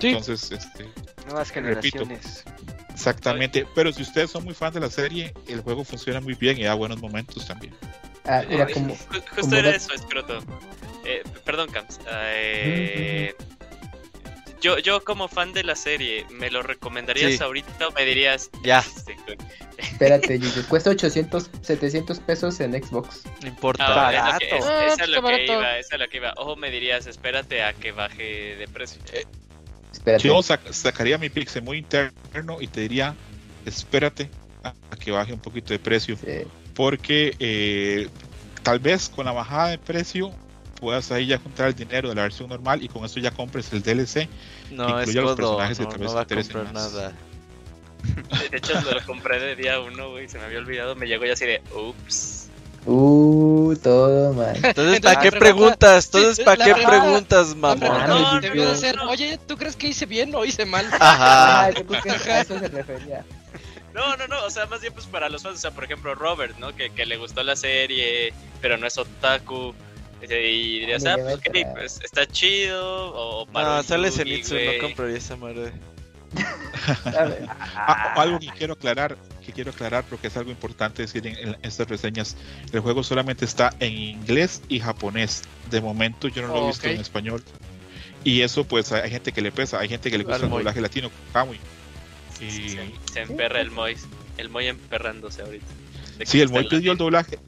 Sí. Entonces, este, Nuevas Repito. generaciones. exactamente. Pero si ustedes son muy fans de la serie, el juego funciona muy bien y da buenos momentos también. Ah, era como. ju- justo como era dat- eso, escroto. Eh, perdón, Camps. Eh, yo, yo como fan de la serie, ¿me lo recomendarías Sí. ahorita o me dirías... Ya. Este, Espérate, Yuyu, cuesta 800, 700 pesos en Xbox. No importa. Ah, es lo que- es- Ah, esa es está lo que barato. iba, esa es lo que iba. O me dirías, espérate a que baje de precio. Espérate. Yo sac- sacaría mi pixel muy interno y te diría, espérate a, a que baje un poquito de precio. Sí. Porque eh, tal vez con la bajada de precio puedas ahí ya juntar el dinero de la versión normal y con eso ya compres el DLC. No, es los codo. personajes que No, tal no va a comprar más. nada. De hecho, lo compré de día uno, güey, se me había olvidado. Me llegó ya así de, ups. Uh, todo mal. Entonces, ¿para qué pregunta- preguntas? Entonces, ¿para qué pregunta- preguntas, pregunta Mames, debió de ser, oye, ¿tú crees que hice bien o hice mal? Ajá. Ah, yo creo que a eso se refería. No, no, no, o sea, más bien pues para los fans, o sea, por ejemplo, Robert, ¿no? Que, que le gustó la serie, pero no es otaku. Eh, Y dirías, Ah, pues, ok, lleva a- pues está chido. O para No, sale Zenitsu, no compraría esa madre. (laughs) Ah, algo que quiero aclarar, que quiero aclarar porque es algo importante decir en, en estas reseñas. El juego solamente está en inglés y japonés. De momento yo no lo he visto Ok. en español. Y eso pues hay gente que le pesa, hay gente que le gusta el Moy. doblaje latino, Kamui. Sí, sí, Y- se, se emperra el Moy. El Moy emperrándose ahorita. Sí, el Moy pidió el doblaje.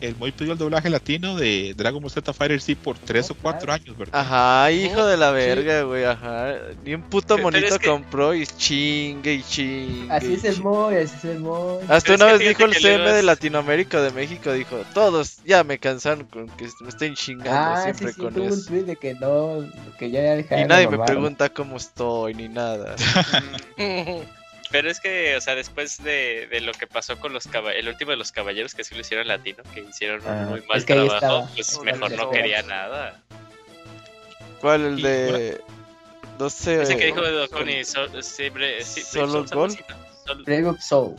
El Moy pidió el doblaje latino de Dragon Ball Z Fighter sí por tres o cuatro años, ¿verdad? Ajá, hijo de la Sí. verga, güey, ajá. Ni un puto monito es que- compró y chingue y chingue. Así es el. Moy, así es el Moy. Hasta una vez dijo el CM luego de Latinoamérica de México, dijo, todos ya me cansaron con que me estén chingando Ah, sí, siempre sí, con tuvo un eso. tweet de que no, que ya dejaron Y nadie me pregunta cómo estoy ni nada. (laughs) (laughs) Pero es que, o sea, después de, de lo que pasó con los caba- el último de los caballeros que sí lo hicieron latino, que hicieron Ah, muy mal es que trabajo, estaba. pues mejor no quería nada. ¿Cuál? El de... No sé. Ese que eh, dijo Dokuni, Sol- siempre- sí, Solo Sol- Gol. of Soul.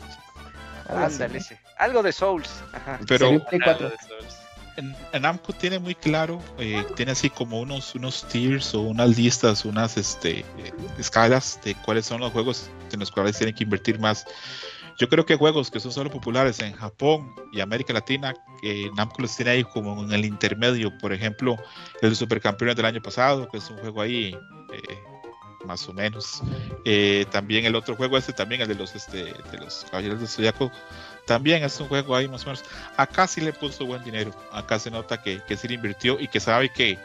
Ándale, sí. Algo de Souls. Ajá. Pero en Play algo 4. de Souls. en, en Namco tiene muy claro, eh, tiene así como unos, unos tiers o unas listas, unas este, eh, escalas de cuáles son los juegos en los cuales tienen que invertir más. Yo creo que juegos que son solo populares en Japón y América Latina, que Namco los tiene ahí como en el intermedio. Por ejemplo, el Supercampeones del año pasado, que es un juego ahí eh, más o menos. Eh, también el otro juego este, también el de los, este, de los Caballeros del Zodiaco, también es un juego ahí más o menos. Acá sí le puso buen dinero. Acá se nota que, que sí le invirtió y que sabe que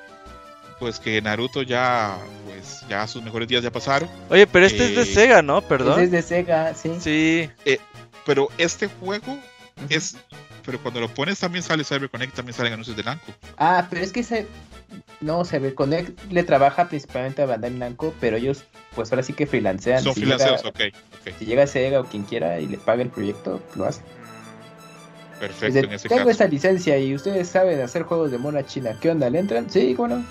pues que Naruto ya pues ya sus mejores días ya pasaron. Oye, pero este es de Eh, Sega, ¿no? Perdón. es de Sega, sí. Sí. Pero este juego es pero cuando lo pones también sale CyberConnect, también salen anuncios de Namco. Ah, pero es que ese. No, CyberConnect le trabaja principalmente a Bandai Namco, pero ellos, pues ahora sí que freelancean. Son si freelanceros, llega, ok, ok, Si llega Sega o quien quiera y le paga el proyecto, lo hace. perfecto en ese tengo caso. esta licencia y ustedes saben hacer juegos de mona china. ¿Qué onda? ¿Le entran? Sí, ¿cómo no?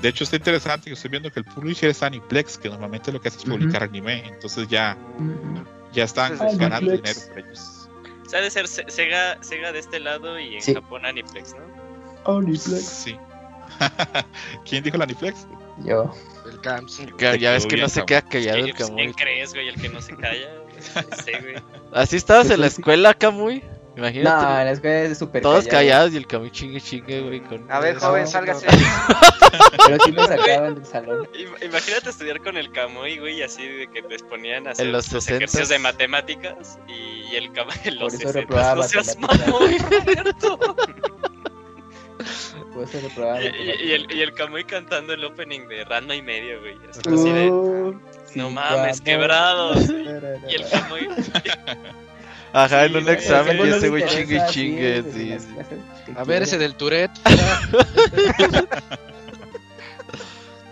De hecho está interesante que estoy viendo que el publisher es Aniplex, que normalmente lo que hace es publicar anime, entonces ya ya están ganando dinero por ellos. O sea, ha de ser Se- Sega, Sega de este lado y en Sí. Japón Aniplex, ¿no? Aniplex. Sí. (laughs) ¿Quién dijo el Aniplex? Yo. El Camps. Ya ves que no se queda callado el pues, ¿Quién Camuy. crees, güey? El que no se calla. Ese, güey. ¿Así estabas en la escuela, Camuy? No, Imagínate. la escuela es súper todos callado, callados y el Camuy chingue chingue, güey. Con... A ver, joven, no. sálgase. (laughs) Pero sí me (laughs) sacaban del salón. Im- Imagínate estudiar con el Camuy, güey, así de que les ponían a hacer En los los 60s. ejercicios de matemáticas y, y el Camuy (laughs) en los Por eso 60 reprobaba no seas matemáticas. mamón, Roberto. Y, y- y el, y el Camuy cantando el opening de Ranma y medio, güey. Así, así de, Uh, no mames, quebrados. Y el Camuy, Ajá, en un güey, examen ese y no ese güey chingue sí, chingue. Sí, sí. A ver, ese del Tourette. (laughs)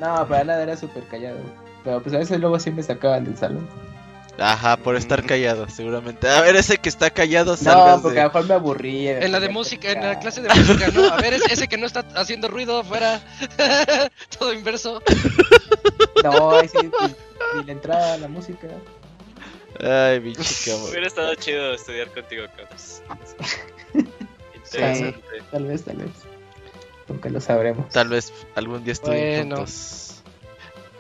No, para nada era súper callado. Pero pues a veces luego sí me sacaban del salón. Ajá, por estar callado, seguramente. A ver, ese que está callado, No, salgas porque a lo mejor me aburría. me En la de música, en la clase de música, ¿no? A ver, ese, ese que no está haciendo ruido fuera. (laughs) Todo inverso. No, ahí sí, pues, ni le entraba la música. Ay, pinche Camuy. (laughs) hubiera estado chido estudiar contigo. Sí, Interesante. tal vez, tal vez. Nunca lo sabremos. Tal vez algún día estudien Bueno. juntos.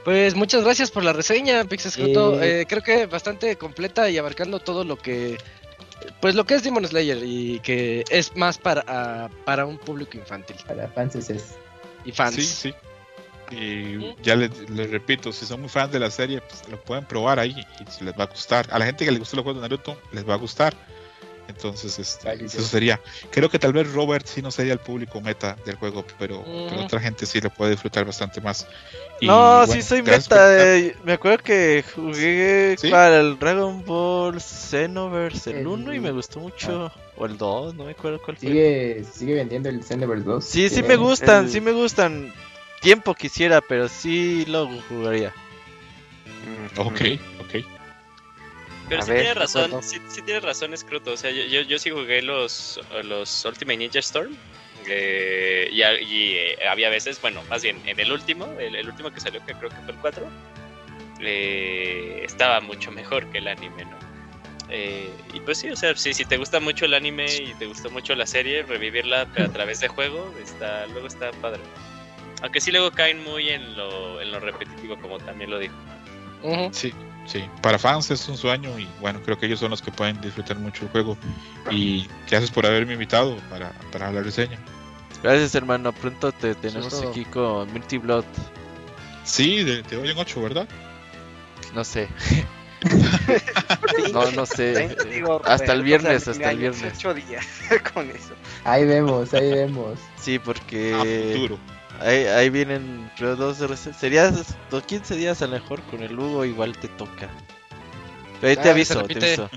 Pues muchas gracias por la reseña, Pixescroto. Eh. Eh, creo que bastante completa y abarcando todo lo que pues lo que es Demon Slayer y que es más para, para un público infantil Para fans es y fans. Sí, sí. Y ya les, les repito, si son muy fans de la serie, pues lo pueden probar ahí y si les va a gustar. A la gente que le gustó los juegos de Naruto, les va a gustar. Entonces, este, eso sería. Creo que tal vez Robert sí no sería el público meta del juego, pero, otra gente sí lo puede disfrutar bastante más. Y, no, bueno, sí soy meta. estar. eh, me acuerdo que jugué ¿Sí? para el Dragon Ball Xenoverse el El- 1 y me gustó mucho. O el 2, no me acuerdo cuál fue. Sigue, sigue vendiendo el Xenoverse 2. Sí, sí Tiene- me gustan, el- sí me gustan. Tiempo quisiera, pero sí lo jugaría. Ok, ok. Pero sí ver, tienes razón, sí, sí tienes razón, Scruto. O sea, yo, yo, yo sí jugué los, los Ultimate Ninja Storm. eh, y eh, había veces, bueno, más bien en el último, el, el último que salió, que creo que fue el 4, eh, estaba mucho mejor que el anime, ¿no? Eh, y pues sí, o sea, sí, si te gusta mucho el anime y te gustó mucho la serie, revivirla a través de juego, está, luego está padre. Aunque sí luego caen muy en lo, en lo repetitivo, como también lo dijo. Sí, sí. Para fans es un sueño y bueno, creo que ellos son los que pueden disfrutar mucho el juego. Y gracias por haberme invitado para, para la reseña. Gracias, hermano. Pronto te tenemos aquí con Multi Blood. Sí, de, te doy en 8, ¿verdad? No sé. (laughs) no, no sé. Digo, hasta el viernes, o sea, hasta el viernes. Ocho días (laughs) con eso. Ahí vemos, ahí vemos. Sí, A porque futuro. Ahí, ahí vienen creo dos sería dos 15 días a lo mejor con el Hugo igual te toca. Pero ahí Ah, te aviso, te aviso.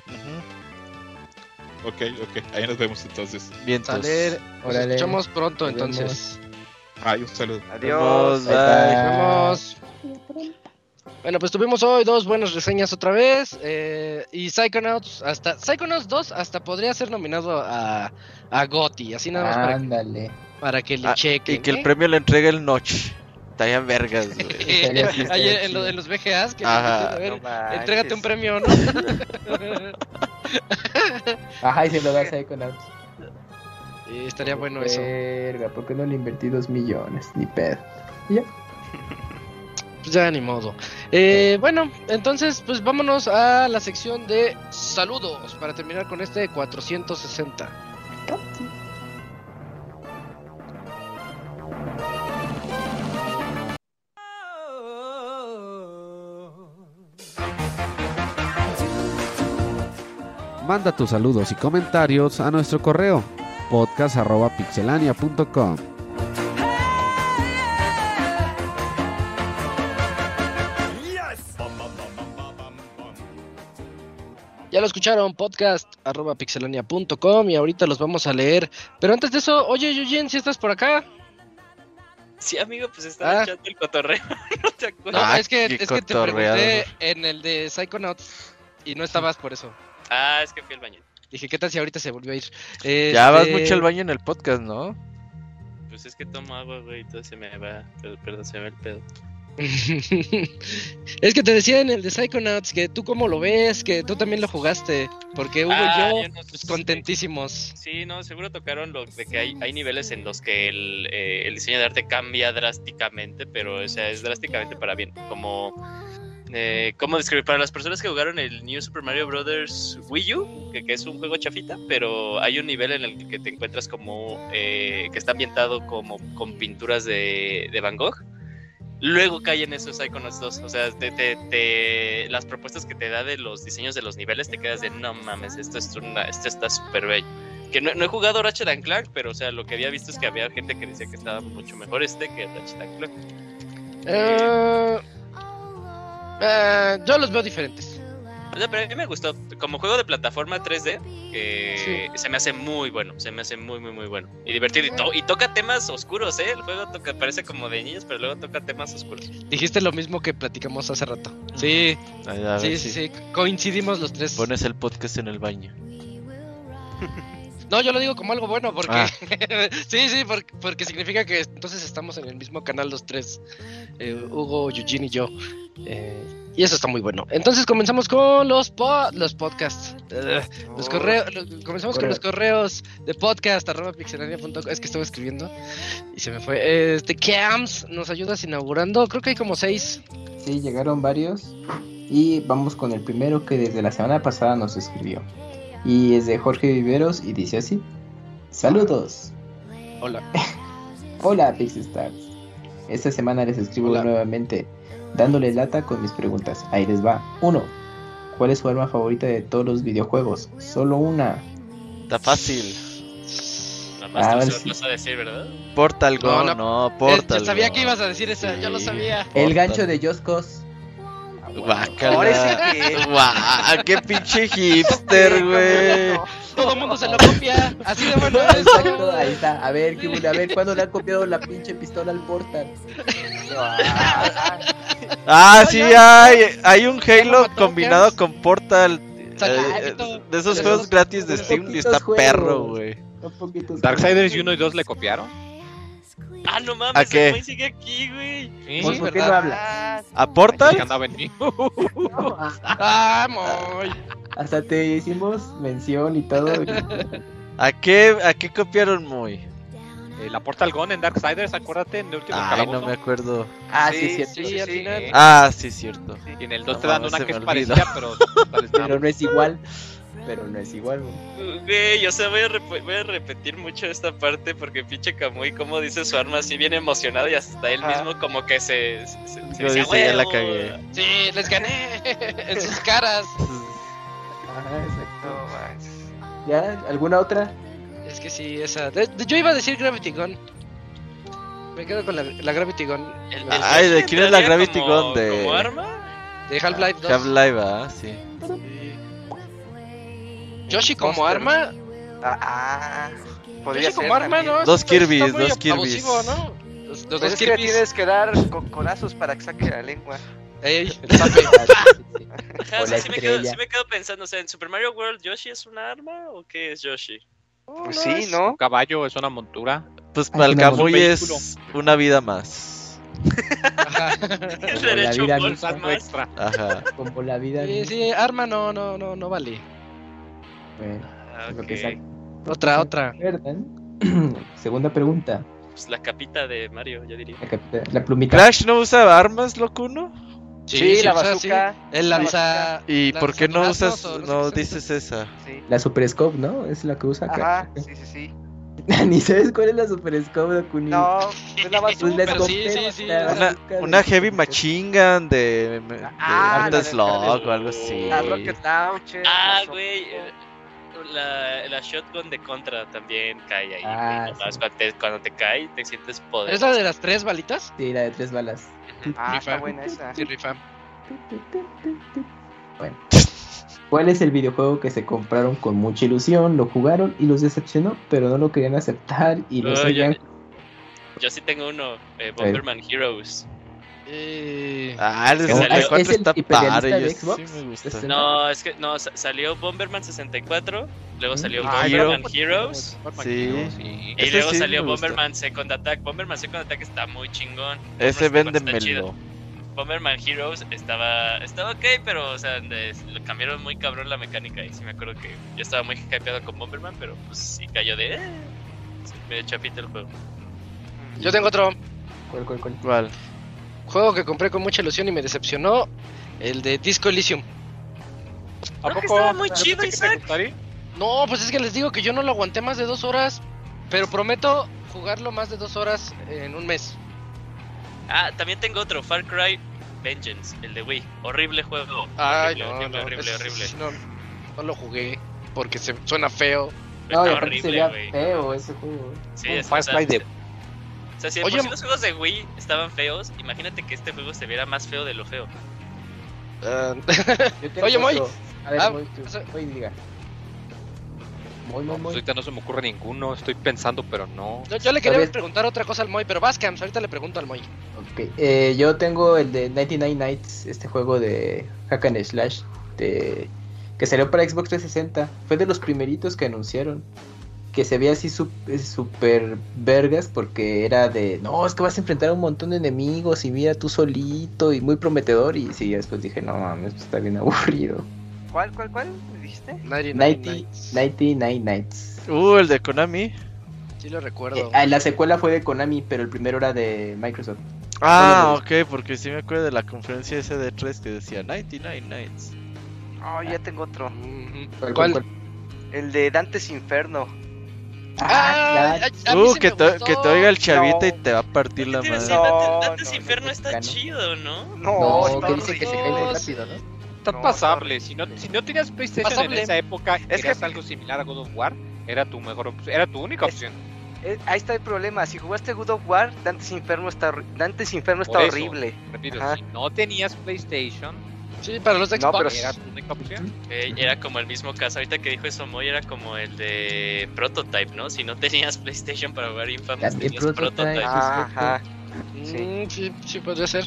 Ok, ok. Ahí nos vemos entonces. Vientos. Sale, nos escuchamos pronto Nos vemos. entonces. Ay, un saludo. Adiós. Nos vemos. Bueno, pues tuvimos hoy dos buenas reseñas otra vez. eh, y Psychonauts, hasta Psychonauts 2 hasta podría ser nominado a, a GOTY, así nada más para, Ándale. Para que le Ah, chequen. Y que el ¿eh? premio lo entregue el Notch. Estarían vergas, (laughs) güey. Estaría Ayer en, lo- en los VGAs, que Ajá. a ver, No entrégate un premio, ¿no? (laughs) Ajá, y se lo das ahí con. Y (laughs) estaría bueno eso. Verga, ¿por qué no le invertí dos millones? Ni pedo. Pues ya ni modo. Eh, bueno, entonces, pues vámonos a la sección de saludos para terminar con este 460. Manda tus saludos y comentarios a nuestro correo podcast.pixelania.com. Ya lo escucharon, podcast arroba pixelania.com y ahorita los vamos a leer. Pero antes de eso, oye, Yuyen, si estás por acá. Sí, amigo, pues estaba Ah. echando el cotorreo. (laughs) no te acuerdas. Ah, es que, qué es que te pregunté en el de Psychonauts y no estabas por eso. Ah, es que fui al baño. Dije, ¿qué tal si ahorita se volvió a ir? Ya vas Este, mucho al baño en el podcast, ¿no? Pues es que tomo agua, güey, y todo se me va. Pero, perdón, se me va el pedo. (laughs) es que te decía en el de Psychonauts que tú cómo lo ves, que tú también lo jugaste, porque Hugo Ah, y yo, yo no pues contentísimos. Sí, no, seguro tocaron lo de que hay, hay niveles en los que el, eh, el diseño de arte cambia drásticamente, pero o sea, es drásticamente para bien. Como, eh, ¿cómo describir? Para las personas que jugaron el New Super Mario Bros. Wii U, que, que es un juego chafita, pero hay un nivel en el que te encuentras como, eh, que está ambientado como con pinturas de, de Van Gogh. Luego caen esos Psychonauts 2. O sea, te, te- te- las propuestas que te da de los diseños de los niveles te quedas de no mames, esto, es una, esto está súper bello. Que no, no he jugado Ratchet and Clank, pero o sea, lo que había visto es que había gente que decía que estaba mucho mejor este que Ratchet and Clank. Eh, eh, yo los veo diferentes. O sea, pero a mí me gustó. Como juego de plataforma 3D, que se me hace muy bueno. Se me hace muy, muy, muy bueno. Y divertido. Y, to- y toca temas oscuros, ¿eh? El juego toca, parece como de niños, pero luego toca temas oscuros. Dijiste lo mismo que platicamos hace rato. Sí, ver sí, sí, sí, coincidimos los tres. Pones el podcast en el baño. (laughs) No, yo lo digo como algo bueno porque Ah. (laughs) sí, sí, porque, porque significa que entonces estamos en el mismo canal los tres, eh, Hugo, Eugene y yo. Eh, y eso está muy bueno. Entonces comenzamos con los po- los podcasts. Los correos, comenzamos con los correos de podcast arroba pixelania.com. Es que estaba escribiendo y se me fue. Este Cams nos ayudas inaugurando. Creo que hay como seis. Sí, llegaron varios. Y vamos con el primero que desde la semana pasada nos escribió. Y es de Jorge Viveros y dice así. Saludos. Hola. (laughs) Hola Pixstars. Esta semana les escribo Hola. nuevamente dándole lata con mis preguntas. Ahí les va. 1. ¿Cuál es su arma favorita de todos los videojuegos? Solo una. Está fácil. Nada más Ah, sí. vas a decir, ¿verdad? Portal No, Gun, no. no, Eh, Portal yo sabía que ibas a decir esa, yo lo sabía. El Portal. gancho de Just Cause. Guácala. Ahora sí que- Guau, qué pinche hipster, güey. Todo el mundo se lo copia. Así de bueno es. Exacto, ahí está. A ver, a ver, ¿cuándo le han copiado la pinche pistola al Portal? Ah, sí, hay, hay un Halo mató, combinado ¿qué? con Portal. Eh, poquito. de esos juegos gratis de Steam y está juegos. perro, güey. Darksiders 1 y 2 le copiaron. Ah, no mames, ¿A qué? el güey sigue aquí, güey. Sí, ¿Por, por qué no ¿verdad? hablas? ¿A que Portal? andaba en mí. No, (laughs) ah, hasta te hicimos mención y todo. ¿A qué, ¿A qué copiaron muy? Eh, la Portal Gun en Darksiders, acuérdate, en el último Ay, no calabozo. me acuerdo. Ah, sí, Sí, es cierto. Sí, Sí, al sí. final. Ah, sí, cierto. Y en el 2 No te dan una que es parecida, pero (laughs) Pero no es igual. Pero no es igual. güey. Güey, o sea, voy a, voy a repetir mucho esta parte porque pinche Kamui, como dice su arma, así bien emocionado y hasta él mismo como que se... se, se- dice, ya la cagué. Sí, les gané (laughs) en sus caras. (laughs) Ajá, exacto. no. ¿Ya? ¿Alguna otra? Es que sí, esa. de- de- yo iba a decir Gravity Gun. Me quedo con la, la Gravity Gun El- el Ay, ¿de quién es la Gravity como- Gun? De- ¿Como arma? de Half-Life 2. Half-Life, ah, sí. Yoshi como arma. Ah, ah, podría Yoshi ser como arma. ¿no? Dos muy dos abusivo, ¿no? Los, los Pues dos es que le Kirby's. tienes que dar con corazos para que saque la lengua. Ey. (laughs) Ah, sí, sí, sí. (laughs) Ajá, O sea, sí me, quedo, estrella. sí me quedo pensando, o sea, ¿en Super Mario World Yoshi es un arma o qué es Yoshi? Pues sí, ¿no? Un caballo es una montura. Pues para el Kamui es una vida más. (laughs) Ajá. El la derecho. Algo más. extra. Ajá. Como la vida. Sí, sí, arma no, no, no, no vale. Bueno, Ah. Otra, otra. (clears throat) Segunda pregunta. Pues la capita de Mario, yo diría. La, capita- la plumita. ¿Crash no usa armas, locuno? Sí, la bazooka. El lanza. ¿Y por qué no usas, no dices esa? Sí. La Super Scope, ¿no? Es la que usa acá. Ajá, (laughs) sí, sí, sí. (laughs) Ni sabes cuál es la Super Scope, Dokuni. No, es la Pues bazooka. la pero sí, sí, sí, la una- Heavy Machine Gun de, de Ah, la Hunter de- Slug o algo así. La Rocket Launcher. Ah, la güey. La, la shotgun de contra también cae ahí. Ah, nomás sí. cuando, te, cuando te cae, te sientes poder. ¿Es la de las tres balitas? Sí, la de tres balas. Ah, está buena esa. Sí, rifa. Bueno. ¿Cuál es el videojuego que se compraron con mucha ilusión, lo jugaron y los decepcionó, pero no lo querían aceptar y lo No, seguían? Yo sí tengo uno, eh, Bomberman Heroes. Eh, Ah, el 64 ¿es el está padre. de yo Xbox? Sí me gusta. Este- No, es que no, sa- salió Bomberman 64, luego salió Ah, Bomberman Heroes. Sí. Sí. Y luego sí salió. Bomberman Second Attack. Bomberman Second Attack está muy chingón. Ese véndemelo. Bomberman Heroes estaba, estaba ok, pero o sea, de- lo cambiaron muy cabrón la mecánica. Y sí me acuerdo que yo estaba muy hypeado con Bomberman, pero pues sí cayó de. Eh, medio chapita el juego. yo tengo otro ¿Cuál, cuál, cuál? ¿Cuál? Juego que compré con mucha ilusión y me decepcionó. El de Disco Elysium. ¿A Creo que poco? estaba muy ¿No chido, que Isaac. No, pues es que les digo que yo no lo aguanté más de dos horas. Pero prometo jugarlo más de dos horas en un mes. Ah, también tengo otro, Far Cry Vengeance, el de Wii. Horrible juego. Ay, horrible, no, horrible, no, horrible, ese horrible. no, no lo jugué porque se suena feo. No, Está horrible, se veía güey. feo ese juego. Sí, es, Far Cry de- sea, si Oye, los juegos de Wii estaban feos, imagínate que este juego se viera más feo de lo feo. Tengo (laughs) Oye, Moy. A ver, Ah, Moy, tú. Moy, diga. Moy, Moy, Pues Moy. ahorita no se me ocurre ninguno. Estoy pensando, pero no. yo, yo le quería preguntar otra cosa al Moy, pero vas, Camps, ahorita le pregunto al Moy. Ok, eh, yo tengo el de 99 Nights, este juego de Hack and Slash, de, que salió para Xbox 360. Fue de los primeritos que anunciaron. Que se veía así sup- eh, super vergas porque era de, no, es que vas a enfrentar a un montón de enemigos y mira tú solito y muy prometedor. Y sí, después dije, no mames, pues está bien aburrido. ¿Cuál, cuál, cuál? ¿Me dijiste? 99 90, Nights. 99 Nights. Uh, el de Konami. Sí lo recuerdo. Eh, ah, la secuela fue de Konami, pero el primero era de Microsoft. Ah, ok, porque sí me acuerdo de la conferencia ese de 3 que decía 99 Nights. Oh, ya tengo otro. Ujú. ¿Cuál, ¿Cuál? cuál, El de Dantes Inferno. Ah, a- a Uh, sí que, te, que te oiga el chavita No. y te va a partir la ¿Qué te iba a madre. No, Dantes- no, Inferno no, está mexicano. chido, ¿no? No, No, está que dice que se cae muy rápido, ¿no? Está No, pasable. Si no, si no tenías PlayStation Pasable. en esa época y Es que- algo similar a God of War, era tu mejor op- era tu única Es- opción. Eh, ahí está el problema. Si jugaste God of War, Dantes Inferno está, Dantes Inferno está eso. horrible. Repito, Ajá. si no tenías PlayStation, Sí, para los de No, Xbox. pero- era. Eh, era como el mismo caso. Ahorita que dijo eso Moy, era como el de Prototype, ¿no? Si no tenías (laughs) PlayStation para jugar Infamous, tenías Prototype. Prototype. Ah, Ajá. Mm, sí, sí, podría ser.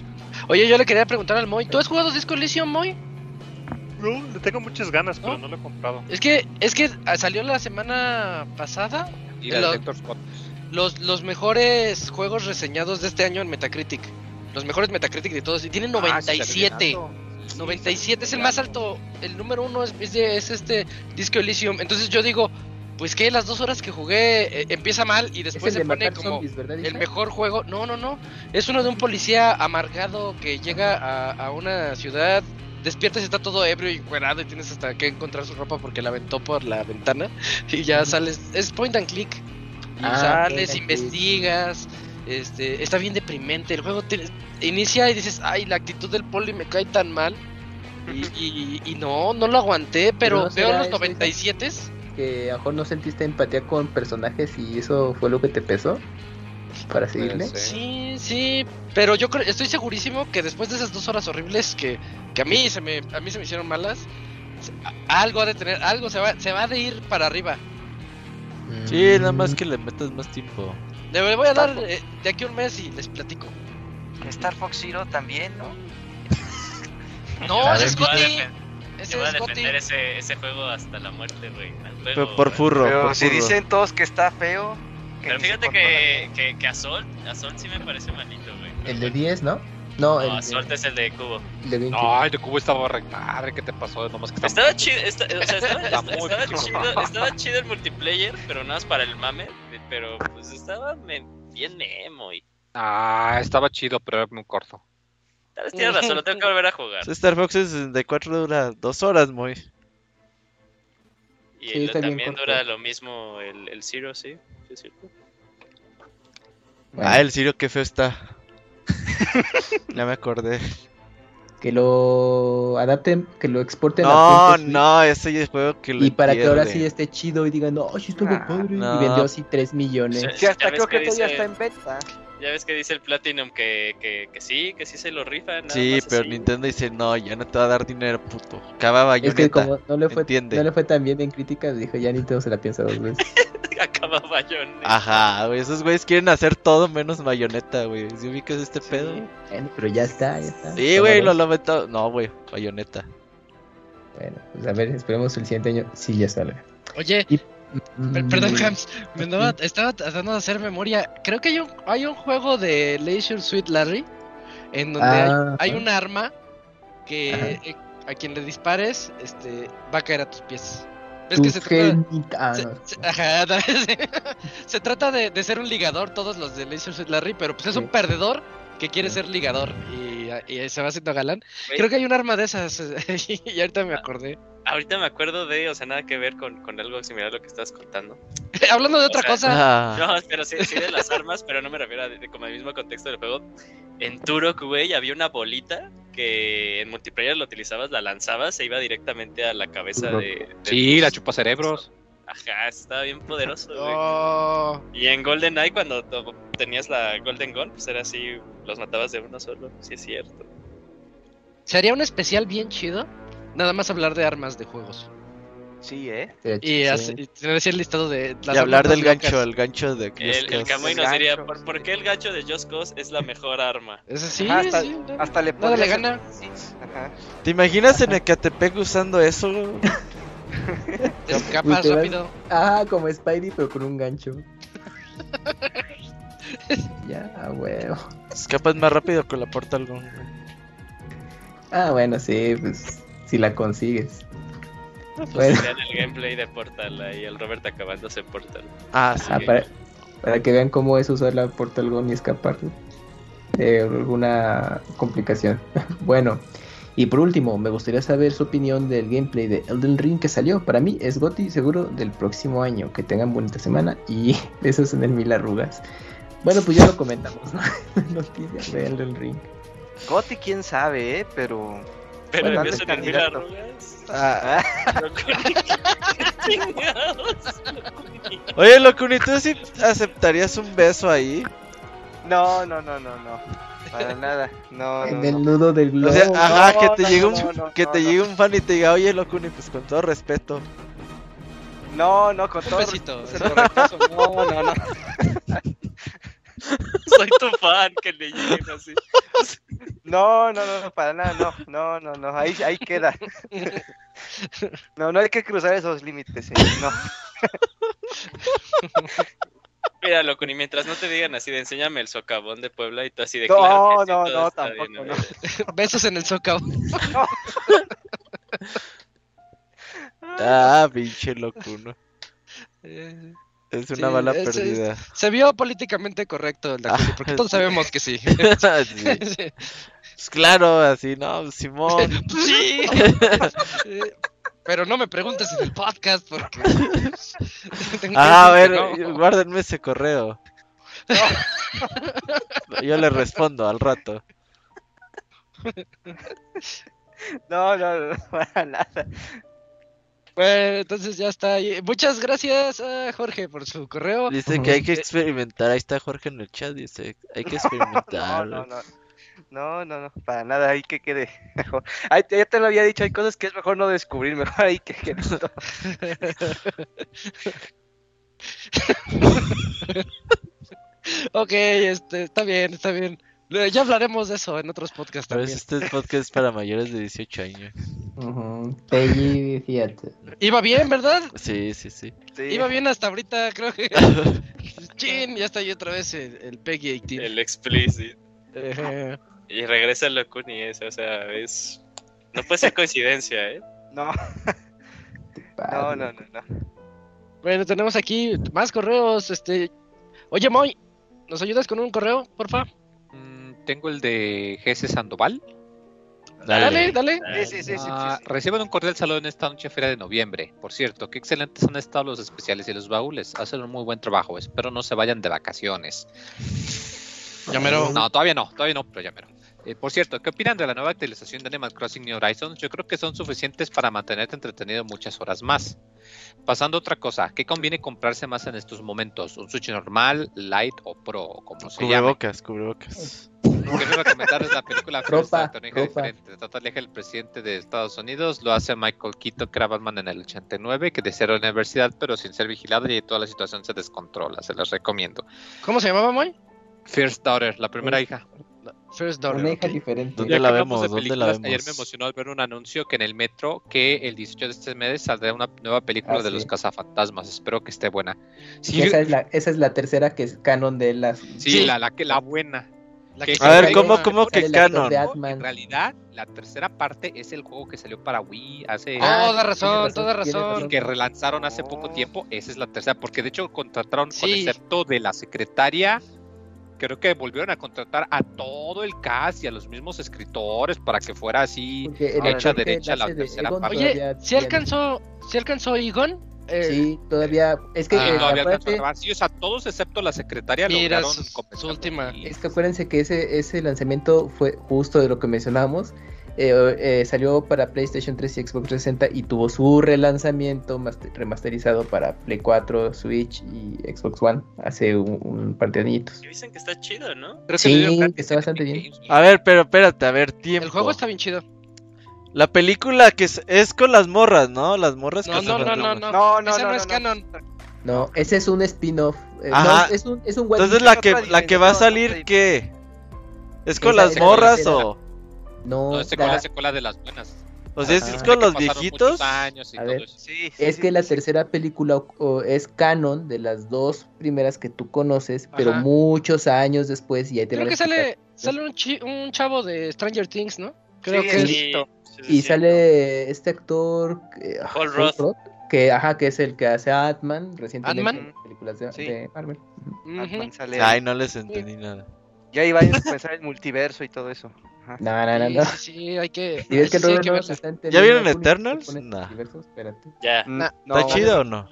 Oye, yo le quería preguntar al Moy. ¿Tú has jugado Disco Elysium, Moy? No, le tengo muchas ganas, pero ¿No? no lo he comprado. Es que, es que ah, salió la semana pasada Y la lo- los, los mejores juegos reseñados de este año en Metacritic. Los mejores Metacritic de todos. Y tienen Ah, sí, 97. salió ganando. Sí, 97 es el más alto. El número uno es, es, este Disco Elysium. Entonces yo digo, pues que las dos horas que jugué eh, empieza mal y Es después se de pone como el mejor juego. No, no, no. Es uno de un policía amargado que llega a, a una ciudad. Despiertas y está todo ebrio y encuerado y tienes hasta que encontrar su ropa porque la aventó por la ventana (laughs) y ya sales. Es point and click. Ah, sales, click. Este, está bien deprimente. El juego te- inicia y dices, ay, la actitud del poli me cae tan mal. Y, y- y no, no lo aguanté, pero, no veo los eso, 97 Que a lo mejor no sentiste empatía con personajes y eso fue lo que te pesó para seguirle. Sí, sí, pero yo creo, estoy segurísimo que después de esas dos horas horribles que, que a mí se me, a mí se me hicieron malas, algo ha de tener, algo se va, se va de ir para arriba. Sí, nada Mm. más que le metas más tiempo. Le voy a dar eh, de aquí a un mes y les platico. Star Fox Zero también, ¿no? (laughs) No, es Scotty. Ese yo voy a defender ese, ese juego hasta la muerte, güey. por güey. furro, Pero por si furro. dicen todos que está feo. que Pero fíjate que, que, que Assault, Assault sí me parece malito, güey. El de 10, ¿no? No, No, el Assault es el de Cubo. el de 20. Ay, de cubo estaba re madre, ¿qué te pasó? Nomás que Estaba chido, esta- o sea, estaba, chido, estaba chido el multiplayer, pero nada más para el mame, pero pues estaba me- bien emo y Ah, estaba chido, pero era muy corto. tal vez tienes razón, lo tengo que volver a jugar. Star Fox 64 dura dos horas, muy. Y Sí, también corto. dura lo mismo el, el Zero, sí, sí es cierto. Bueno, Ah, el Sirio, qué feo está. (laughs) ya me acordé. Que lo adapten, que lo exporten a No, Switch, no, ese juego que lo Y para que ahora sí esté chido y digan, no, sí estuvo Ah, padre. no. Y vendió así 3 millones. Sí. Hasta creo que que todavía dice- está en venta. Ya ves que dice el Platinum que, que, que sí, que sí se lo rifan. nada Sí, más pero así. Nintendo dice, no, ya no te va a dar dinero, puto. Acaba Es que Bayonetta. como no le fue, entiende. no le fue tan bien en críticas, dijo, ya Nintendo se la piensa dos veces. (laughs) Acaba Bayonetta. Ajá, güey, esos güeyes quieren hacer todo menos Bayonetta, güey. ¿Sí ubicas este pedo? Bueno, pero ya está, ya está. Sí, güey, lo lamento. No, güey, Bayonetta. Bueno, pues a ver, esperemos el siguiente año si ya salga. Oye, Mm, per- perdón, Hams, me andaba, estaba tratando de hacer memoria. Creo que hay un, hay un juego de Leisure Suit Larry en donde Ah, hay, hay ajá. un arma que eh, a quien le dispares este, va a caer a tus pies. ¿Ves que se trata, genita- ah, se- no. se- ajá, (laughs) se trata de, de ser un ligador, todos los de Leisure Suit Larry, pero pues es Sí. un perdedor que quiere ser ligador y, y se va haciendo galán. Creo que hay un arma de esas (laughs) y ahorita me acordé. Ahorita me acuerdo de, o sea, nada que ver con, con algo similar a lo que estabas contando. (laughs) Hablando de O otra sea, cosa. Ah, No, pero sí, sí de las armas, pero no me refiero a de- como al mismo contexto del juego. En Turok, güey, había una bolita que en multiplayer lo utilizabas, la lanzabas e iba directamente a la cabeza de... de Sí, la chupa cerebros. Ajá, estaba bien poderoso, güey. Oh. Y en GoldenEye, cuando to- tenías la Golden Gun, pues era así, los matabas de uno solo, sí es cierto. Sería un especial bien chido. Nada más hablar de armas de juegos. Sí, ¿eh? Y, hace- y tener así el listado de las y hablar del gancho, el gancho de El, el. Kamui El nos diría, ¿por, por qué el gancho de Just Cause es la mejor arma? Ese sí, Ajá, hasta, sí, hasta le le gana. Sí, ajá. ¿Te imaginas en Ecatepec usando eso? (laughs) (laughs) Te escapas rápido. Ah, como Spidey, pero con un gancho. (laughs) ya, ah, huevo. Escapas más rápido con la Portal Gun. güey. Ah, bueno, sí, pues si la consigues. Pues Bueno. vean el gameplay de Portal ahí, el Robert acabándose en Portal. Ah, sí. Ah, para, para que vean cómo es usar la Portal Gun y escapar de alguna complicación. (laughs) bueno, Y por último, me gustaría saber su opinión del gameplay de Elden Ring que salió. Para mí es GOTY seguro del próximo año. Que tengan bonita semana y (laughs) besos en el mil arrugas. Bueno, pues ya lo comentamos, ¿no? (laughs) Noticias de Elden Ring. Goti, quién sabe, ¿eh? Pero. Pero Bueno, en vez de anda mil arrugas. Ah. (laughs) Oye, Locuni, ¿tú sí aceptarías un beso ahí? No, no, no, no, no. Para nada. No, no, (laughs) en no. el nudo del O globo. sea, ajá, No, que te no, llegue un, no, no, que te no. llegue un fan y te diga, oye, Locuni, pues con todo respeto. No, no, con Un todo besito. respeto. No, no, no. (laughs) Soy tu fan, que le lleguen así. No, no, no, no, para nada, no, no, no, no, ahí, ahí queda. (laughs) No, no hay que cruzar esos límites, señor, no. Mira, Locuni, mientras no te digan así de enséñame el socavón de Puebla y tú así de No, claro que sí, no, no, tampoco, bien, no. (laughs) Besos en el zócalo. (laughs) Ah, pinche Locuno. (laughs) Es una Sí, bala es- perdida. Se vio políticamente correcto el Dakuni, porque todos sabemos que sí. Sí. Sí. Pues claro, así, no, Simón. Sí. Eh, Pero no me preguntes en el podcast porque. (laughs) tengo Ah, a que ver, no. guárdenme ese correo. Yo le respondo al rato. No, no, no, (laughs) para nada. Bueno, entonces ya está ahí. Muchas gracias a Jorge por su correo. Dice que hay que experimentar. Ahí está Jorge en el chat. Dice, hay que (laughs) No, experimentar. no, no. No, no, no, para nada, ahí que quede mejor. Ahí te- ya te lo había dicho, hay cosas que es mejor no descubrir, mejor ahí que quede. ok, este, está bien, está bien. Ya hablaremos de eso en otros podcasts Pero también. este podcast es para mayores de 18 años. Ujú, Peggy, fíjate. Iba bien, ¿verdad? Sí, sí, sí. Sí. Iba bien hasta ahorita, creo que. (laughs) Chin, ya está ahí otra vez el, el Peggy 18. El explicit. Eh, Y regresa Locuni ese, o sea, es... No puede ser coincidencia, ¿eh? No, (laughs) no, no, no, no. bueno, tenemos aquí más correos. Este, oye, Moy, ¿nos ayudas con un correo, porfa? Mm, tengo el de GS Sandoval. Dale, dale. Sí, sí, sí, sí, sí, Ah, sí. Reciban un cordial saludo en esta noche feria de noviembre. Por cierto, qué excelentes han estado los especiales y los baúles. Hacen un muy buen trabajo. Espero no se vayan de vacaciones. Ya mero. No, todavía no, todavía no, pero ya mero. Eh, por cierto, ¿qué opinan de la nueva actualización de Animal Crossing New Horizons? Yo creo que son suficientes para mantenerte entretenido muchas horas más. Pasando a otra cosa, ¿qué conviene comprarse más en estos momentos? ¿Un Switch normal, Light o Pro, como se llame? Cubrebocas, cubrebocas. Quiero recomendarles la película (laughs) First Ropa, diferente. Trata de el presidente de Estados Unidos, lo hace Michael era Batman en el 89, que desea la universidad, pero sin ser vigilado y toda la situación se descontrola. Se los recomiendo. ¿Cómo se llamaba, Moy? First Daughter, la primera hija. First Daughter. Una hija ok. diferente. ¿Dónde la vemos? de ¿Dónde la películas, Ayer me vemos? emocionó al ver un anuncio que en el metro que el 18 de este mes saldrá una nueva película Ah, de sí. los cazafantasmas. Espero que esté buena. Sí, esa, es la, esa es la tercera que es canon de las. sí, sí. La, la, que- la buena. La Que- A ver, ¿cómo, cómo que canon? de En realidad, la tercera parte es el juego que salió para Wii hace... Ah, Toda razón, toda razón. y que relanzaron hace poco tiempo, esa es la tercera, porque de hecho contrataron con Sí. excepto de la secretaria, creo que volvieron a contratar a todo el cast y a los mismos escritores para que fuera así hecha derecha la de tercera Egon parte. Oye, ¿si alcanzó, si alcanzó Egon? Eh, Sí, todavía. Es que, Sí, eh, todavía. Sí, o sea, todos excepto la secretaria Mira, lograron su- compensar su última. y- es que acuérdense que ese, ese lanzamiento fue justo de lo que mencionábamos. Eh, eh, salió para PlayStation 3 y Xbox 360 y tuvo su relanzamiento master- remasterizado para Play 4, Switch y Xbox One hace un, un par de añitos. Y dicen que está chido, ¿no? Creo que Sí, que está bastante bien. A ver, pero espérate, a ver, tiempo. el juego está bien chido. La película que es, es con las morras, ¿no? Las morras No, que no, se no, no, fantasmas. no. No, no, Ese no, no, no, es no. canon. No, ese es un spin-off. eh, Ajá. no, es un, es un Entonces la que, la que va a salir, ¿qué? ¿Es con Esa las morras o...? No, No, es secuela, la- es secuela de las buenas. O sea, Ajá. ¿es De con los viejitos? muchos años y A todo ver. eso. Sí, sí, Es sí, que la sí. tercera película o- es canon de las dos primeras que tú conoces, pero muchos años después y ahí te Creo que sale, sale un, chi- un chavo de Stranger Things, ¿no? Creo Sí, que listo. Y sí. sale este actor que, ah, Paul Rudd. que ajá, que es el que hace a Ant-Man recientemente en películas de, Sí. de Marvel. Ujú. Ujú. Ant-Man sale Ay, ahí. no les entendí nada. Ya iba a pensar el multiverso y todo eso. No, no, no, Sí, no. sí, sí, hay que. Y ves que sí, sí, hay Robert que no verla. se está ¿Ya vieron Eternals? Ya. Mm, no, ¿Está chido o no?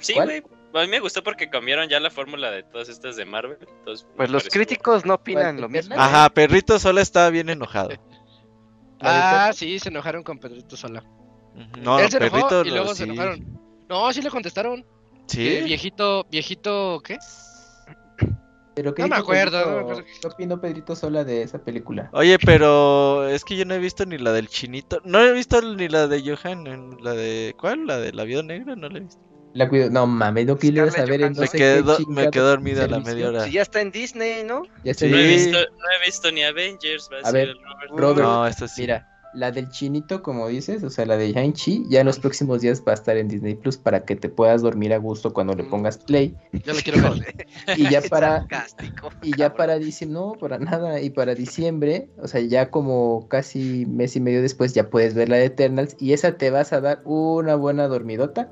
Sí, güey. A mí me gustó porque cambiaron ya la fórmula de todas estas de Marvel. entonces Pues los pareció- críticos no opinan ¿Cuál, lo mismo. Ajá, Perrito solo estaba bien enojado. (laughs) Ah, sí, se enojaron con Pedrito Sola. No, Él se enojó Perrito y luego sí. se enojaron. No, sí le contestaron. Eh, Sí. viejito, viejito, ¿qué? Pero ¿qué No me acuerdo, Pedrito- no me acuerdo. ¿Qué opinó Pedrito Sola de esa película? Oye, pero es que yo no he visto ni la del chinito. No he visto ni la de Johan. en La de. ¿Cuál? La de la vida negra. No la he visto. La cuido. No mames, no quiero saber en no. Me sé quedé, qué do- me quedé dormida a la media hora. Si ya está en Disney, ¿no? Ya está Sí. No he, visto, no he visto ni Avengers. Va a, A ser ver, el Robert. Robert, No, esta sí. Mira, la del chinito, como dices, o sea, la de Shang-Chi, ya en los próximos días va a estar en Disney Plus para que te puedas dormir a gusto cuando le pongas play. Yo le quiero ver. (laughs) Y ya (laughs) para, y ya para diciembre, no, para nada, y para diciembre, o sea, ya como casi mes y medio después ya puedes ver la de Eternals y esa te vas a dar una buena dormidota.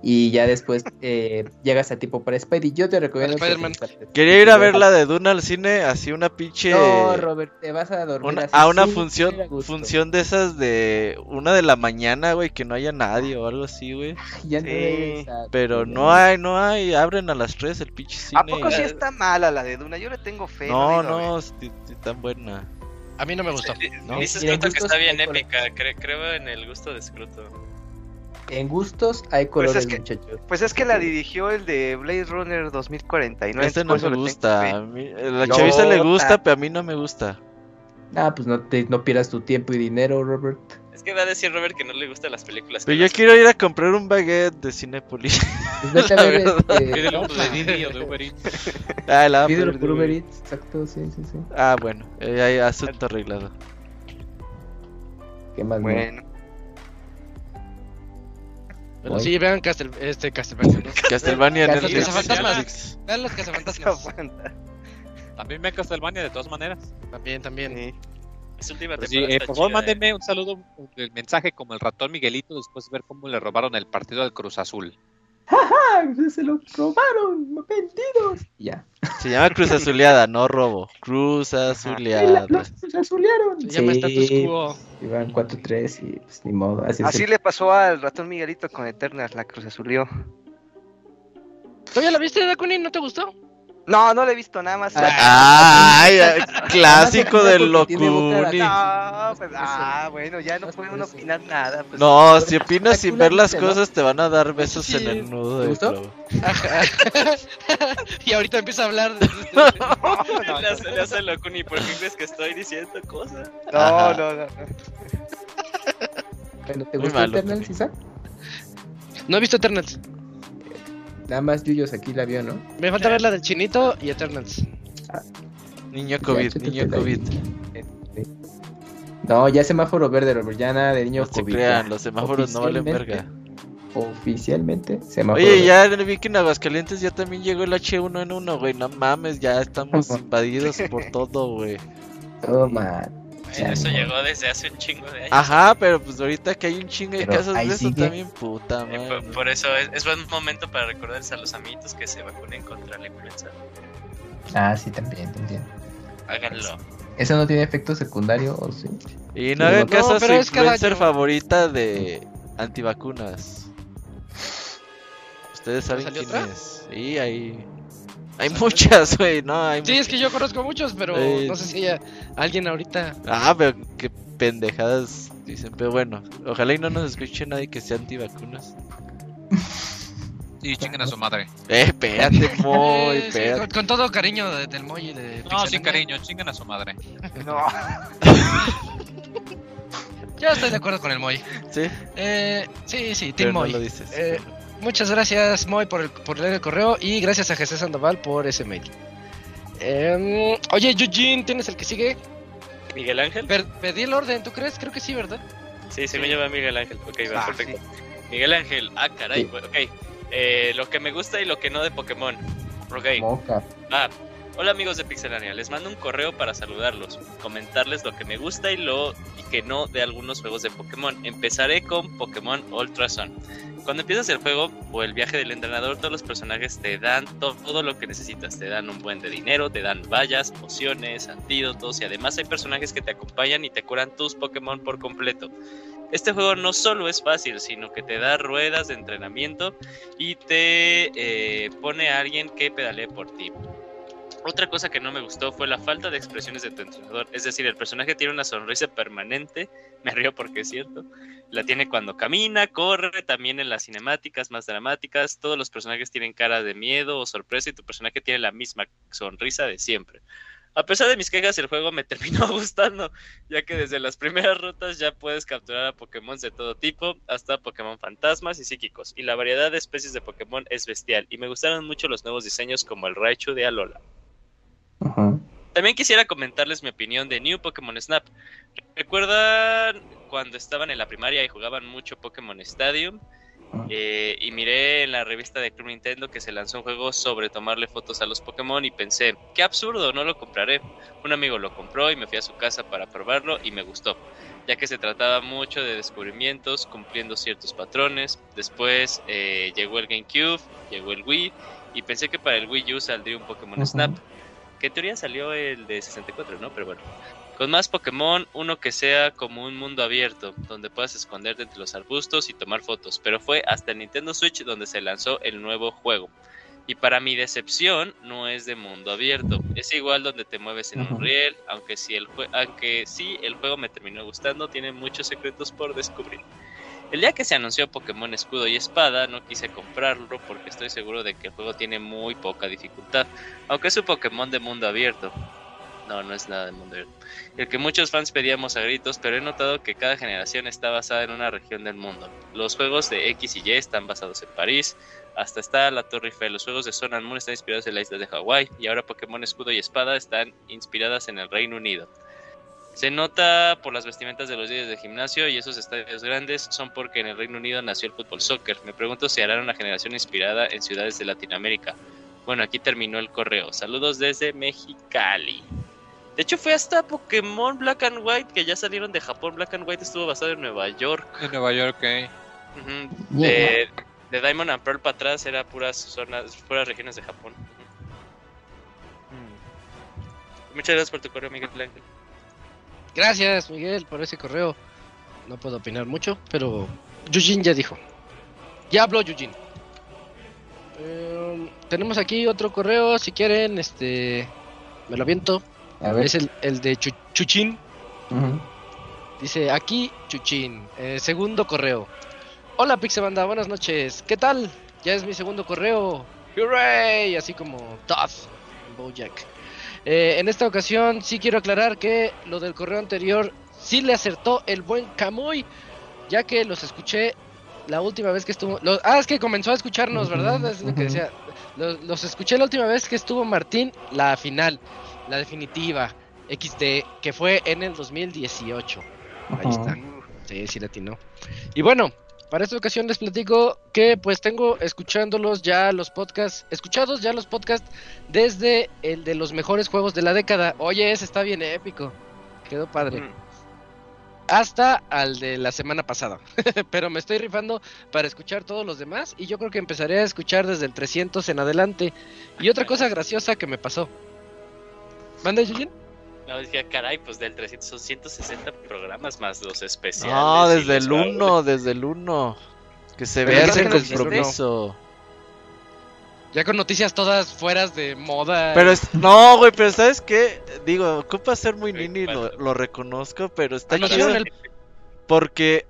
Y ya después eh, llegas a tipo para Spidey. Yo te recomiendo. Spider-Man. Quería ir a ver la de Duna al cine, así una pinche. No, Robert, te vas a dormir una- así a una función función de esas de una de la mañana, güey, que no haya nadie o algo así, güey. (laughs) Ya no Sí. a- Pero no hay, no hay, abren a las 3 el pinche cine. ¿A poco sí está mala la de Duna? Yo le tengo fe. No, no, es t- tan buena. A mí no me gustó. ¿no? Dice Mira, Scruto que está bien épica. cre- creo en el gusto de Scruto. En gustos hay colores, es que- muchachos. Pues es que la dirigió el de Blade Runner 2049. Este no me gusta. A mí, la No, chaviza le ta- gusta, pero a mí no me gusta. Ah, pues no, te, no pierdas tu tiempo y dinero, Robert. Es que va a decir Robert que no le gustan las películas. Pero yo las- quiero ir a comprar un baguette de Cinepolis. Pues (laughs) vete a La ver verdad. este. No, de Didi o de Uber Eats. (laughs) ah, la Pídelo por Uber Eats, exacto, sí, sí, sí. Ah, bueno, eh, hay asunto arreglado. ¿Qué más? no? Bueno, Pero Oye. sí, vean Castel, este Castlevania. ¿no? Castlevania en Netflix. cazafantasmas. Vean los cazafantasmas. (laughs) También me Castlevania de todas maneras. También, también. Sí. Esa última sí, eh, por favor, eh. mándenme un saludo, el mensaje como el ratón Miguelito después de ver cómo le robaron el partido al Cruz Azul. ¡Ah! Se lo robaron, vendidos. Ya. Se llama Cruz Azuleada, no robo. Cruz Azuleada. Los los azulearon. Se llama status Sí, quo. Iban 4-3 y pues ni modo. Así, le pasó al ratón Miguelito con Eternals, la Cruz Azulió. ¿Tú ya la viste, Dakuni? ¿No te gustó? No, no le he visto nada más. Ay, ay, clásico boca Locuni. No, pues, ah, bueno, ya no puede uno opinar nada. Pues, No, si opinas sin ver las cosas te van a dar besos Sí. en el nudo ¿Te del gustó? (laughs) y ahorita empieza a hablar. (laughs) no, (laughs) no, Le hace, le hace loco ni por qué crees que estoy diciendo cosas. no, no, no. Bueno, ¿te malo, Eternals, Isaac? No he visto Eternals. Nada más Yuyos aquí la vio, ¿no? Me falta ver la del Chinito y Eternals. Niño COVID, niño COVID. No, ya semáforo verde, Robert. Ya nada de niño No se COVID. crean, ya. los semáforos no valen Oficialmente- verga. Oficialmente, semáforo Oye, verde. ya vi que en Aguascalientes ya también llegó el H1N1, güey. No mames, ya estamos (laughs) invadidos por todo, güey. Toma. Bueno, eso llegó desde hace un chingo de años. Ajá, pero pues ahorita que hay un chingo de Pero casos de ahí eso sigue. también, puta Eh, madre. por, por eso es, es buen momento para recordarles a los amiguitos que se vacunen contra la influenza. Ah, sí, también, también. Háganlo. ¿Eso no tiene efecto secundario o sí? Y no No, hagan caso a su influencer favorita de antivacunas. Ustedes saben quién otra? es. Sí, hay. Hay muchas, güey, no, hay Sí, es que yo conozco muchos, pero Eh, no sé si haya alguien ahorita. Ah, pero qué pendejadas dicen. Pero bueno, ojalá y no nos escuche nadie que sea antivacunas. Sí, chinguen a su madre. Eh, espérate, (laughs) Moy, Eh, sí, espérate. con, con todo cariño de- del Moy y de. No, Pixelania. sin cariño, chinguen a su madre. No. (laughs) Yo estoy de acuerdo con el Moy. Sí, Eh, sí, sí, Team no Moy. lo dices. Eh, muchas gracias, Moy, por, el- por leer el correo y gracias a Jesús Sandoval por ese mail. Em, oye, Eugene, ¿tienes el que sigue? ¿Miguel Ángel? Per- pedí el orden, ¿tú crees? Creo que sí, ¿verdad? Sí, sí, me llama Miguel Ángel. Ok, va, Ah, perfecto. Miguel Ángel, ah, caray, Sí. ok. Eh, lo que me gusta y lo que no de Pokémon. Ok, Moca. va. Hola amigos de Pixelania, les mando un correo para saludarlos, comentarles lo que me gusta y lo que no de algunos juegos de Pokémon. Empezaré con Pokémon Ultra Sun. Cuando empiezas el juego o el viaje del entrenador, todos los personajes te dan to- todo lo que necesitas. Te dan un buen de dinero, te dan vallas, pociones, antídotos y además hay personajes que te acompañan y te curan tus Pokémon por completo. Este juego no solo es fácil, sino que te da ruedas de entrenamiento y te eh, pone a alguien que pedalee por ti. Otra cosa que no me gustó fue la falta de expresiones de tu entrenador. Es decir, el personaje tiene una sonrisa permanente. (laughs) Me río porque es cierto. La tiene cuando camina, corre, también en las cinemáticas más dramáticas. Todos los personajes tienen cara de miedo o sorpresa y tu personaje tiene la misma sonrisa de siempre. A pesar de mis quejas, el juego me (laughs) terminó gustando, ya que desde las primeras rutas ya puedes capturar a Pokémon de todo tipo, hasta Pokémon fantasmas y psíquicos, y la variedad de especies de Pokémon es bestial, y me gustaron mucho los nuevos diseños como el Raichu de Alola. Ajá. También quisiera comentarles mi opinión de New Pokémon Snap. ¿Recuerdan cuando estaban en la primaria y jugaban mucho Pokémon Stadium? Eh, y miré en la revista de Club Nintendo que se lanzó un juego sobre tomarle fotos a los Pokémon y pensé, qué absurdo, no lo compraré. Un amigo lo compró y me fui a su casa para probarlo y me gustó, ya que se trataba mucho de descubrimientos cumpliendo ciertos patrones. Después eh, llegó el GameCube, llegó el Wii y pensé que para el Wii U saldría un Pokémon. Snap, que en teoría salió el de 64, ¿no? Pero bueno. Con más Pokémon, uno que sea como un mundo abierto, donde puedas esconderte entre los arbustos y tomar fotos, pero fue hasta el Nintendo Switch donde se lanzó el nuevo juego. Y para mi decepción, no es de mundo abierto, es igual donde te mueves en un riel, aunque sí, el aunque sí el juego me terminó gustando, tiene muchos secretos por descubrir. El día que se anunció Pokémon Escudo y Espada, no quise comprarlo porque estoy seguro de que el juego tiene muy poca dificultad, aunque es un Pokémon de mundo abierto. No, no es nada de mundo abierto. El que muchos fans pedíamos a gritos, pero he notado que cada generación está basada en una región del mundo. Los juegos de X y Y están basados en París, hasta está la Torre Eiffel. Los juegos de Sun and Moon están inspirados en la isla de Hawái, y ahora Pokémon Escudo y Espada están inspiradas en el Reino Unido. Se nota por las vestimentas de los días de gimnasio y esos estadios grandes son porque en el Reino Unido nació el fútbol soccer. Me pregunto si harán una generación inspirada en ciudades de Latinoamérica. Bueno, aquí terminó el correo. Saludos desde Mexicali. De hecho, fue hasta Pokémon Black and White que ya salieron de Japón. Black and White estuvo basado en Nueva York. En Nueva York, eh. De, de Diamond and Pearl para atrás era puras zonas, puras regiones de Japón. Muchas gracias por tu correo, Miguel Ángel. Gracias, Miguel, por ese correo. No puedo opinar mucho, pero Yujin ya dijo. Ya habló Yujin. Eh, tenemos aquí otro correo, si quieren, este... Me lo aviento. A ver. Es el, el de Chu- Chuchín. Dice aquí Chuchín. Eh, segundo correo. Hola Pixebanda, buenas noches. ¿Qué tal? Ya es mi segundo correo. ¡Hooray! Así como Tough en Bojack. Eh, en esta ocasión sí quiero aclarar que lo del correo anterior sí le acertó el buen Camuy, ya que los escuché la última vez que estuvo. los- ah, es que comenzó a escucharnos, ¿verdad? Es lo que decía. Los, los escuché la última vez que estuvo Martín, la final, la definitiva, XD, que fue en el 2018. Ahí está. Sí, sí latino. Y bueno, para esta ocasión les platico que pues tengo escuchándolos ya los podcasts, escuchados ya los podcasts desde el de los mejores juegos de la década. Oye, ese está bien épico. Quedó padre. Mm. Hasta al de la semana pasada. (laughs) Pero me estoy rifando para escuchar todos los demás y yo creo que empezaré a escuchar desde el 300 en adelante. Y otra cosa graciosa que me pasó. ¿Manda, Yujin? No, dije, caray, pues del 300 son 160 programas más los especiales. No, desde el baúles. 1, desde el 1. Que se vea ese compromiso. Ya con noticias todas fueras de moda. Pero es, no, güey, pero ¿sabes qué? Digo, ocupa ser muy nini, lo, reconozco, pero está Anunciaron chido el- porque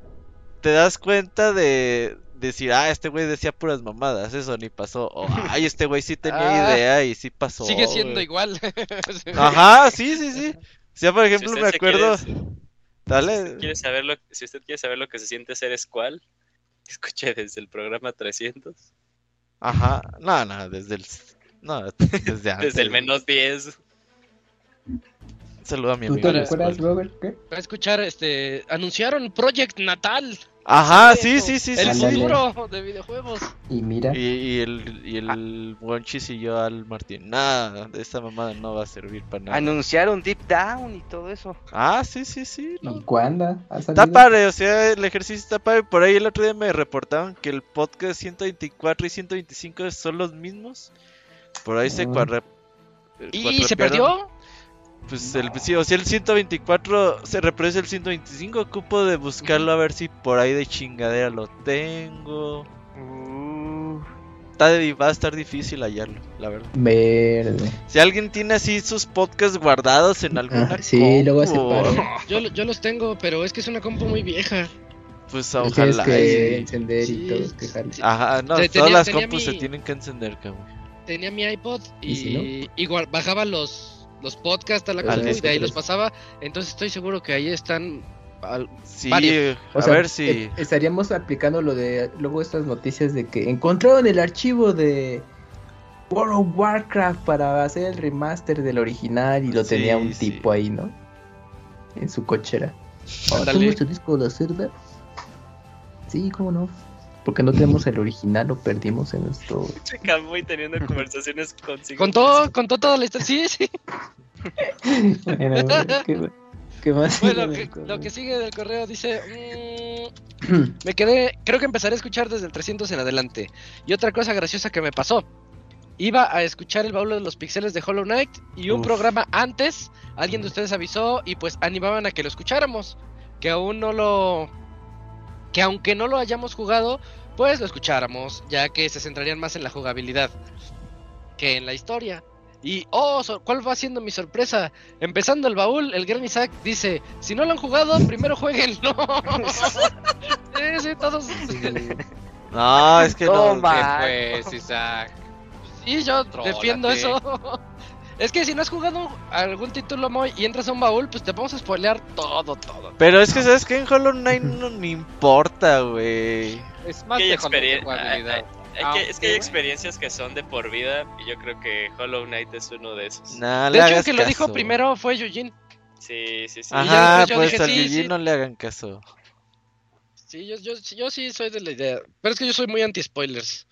te das cuenta de decir, ah, este güey decía puras mamadas, eso ni pasó. O, (laughs) ay, este güey sí tenía Ah, idea y sí pasó. Sigue siendo güey". igual. (laughs) Ajá, sí, sí, sí. O sea, por ejemplo, me acuerdo. quiere- Si Dale. usted, quiere saber lo, si usted quiere saber lo que se siente ser Squall, (laughs) escuche desde el programa 300, Ajá, no, no, desde el. No, desde antes. desde el menos 10. Saluda a mi ¿Tú amigo. te recuerdas, Skull. Robert? ¿Qué? Va a escuchar, este, anunciaron Project Natal. Ajá, Sí, sí, sí, sí, sí. El sí. Futuro de videojuegos. Y mira, Y, y el, y el Wonchis y yo al Martín. Nada, esta mamada no va a servir para nada. Anunciaron Deep Down y todo eso. Ah, sí, sí, sí. ¿y cuándo? ¿Ha Está padre, o sea, el ejercicio está padre. Por ahí el otro día me reportaban que el podcast 124 y 125 son los mismos. Por ahí se Ah. cuadra. ¿Y se perdió? Pues el, sí, o sea, el 124 se reproduce el 125. Ocupo de buscarlo a ver si por ahí de chingadera lo tengo. Uh, Está de- va a estar difícil hallarlo, la verdad. Verde. Si alguien tiene así sus podcasts guardados en alguna Ah, sí, luego se compu, para. Yo, yo los tengo, pero es que es una compu muy vieja. Pues ojalá. que encender Sí, y todo, que jale. Ajá, no, Te- todas tenía- las compus se tienen que encender, cabrón. Tenía mi iPod y, ¿Y si igual bajaba los, los podcasts a la compu y de ahí MP3. los pasaba. Entonces estoy seguro que ahí están. al- Sí, Varios. O a sea, ver si. eh, estaríamos aplicando lo de luego estas noticias de que encontraron el archivo de World of Warcraft para hacer el remaster del original y lo Sí, tenía un sí. tipo ahí, ¿no? En su cochera. (laughs) ¿Tengo este disco de la cerda? Sí, cómo no. Porque no tenemos el original, lo perdimos en nuestro. Checa muy teniendo conversaciones consigo. Contó, contó toda la historia. Sí, sí. Bueno, ¿qué, qué más? Bueno, que- lo que sigue del correo dice. mm, (clears throat) me quedé. Creo que empezaré a escuchar desde el 300 en adelante. Y otra cosa graciosa que me pasó. Iba a escuchar el baúl de los pixeles de Hollow Knight y un Uf. programa antes, alguien de ustedes avisó y pues animaban a que lo escucháramos. Que aún no lo. Que aunque no lo hayamos jugado, pues lo escucháramos, ya que se centrarían más en la jugabilidad que en la historia. Y, oh, ¿cuál va siendo mi sorpresa? Empezando el baúl, el gran Isaac dice, si no lo han jugado, primero jueguenlo. (laughs) sí, sí, todos. (laughs) No, es que no. Toma. ¿Qué pues, (laughs) Isaac? Sí, yo Contrólate. defiendo eso. es que si no has jugado algún título muy y entras a un baúl, pues te vamos a spoilear todo, todo. Pero es que, ¿sabes qué? En Hollow Knight no me importa, güey. Es más Que hay de jugabilidad. Que- es que hay experiencias que son de por vida y yo creo que Hollow Knight es uno de esos. Nah, De hecho, el que lo dijo primero fue Eugene. Sí, sí, sí. Ajá, yo pues dije, al sí, sí. no le hagan caso. Sí, yo, yo, yo sí soy de la idea. Pero es que yo soy muy anti-spoilers.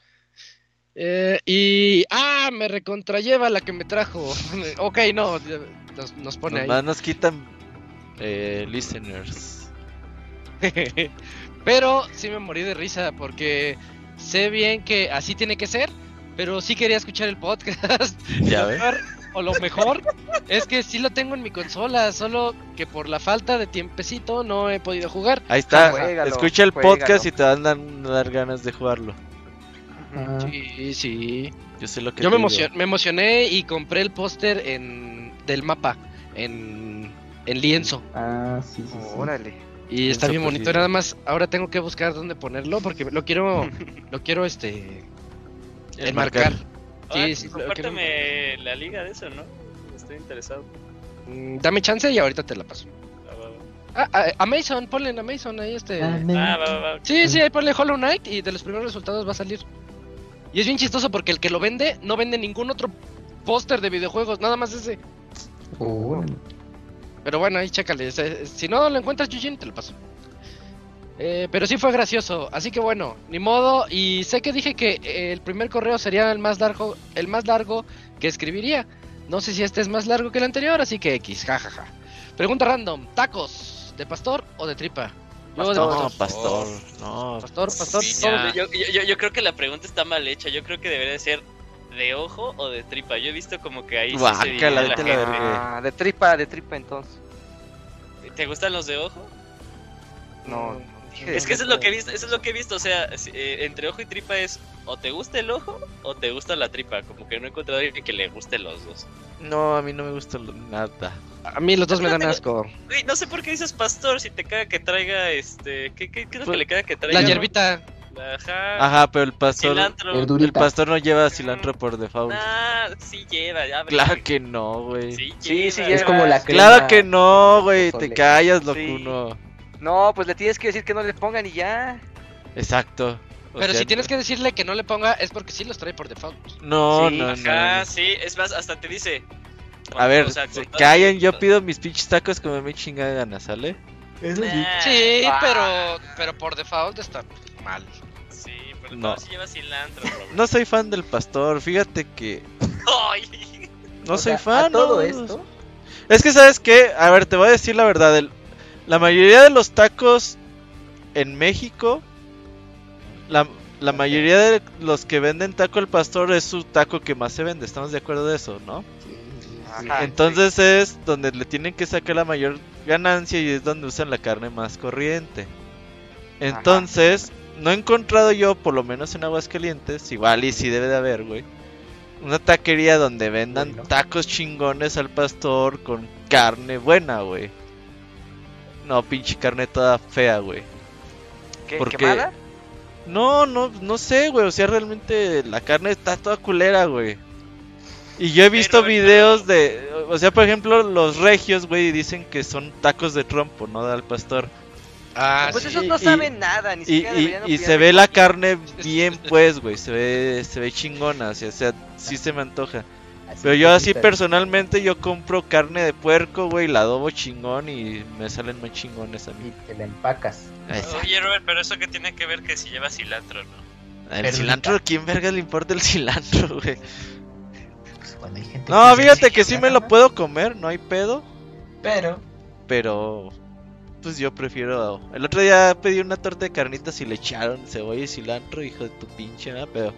Eh, y. ¡Ah! Me recontralleva la que me trajo. (laughs) ok, no. Nos, nos pone Nomás ahí. nos quitan eh, listeners. (laughs) pero sí me morí de risa porque sé bien que así tiene que ser. Pero sí quería escuchar el podcast. (laughs) Ya ves. o lo mejor es que sí lo tengo en mi consola. Solo que por la falta de tiempecito no he podido jugar. Ahí está. Juégalo, Escucha el juégalo. podcast y te van a dar ganas de jugarlo. Ah, Sí, sí. Yo sé lo que Yo me, emocion- me emocioné y compré el póster en del mapa en, en lienzo. ah, sí, sí, sí. Órale. Y está bien bonito. perdido. Nada más ahora tengo que buscar dónde ponerlo porque lo quiero (laughs) lo quiero este enmarcar. Oye, Sí, sí, lo quiero compártame la liga de eso, ¿no? Estoy interesado. Mm, Dame chance y ahorita te la paso. Va. Ah, ah, Amazon, ponle en Amazon ahí este. Amén. Ah, va, va, va. Sí, sí, ahí ponle Hollow Knight y de los primeros resultados va a salir. Y es bien chistoso porque el que lo vende no vende ningún otro póster de videojuegos, nada más ese. Órale. Pero bueno, ahí chécale. Si no lo encuentras, Yujin, te lo paso. Eh, pero sí fue gracioso, así que bueno, ni modo. Y sé que dije que eh, el primer correo sería el más largo, el más largo que escribiría. No sé si este es más largo que el anterior, así que X, jajaja. Pregunta random: ¿tacos de pastor o de tripa? Yo de No, pastor. pastor. No. Pastor, pastor, Piña. Yo, yo, yo- yo creo que la pregunta está mal hecha. Yo creo que debería de ser de ojo o de tripa. Yo he visto como que ahí sí se la la gente. verga. Ah, de tripa, de tripa entonces. ¿Te gustan los de ojo? No, no dije Es que eso es lo que he visto, eso es lo que he visto, o sea, eh, entre ojo y tripa es o te gusta el ojo o te gusta la tripa, como que no he encontrado a alguien que le guste los dos. No, a mí no me gusta lo- nada. A mí los dos me dan asco. Uy, no sé por qué dices pastor si te caga que traiga este, ¿qué, qué, qué es lo que le caga que traiga? La hierbita. Ajá. Ajá, pero el pastor. El pastor no lleva cilantro por default. Ah, sí lleva, ya. Claro que no, güey. Sí, Sí, sí lleva. Es como la Claro crema que no, güey. Te callas, Sí. locuno. No, pues le tienes que decir que no le pongan y ya. Exacto. O Pero sea, si tienes que decirle que no le ponga, es porque sí los trae por default. No, Sí, no, Ajá, no. sí, es más, hasta te dice. A ver, o sea, se callen. Yo pido mis pinches tacos como me chinga de ganas, ¿sale? Eso sí. Sí, ah, pero, pero por default está mal. Pero No. no. si lleva cilantro, (laughs) Robert. No soy fan del pastor, fíjate que Ay, no O soy sea, fan. A todo no. esto. Es que, ¿sabes qué? A ver, te voy a decir la verdad. el- la mayoría de los tacos en México, la, la mayoría de los que venden taco al pastor es su taco que más se vende. ¿Estamos de acuerdo de eso, no? Ajá, Entonces es donde le tienen que sacar la mayor ganancia y es donde usan la carne más corriente. Entonces, no he encontrado yo, por lo menos en Aguascalientes, igual y sí debe de haber, güey. Una taquería donde vendan Bueno. tacos chingones al pastor con carne buena, güey. No, pinche carne toda fea, güey. ¿Qué, porque- ¿Quemada? No, no, no sé, güey. O sea, realmente la carne está toda culera, güey. Y yo he visto Pero, videos de. O sea, por ejemplo, los regios, güey, dicen que son tacos de trompo, no al pastor. Ah, Pues sí. esos no y- saben nada, ni Y, siquiera y- se ve la carne bien, pues, güey. Se ve, se ve chingona. O sea, o sea, sí se me antoja. Así Pero yo así personalmente, yo compro carne de puerco, güey, la adobo chingón y me salen más chingones a mí. Y te la empacas. Exacto. Oye, Robert, pero eso que tiene que ver que si lleva cilantro, ¿no? El cilantro, ¿quién verga le importa el cilantro, (laughs) güey? Pues cuando hay gente No, que- fíjate que sí me lo puedo comer, no hay pedo. Pero. Pero, pues yo prefiero. El otro día pedí una torta de carnitas y le echaron cebolla y cilantro, hijo de tu pinche, ¿no? Pero.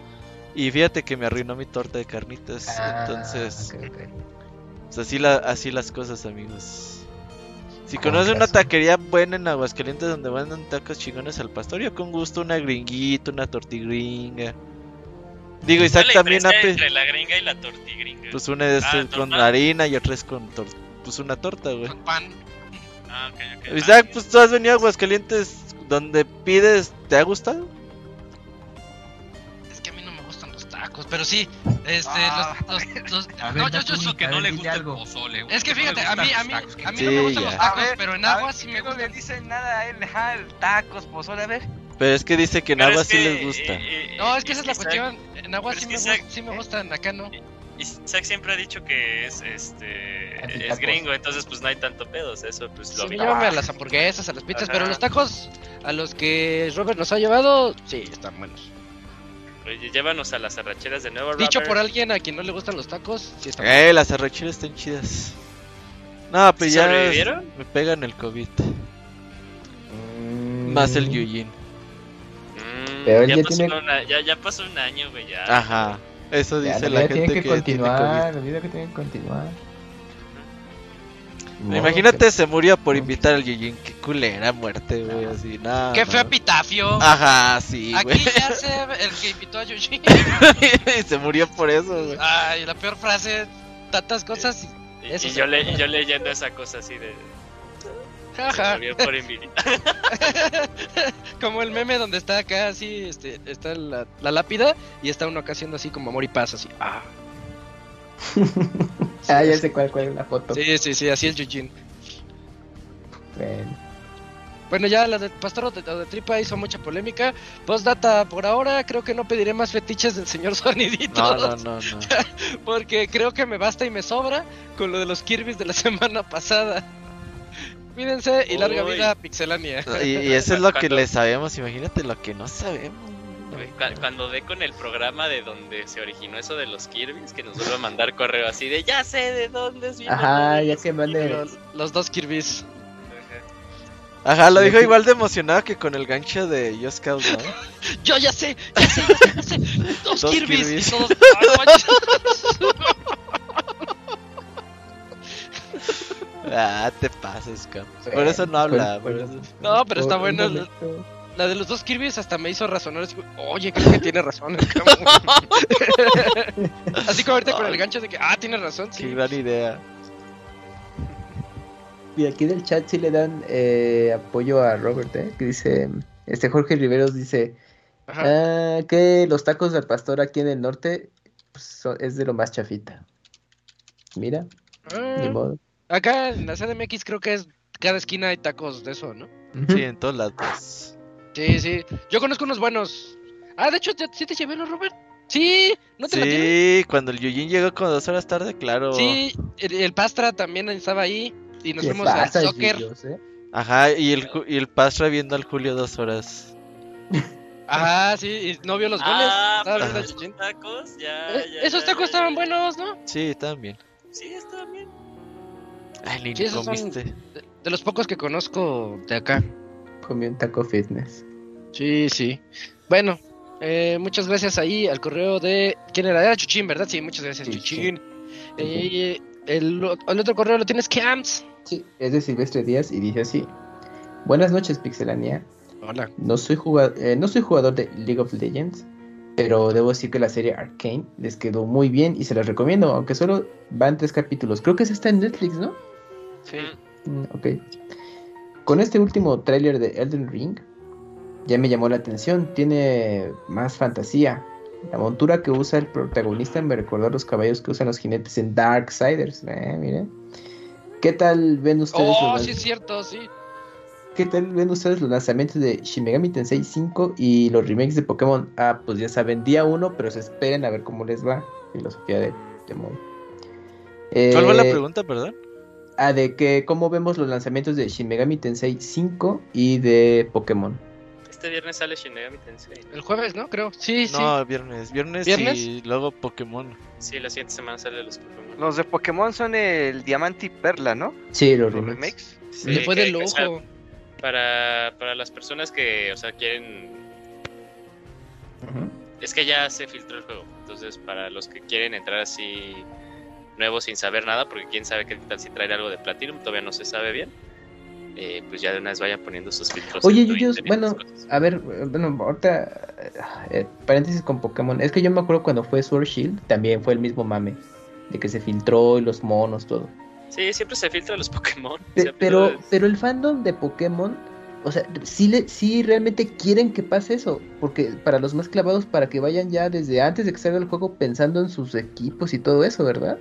Y fíjate que me arruinó mi torta de carnitas. Ah, entonces, pues así, la, así las cosas, amigos. Si Con conoces una taquería buena en Aguascalientes donde venden tacos chingones al pastor, yo con gusto una gringuita, una tortigringa. Digo, ¿Cuál Isaac la también ha entre la gringa y la tortigringa? Pues una es Ah, con harina y otra es con tor- pues una torta, güey. Con pan. Ah, ok, ok. Isaac, pues tú has venido a Aguascalientes donde pides, ¿te ha gustado? Es que a mí no me gustan los tacos, pero sí, este, Ah. los, los, los- no, yo, yo Dakuni, so- a ver, dile algo. pozole. es que fíjate, a mí, a mí, a mí Sí, no me gustan ya. los tacos, ver, pero en agua sí me ¿qué no le dicen nada a él, ajá, el tacos, pozole, a ver. Pero es que dice que en Pero agua es sí que, les gusta. eh, eh, No, es que esa es la cuestión. En agua sí me, que sí me gustan, acá no. Isaac siempre ha dicho que es este es gringo, entonces pues no hay tanto pedos, eso pues lo Sí, llévame a las hamburguesas, a las pizzas, Ajá. pero los tacos a los que Robert nos ha llevado, sí, están buenos. Oye, llévanos a las arracheras de nuevo, Dicho Robert. por alguien a quien no le gustan los tacos, sí están Eh, las arracheras están chidas. No, pues ¿Sí ya sobrevivieron? me pegan el COVID. Mm, Más el Yuyin. Mm, Pero él ya, ya pasó tiene- una- ya, ya pasó un año, güey, ya. Ajá. Eso Ya, dice la la vida gente tiene que, tiene continuar, la vida que tiene que continuar. Imagínate se murió por invitar al Yuyin. Qué culera muerte, güey. Así, nada. ¡Qué feo epitafio! Ajá, sí, Aquí ya sé el que invitó a Yuji. y (laughs) se murió por eso, güey. Ay, la peor frase, tantas cosas. y- Y, Eso y se yo, me le, ocurre. yo leyendo esa cosa así de. Jaja. Por invitar. (laughs) Como el meme donde está acá así, este, está la, la lápida y está uno acá haciendo así como amor y paz, así. Ah. (laughs) Ah, ya sé cuál, cuál es la foto. Sí, sí, sí, así es Yujin. Bueno, Bueno, ya la de Pastor de, de Tripa hizo mucha polémica. Postdata, por ahora creo que no pediré más fetiches del señor (laughs) Sonidito. No, no, no, no. Porque creo que me basta y me sobra con lo de los Kirby's de la semana pasada. Cuídense y larga Uy. vida a Pixelania. Y, y eso es lo que le sabemos. Imagínate lo que no sabemos. Cuando ve con el programa de donde se originó eso de los Kirby's, que nos vuelve a mandar correo así de ya sé de dónde es Ajá, ya que mande. Los, los dos Kirby's. Ajá, lo dijo igual de emocionado que con el gancho de Yo Scout, ¿no? (laughs) Yo ya sé, ya sé, ya sé, ya sé. Dos, Dos Kirby's. Kirby's. Y todos, (laughs) "Ah, no manches". Ah, te pasas, Cam. Por eso no habla. por eso- No, pero está bueno. La de los dos Kirby's hasta me hizo razonar. así, Oye, creo que tiene razón el cabrón". (laughs) Así como ahorita con el gancho de que, ah, tiene razón, Qué sí. gran idea. Y aquí del chat sí le dan eh, apoyo a Robert, ¿eh? Que dice, este Jorge Riveros dice, Ajá. ah, que los tacos del pastor aquí en el norte pues, son- es de lo más chafita. Mira, ni Ah, modo. Acá en la CDMX creo que es cada esquina hay tacos de eso, ¿no? Sí, en todos lados. Sí, sí. Yo conozco unos buenos. Ah, de hecho, ¿te- ¿sí te llevé, no, Robert? Sí, ¿no te la? Sí, cuando el Yujin llegó como dos horas tarde, claro. Sí, el, el Pastra también estaba ahí. Y nos ¿Qué fuimos al soccer. Eh? Ajá, y el, y el Pastra viendo al Julio dos horas. (laughs) Ah, sí, y no vio los goles. Ah, Estaba pero Chuchín. tacos, ya, Eh, ya, Esos ya, tacos ya, estaban buenos, ¿no? Sí, también. Sí, estaban bien. Ay, ni Sí, comiste. De, de los pocos que conozco de acá. Comí un taco fitness. Sí, sí. Bueno, eh, muchas gracias ahí al correo de. ¿Quién era? Era Chuchín, ¿verdad? Sí, muchas gracias, Sí, Chuchín. Eh, el, otro correo lo tienes que AMS. Sí, es de Silvestre Díaz y dice así. Buenas noches, Pixelania. Hola. No soy, jugador, no soy jugador de League of Legends, pero debo decir que la serie Arcane les quedó muy bien y se las recomiendo, aunque solo van tres capítulos. Creo que esa está en Netflix, ¿no? Sí. Mm, ok. Con este último tráiler de Elden Ring, ya me llamó la atención. Tiene más fantasía. La montura que usa el protagonista me recordó a los caballos que usan los jinetes en Darksiders. Eh, miren. ¿Qué tal ven ustedes Oh, los sí, es cierto, sí. ¿Qué tal ven ustedes los lanzamientos de Shin Megami Tensei 5 y los remakes de Pokémon? Ah, pues ya saben, día 1, pero se esperen a ver cómo les va. Filosofía de, de Moy. ¿Cuál fue la Eh, pregunta, perdón? Ah, de que cómo vemos los lanzamientos de Shin Megami Tensei 5 y de Pokémon. Este viernes sale Shin Megami Tensei. El jueves, ¿no? Creo. Sí, sí. No, viernes. Viernes, ¿Viernes? y luego Pokémon. Sí, la siguiente semana sale los Pokémon. Los de Pokémon son el Diamante y Perla, ¿no? Sí, los Los remakes. remakes. Sí, Le fue que- para, para las personas que, o sea, quieren... Es que ya se filtró el juego. Entonces, para los que quieren entrar así nuevos sin saber nada, porque quién sabe qué tal si traer algo de Platinum, todavía no se sabe bien. eh, pues ya de una vez vayan poniendo sus filtros. Oye, en Twitter Yuyos, y esas bueno, a ver, bueno, ahorita, eh, paréntesis con Pokémon. Es que yo me acuerdo cuando fue Sword Shield, también fue el mismo mame. De que se filtró y los monos, todo. Sí, siempre se filtran los (laughs) Pokémon. Pe- pero, es- pero el fandom de Pokémon, o sea, sí, le, sí realmente quieren que pase eso. Porque para los más clavados, para que vayan ya desde antes de que salga el juego pensando en sus equipos y todo eso, ¿verdad?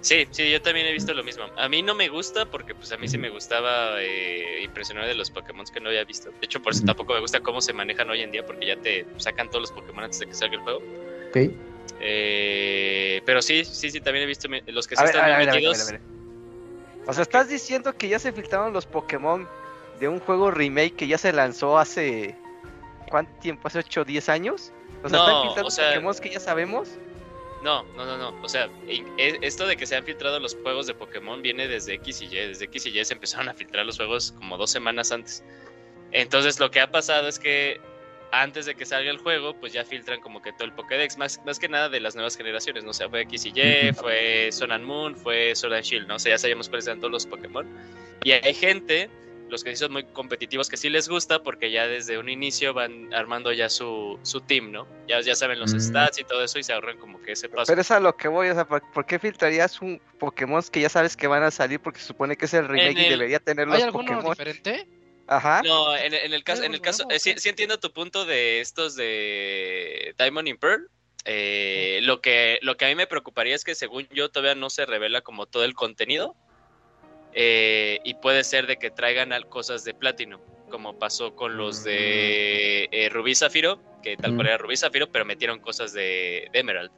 Sí, sí, yo también he visto lo mismo. A mí no me gusta porque pues a mí sí me gustaba eh, impresionar de los Pokémon que no había visto. De hecho, por eso tampoco me gusta cómo se manejan hoy en día porque ya te sacan todos los Pokémon antes de que salga el juego. Ok. Eh, pero sí, sí, sí, también he visto los que sí A están a ver, bien a ver, a ver, metidos. a ver. O sea, estás diciendo que ya se filtraron los Pokémon de un juego remake que ya se lanzó hace. ¿Cuánto tiempo? ¿Hace 8 o 10 años? O sea, No, ¿están filtrando o sea- Pokémon que ya sabemos? No, no, no, no. O sea, esto de que se han filtrado los juegos de Pokémon viene desde X y Y. Desde X y Y se empezaron a filtrar los juegos como dos semanas antes. Entonces lo que ha pasado es que antes de que salga el juego, pues ya filtran como que todo el Pokédex, más, más que nada de las nuevas generaciones, ¿no? O sea, fue X y Y, Ujú. fue Sun and Moon, fue Sword and Shield, ¿no? O sea, ya sabíamos cuáles eran todos los Pokémon. Y hay gente, los que sí son muy competitivos, que sí les gusta porque ya desde un inicio van armando ya su, su team, ¿no? Ya, ya saben los Mm. stats y todo eso y se ahorran como que ese paso. Pero es a lo que voy, o sea, ¿por, qué filtrarías un Pokémon que ya sabes que van a salir porque se supone que es el remake y el- debería tener ¿Hay los alguno Pokémon? diferente? Ajá. No, en, en el caso, en el caso, eh, sí, sí entiendo tu punto de estos de Diamond and Pearl. Eh, lo que lo que a mí me preocuparía es que según yo todavía no se revela como todo el contenido Eh, y puede ser de que traigan cosas de platino como pasó con los de eh, Rubí Zafiro que tal cual era Rubí Zafiro pero metieron cosas de, de Emerald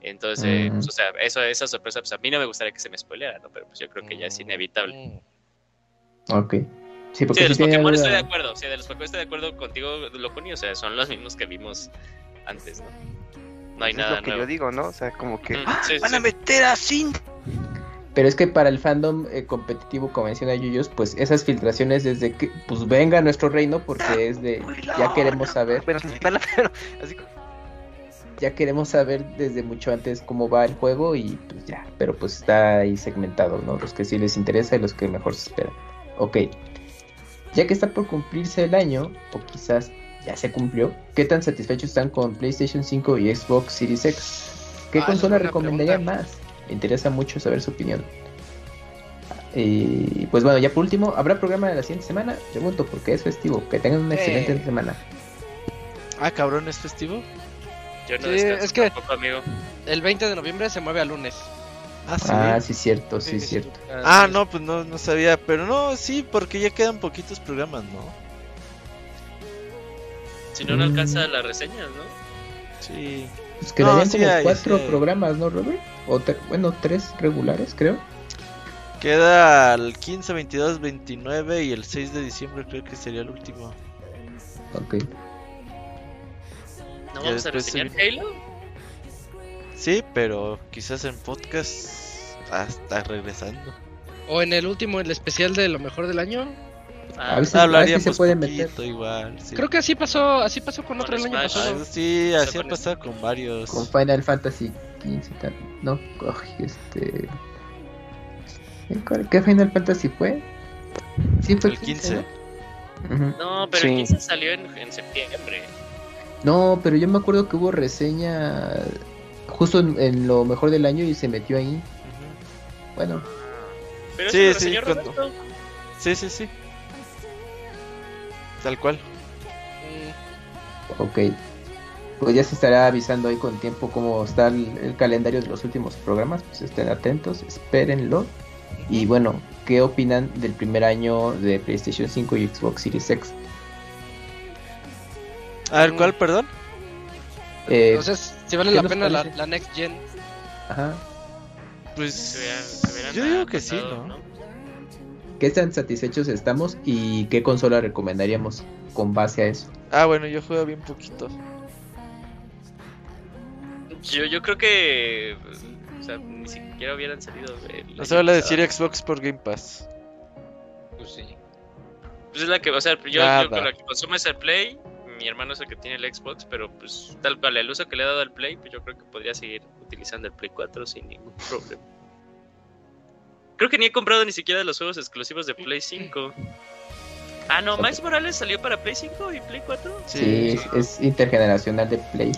entonces eh, Mm. pues, o sea eso esa sorpresa pues a mí no me gustaría que se me spoileara ¿no? pero pues yo creo que ya es inevitable Mm. Ok. Sí, porque Sí, de los Pokémon estoy de acuerdo. Sí, de los Pokémon estoy de acuerdo contigo, Locuni. O sea, son los mismos que vimos antes, ¿no? No hay es nada lo que nuevo. yo digo, ¿no? O sea, como que Mm, ¡Ah! sí, van sí. a meter a Sin. Pero es que para el fandom eh, competitivo, como menciona Yuyos, pues esas filtraciones desde que, pues venga a nuestro reino, porque es de, ya queremos saber, Bueno, pero, pero así ya queremos saber desde mucho antes cómo va el juego y pues ya, pero pues está ahí segmentado, ¿no? Los que sí les interesa y los que mejor se esperan. Ok, ya que está por cumplirse el año, o quizás ya se cumplió, ¿qué tan satisfechos están con PlayStation 5 y Xbox Series X? ¿Qué Ah, consola recomendarían más? Me interesa mucho saber su opinión. Y pues bueno, ya por último, ¿habrá programa de la siguiente semana? Pregunto, porque es festivo. Que tengan una Sí. excelente semana. Ah, cabrón, ¿es festivo? Yo no Sí, descanso es que- tampoco, amigo. El 20 de noviembre se mueve a lunes. Ah, sí. Ah, sí, cierto, sí, cierto. Ah, no, pues no, no sabía. Pero no, sí, porque ya quedan poquitos programas, ¿no? Si no, no Mm. alcanza las reseñas, ¿no? Sí. Pues quedarían No, sí como hay, cuatro sí programas, ¿no, Robert? O bueno, tres regulares, creo. Queda el 15, 22, 29 y el 6 de diciembre creo que sería el último. Ok. ¿No Ya vamos a reseñar se Halo? Sí, pero quizás en podcast hasta regresando. O en el último, el especial de lo mejor del año. A veces, Hablaríamos a veces se puede poquito meter igual. sí. Creo que así pasó, así pasó con otro el año pasado. Ah, sí, así ha pasado con varios. con Final Fantasy 15 tal. No, este. ¿en cuál- ¿Qué Final Fantasy fue? Sí, fue El 15. ¿no? Ujú. No, pero Sí. el 15 salió en, en septiembre. No, pero yo me acuerdo que hubo reseña justo en, en lo mejor del año y se metió ahí. Bueno, Pero Sí, sí, cuando-. Sí, sí, sí. Tal cual. ok. Pues ya se estará avisando ahí con tiempo cómo está el, el calendario de los últimos programas. Pues estén atentos, espérenlo. Y bueno, ¿qué opinan del primer año de PlayStation 5 y Xbox Series X? A ver, ¿cuál, perdón? Eh, Entonces, si vale ¿qué la pena la, Next Gen. ajá. Pues. Se hubieran Yo digo que sí, ¿no? ¿Qué tan satisfechos estamos y qué consola recomendaríamos con base a eso? Ah, bueno, yo juego bien poquito. Yo, yo creo que. O sea, ni siquiera hubieran salido. el No se habla de decir Xbox por Game Pass. Pues sí. Pues es la que, o sea, yo, yo con la que consumo es el Play. Mi hermano es el que tiene el Xbox, pero pues tal cual el uso que le he dado al Play, pues yo creo que podría seguir utilizando el Play 4 sin ningún problema. Creo que ni he comprado ni siquiera los juegos exclusivos de Play 5. Ah, no, Miles Morales salió para Play 5 y Play 4. Sí, es, es intergeneracional de Play.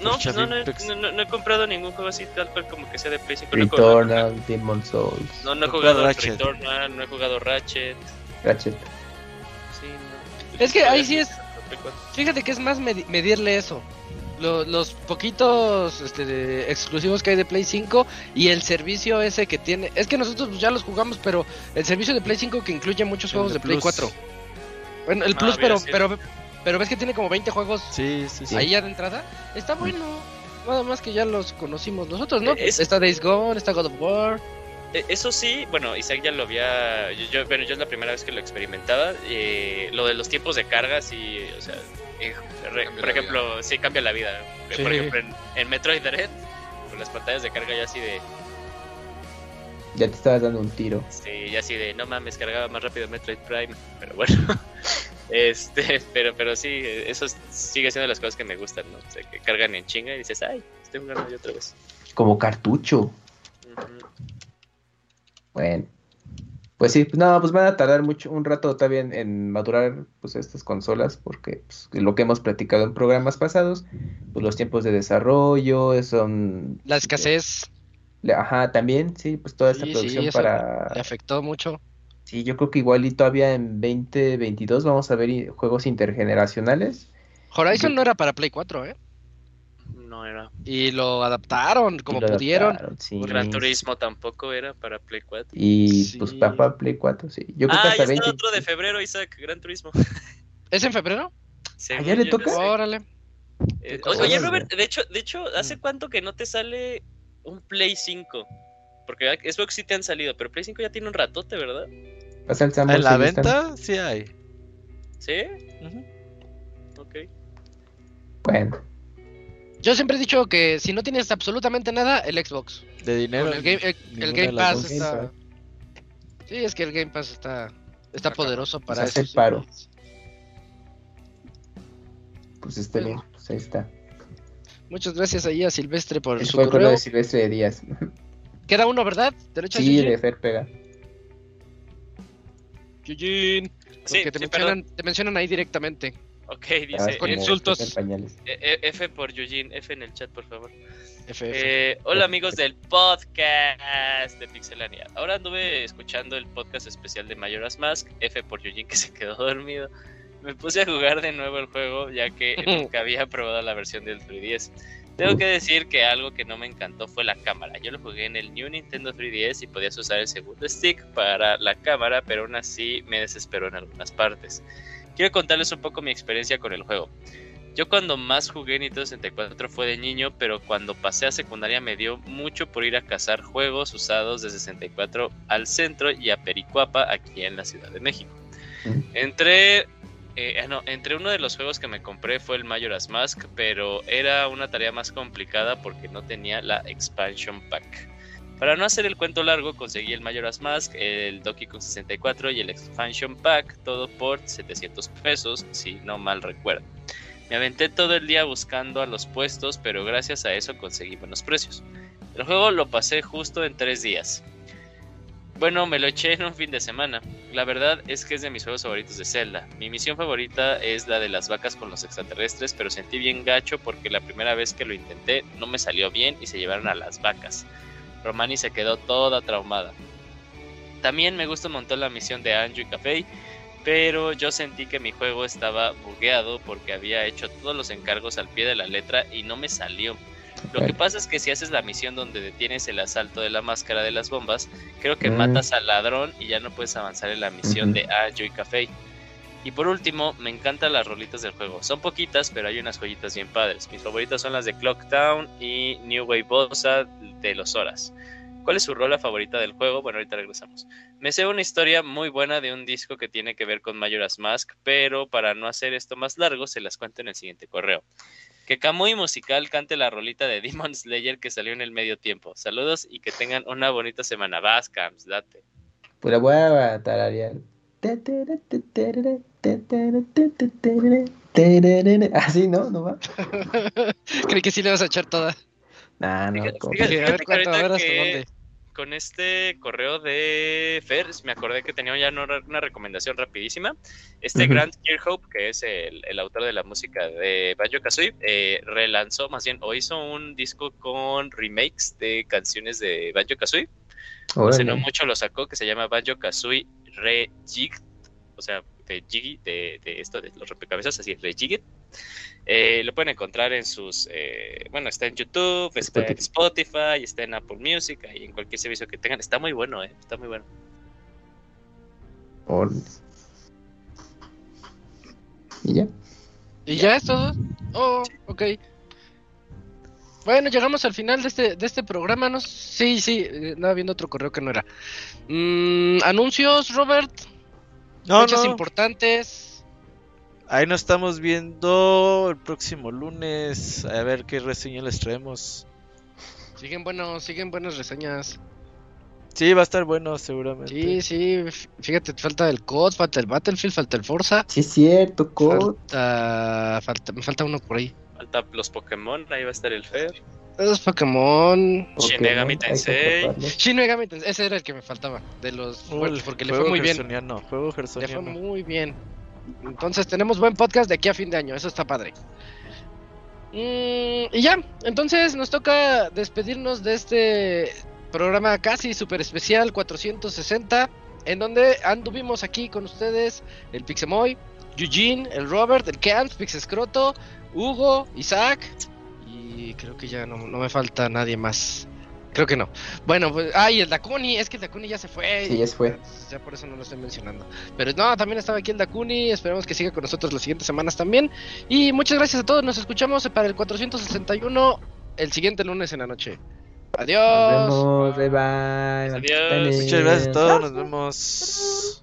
No, Fecha no, no, no, no- no he comprado ningún juego así tal cual como que sea de Play 5. No he jugado- Returnal, Demon Souls, No, no he jugado Ratchet. Returnal, no he jugado Ratchet. Ratchet. Sí, no. Es que ahí sí es- Play 4. Fíjate que es más medi- medirle eso. Lo- los poquitos este, de- exclusivos que hay de Play 5 y el servicio ese que tiene. Es que nosotros pues, ya los jugamos, pero el servicio de Play 5 que incluye muchos El juegos de de Play Plus. 4. Bueno, el Ah, Plus, pero, pero, pero ves que tiene como 20 juegos Sí, sí, sí. ahí ya de entrada. Está bueno. Nada más que ya los conocimos nosotros, ¿no? Es- Está Days Gone, está God of War. Eh, Eso sí, bueno, Isaac ya lo había. Yo, yo- bueno, yo es la primera vez que lo experimentaba. eh, lo de los tiempos de carga, sí, o sea, eh, re- por ejemplo, sí cambia la vida. Sí. Por ejemplo, en, en Metroid Dread, con las pantallas de carga ya así de. Ya te estabas dando un tiro. Sí, ya así de, no mames, cargaba más rápido Metroid Prime. Pero bueno, (laughs) este, pero, pero sí, eso sigue siendo las cosas que me gustan, ¿no? O sea, que cargan en chinga y dices, ay, estoy jugando yo otra vez. Como cartucho. Ujú. Bueno. Pues sí, pues no, pues van a tardar mucho, un rato todavía en, en madurar pues estas consolas, porque pues, lo que hemos platicado en programas pasados, pues los tiempos de desarrollo son... La escasez Ajá, también, sí, pues toda esta Sí, sí, producción eso para... le afectó mucho. Sí, yo creo que igual y todavía en 2022 vamos a ver juegos intergeneracionales. Horizon no era para Play 4, ¿eh? No era. Y lo adaptaron como lo pudieron. adaptaron, sí. Gran Turismo tampoco era para Play 4. Y Sí. pues para Play 4, sí. Yo creo que ah, hasta ya está 20. otro de febrero, Isaac, Gran Turismo. (laughs) ¿Es en febrero? ¿ya le toca? no sé. Órale. Eh, oye. Robert, de hecho, de hecho, ¿hace cuánto que no te sale un Play 5? Porque Xbox sí te han salido, pero Play 5 ya tiene un ratote, ¿verdad? Pasa el En la venta sí hay. ¿Sí? Ujú. Ok. Bueno, Yo siempre he dicho que si no tienes absolutamente nada, el Xbox. De dinero. El Game, el- el Pass está. Sí, es que el Game Pass está, está poderoso para hace eso. el sí. paro. pues está bien, pues ahí está. Muchas gracias ahí a Silvestre por Ese su fue el correo correo. de Silvestre de Díaz. Queda uno, ¿verdad? Derecho Sí, de Fer pega. Yujin. Sí, Porque te, sí, mencionan, te mencionan ahí directamente. Ok, Ah, dice con insultos. eh, eh, F por Eugene, F en el chat, por favor. FF. Eh, hola amigos del podcast de Pixelania. Ahora anduve escuchando el podcast especial de Majora's Mask, F por Eugene que se quedó dormido. Me puse a jugar de nuevo el juego ya que (laughs) nunca había probado la versión del 3DS. Tengo que decir que algo que no me encantó fue la cámara. Yo lo jugué en el New Nintendo 3DS y podías usar el segundo stick para la cámara, pero aún así me desesperó en algunas partes. Quiero contarles un poco mi experiencia con el juego. Yo cuando más jugué Nintendo 64 fue de niño, pero cuando pasé a secundaria me dio mucho por ir a cazar juegos usados de 64 al centro y a Pericuapa aquí en la Ciudad de México. Entre, eh, no, entre uno de los juegos que me compré fue el Majora's Mask, pero era una tarea más complicada porque no tenía la expansion pack. Para no hacer el cuento largo, conseguí el Majora's Mask, el Donkey Kong 64 y el Expansion Pack, todo por 700 pesos, si no mal recuerdo. Me aventé todo el día buscando a los puestos, pero gracias a eso conseguí buenos precios. El juego lo pasé justo en 3 días. Bueno, me lo eché en un fin de semana. La verdad es que es de mis juegos favoritos de Zelda. Mi misión favorita es la de las vacas con los extraterrestres, pero sentí bien gacho porque la primera vez que lo intenté no me salió bien y se llevaron a las vacas. Romani se quedó toda traumada. También me gusta un montón la misión de Anju y Café, pero yo sentí que mi juego estaba bugueado porque había hecho todos los encargos al pie de la letra y no me salió. Lo que pasa es que si haces la misión donde detienes el asalto de la máscara de las bombas, creo que Mm. matas al ladrón y ya no puedes avanzar en la misión de Anjo y Café. Y por último, me encantan las rolitas del juego. Son poquitas, pero hay unas joyitas bien padres. Mis favoritas son las de Clock Town y New Wave Bossa de los Horas. ¿Cuál es su rola favorita del juego? Bueno, ahorita regresamos. Me sé una historia muy buena de un disco que tiene que ver con Majora's Mask, pero para no hacer esto más largo, se las cuento en el siguiente correo. Que Kamui Musical cante la rolita de Demon Slayer que salió en el medio tiempo. Saludos y que tengan una bonita semana. Vas, Camps, date. Pues la voy a tararear. Así, ¿no? ¿No va? Creí que sí le vas a echar toda. Nah, no. Fíjate, a ver fíjate que cuánto, a ver ahorita hasta que dónde. con este correo de Fer, me acordé que tenía ya una, una recomendación rapidísima. Este Ujú. Grant Kirkhope, que es el, el autor de la música de Banjo Kazooie, eh, relanzó, más bien, o hizo un disco con remakes de canciones de Banjo Kazooie. Hace no mucho lo sacó, que se llama Banjo Kazooie Rejigged, o sea, de Jiggy, de, de esto de los rompecabezas, así, Rejigged. Eh, lo pueden encontrar en sus, eh, bueno, está en YouTube, está en Spotify, está en Apple Music, y en cualquier servicio que tengan. Está muy bueno, eh, está muy bueno. Y ya. ¿Y ya es todo? Oh, ok. Bueno, llegamos al final de este, de este programa. ¿no? Sí, sí, eh, andaba viendo otro correo que no era. Mm, anuncios, Robert. No, Fechas no. importantes. Ahí nos estamos viendo el próximo lunes. A ver qué reseña les traemos. Siguen buenos, siguen buenas reseñas. Sí, va a estar bueno seguramente. Sí, sí, fíjate, falta el COD, falta el Battlefield, falta el Forza. Sí, es cierto. Falta, falta, me falta uno por ahí. Falta los Pokémon, ahí va a estar el Fer. Los Pokémon. Shin Megami Tensei. Shin Megami Tensei, ese era el que me faltaba. De los Uy, fuertes, porque le fue muy bien. gersoniano, Juego Le fue muy bien. Entonces tenemos buen podcast de aquí a fin de año, eso está padre. Mm, y ya, entonces nos toca despedirnos de este programa casi super especial 460, en donde anduvimos aquí con ustedes el Pixemoy, Eugene, el Robert, el Camps, Pixescroto, Hugo, Isaac y creo que ya no, no me falta nadie más. Creo que no. Bueno, pues, ah, y el Dakuni, es que el Dakuni ya se fue. Sí, ya se fue. Ya por eso no lo estoy mencionando. Pero no, también estaba aquí el Dakuni. Esperemos que siga con nosotros las siguientes semanas también. Y muchas gracias a todos. Nos escuchamos para el 461 el siguiente lunes en la noche. Adiós. Nos vemos, bye bye. Adiós. Muchas gracias a todos, nos vemos.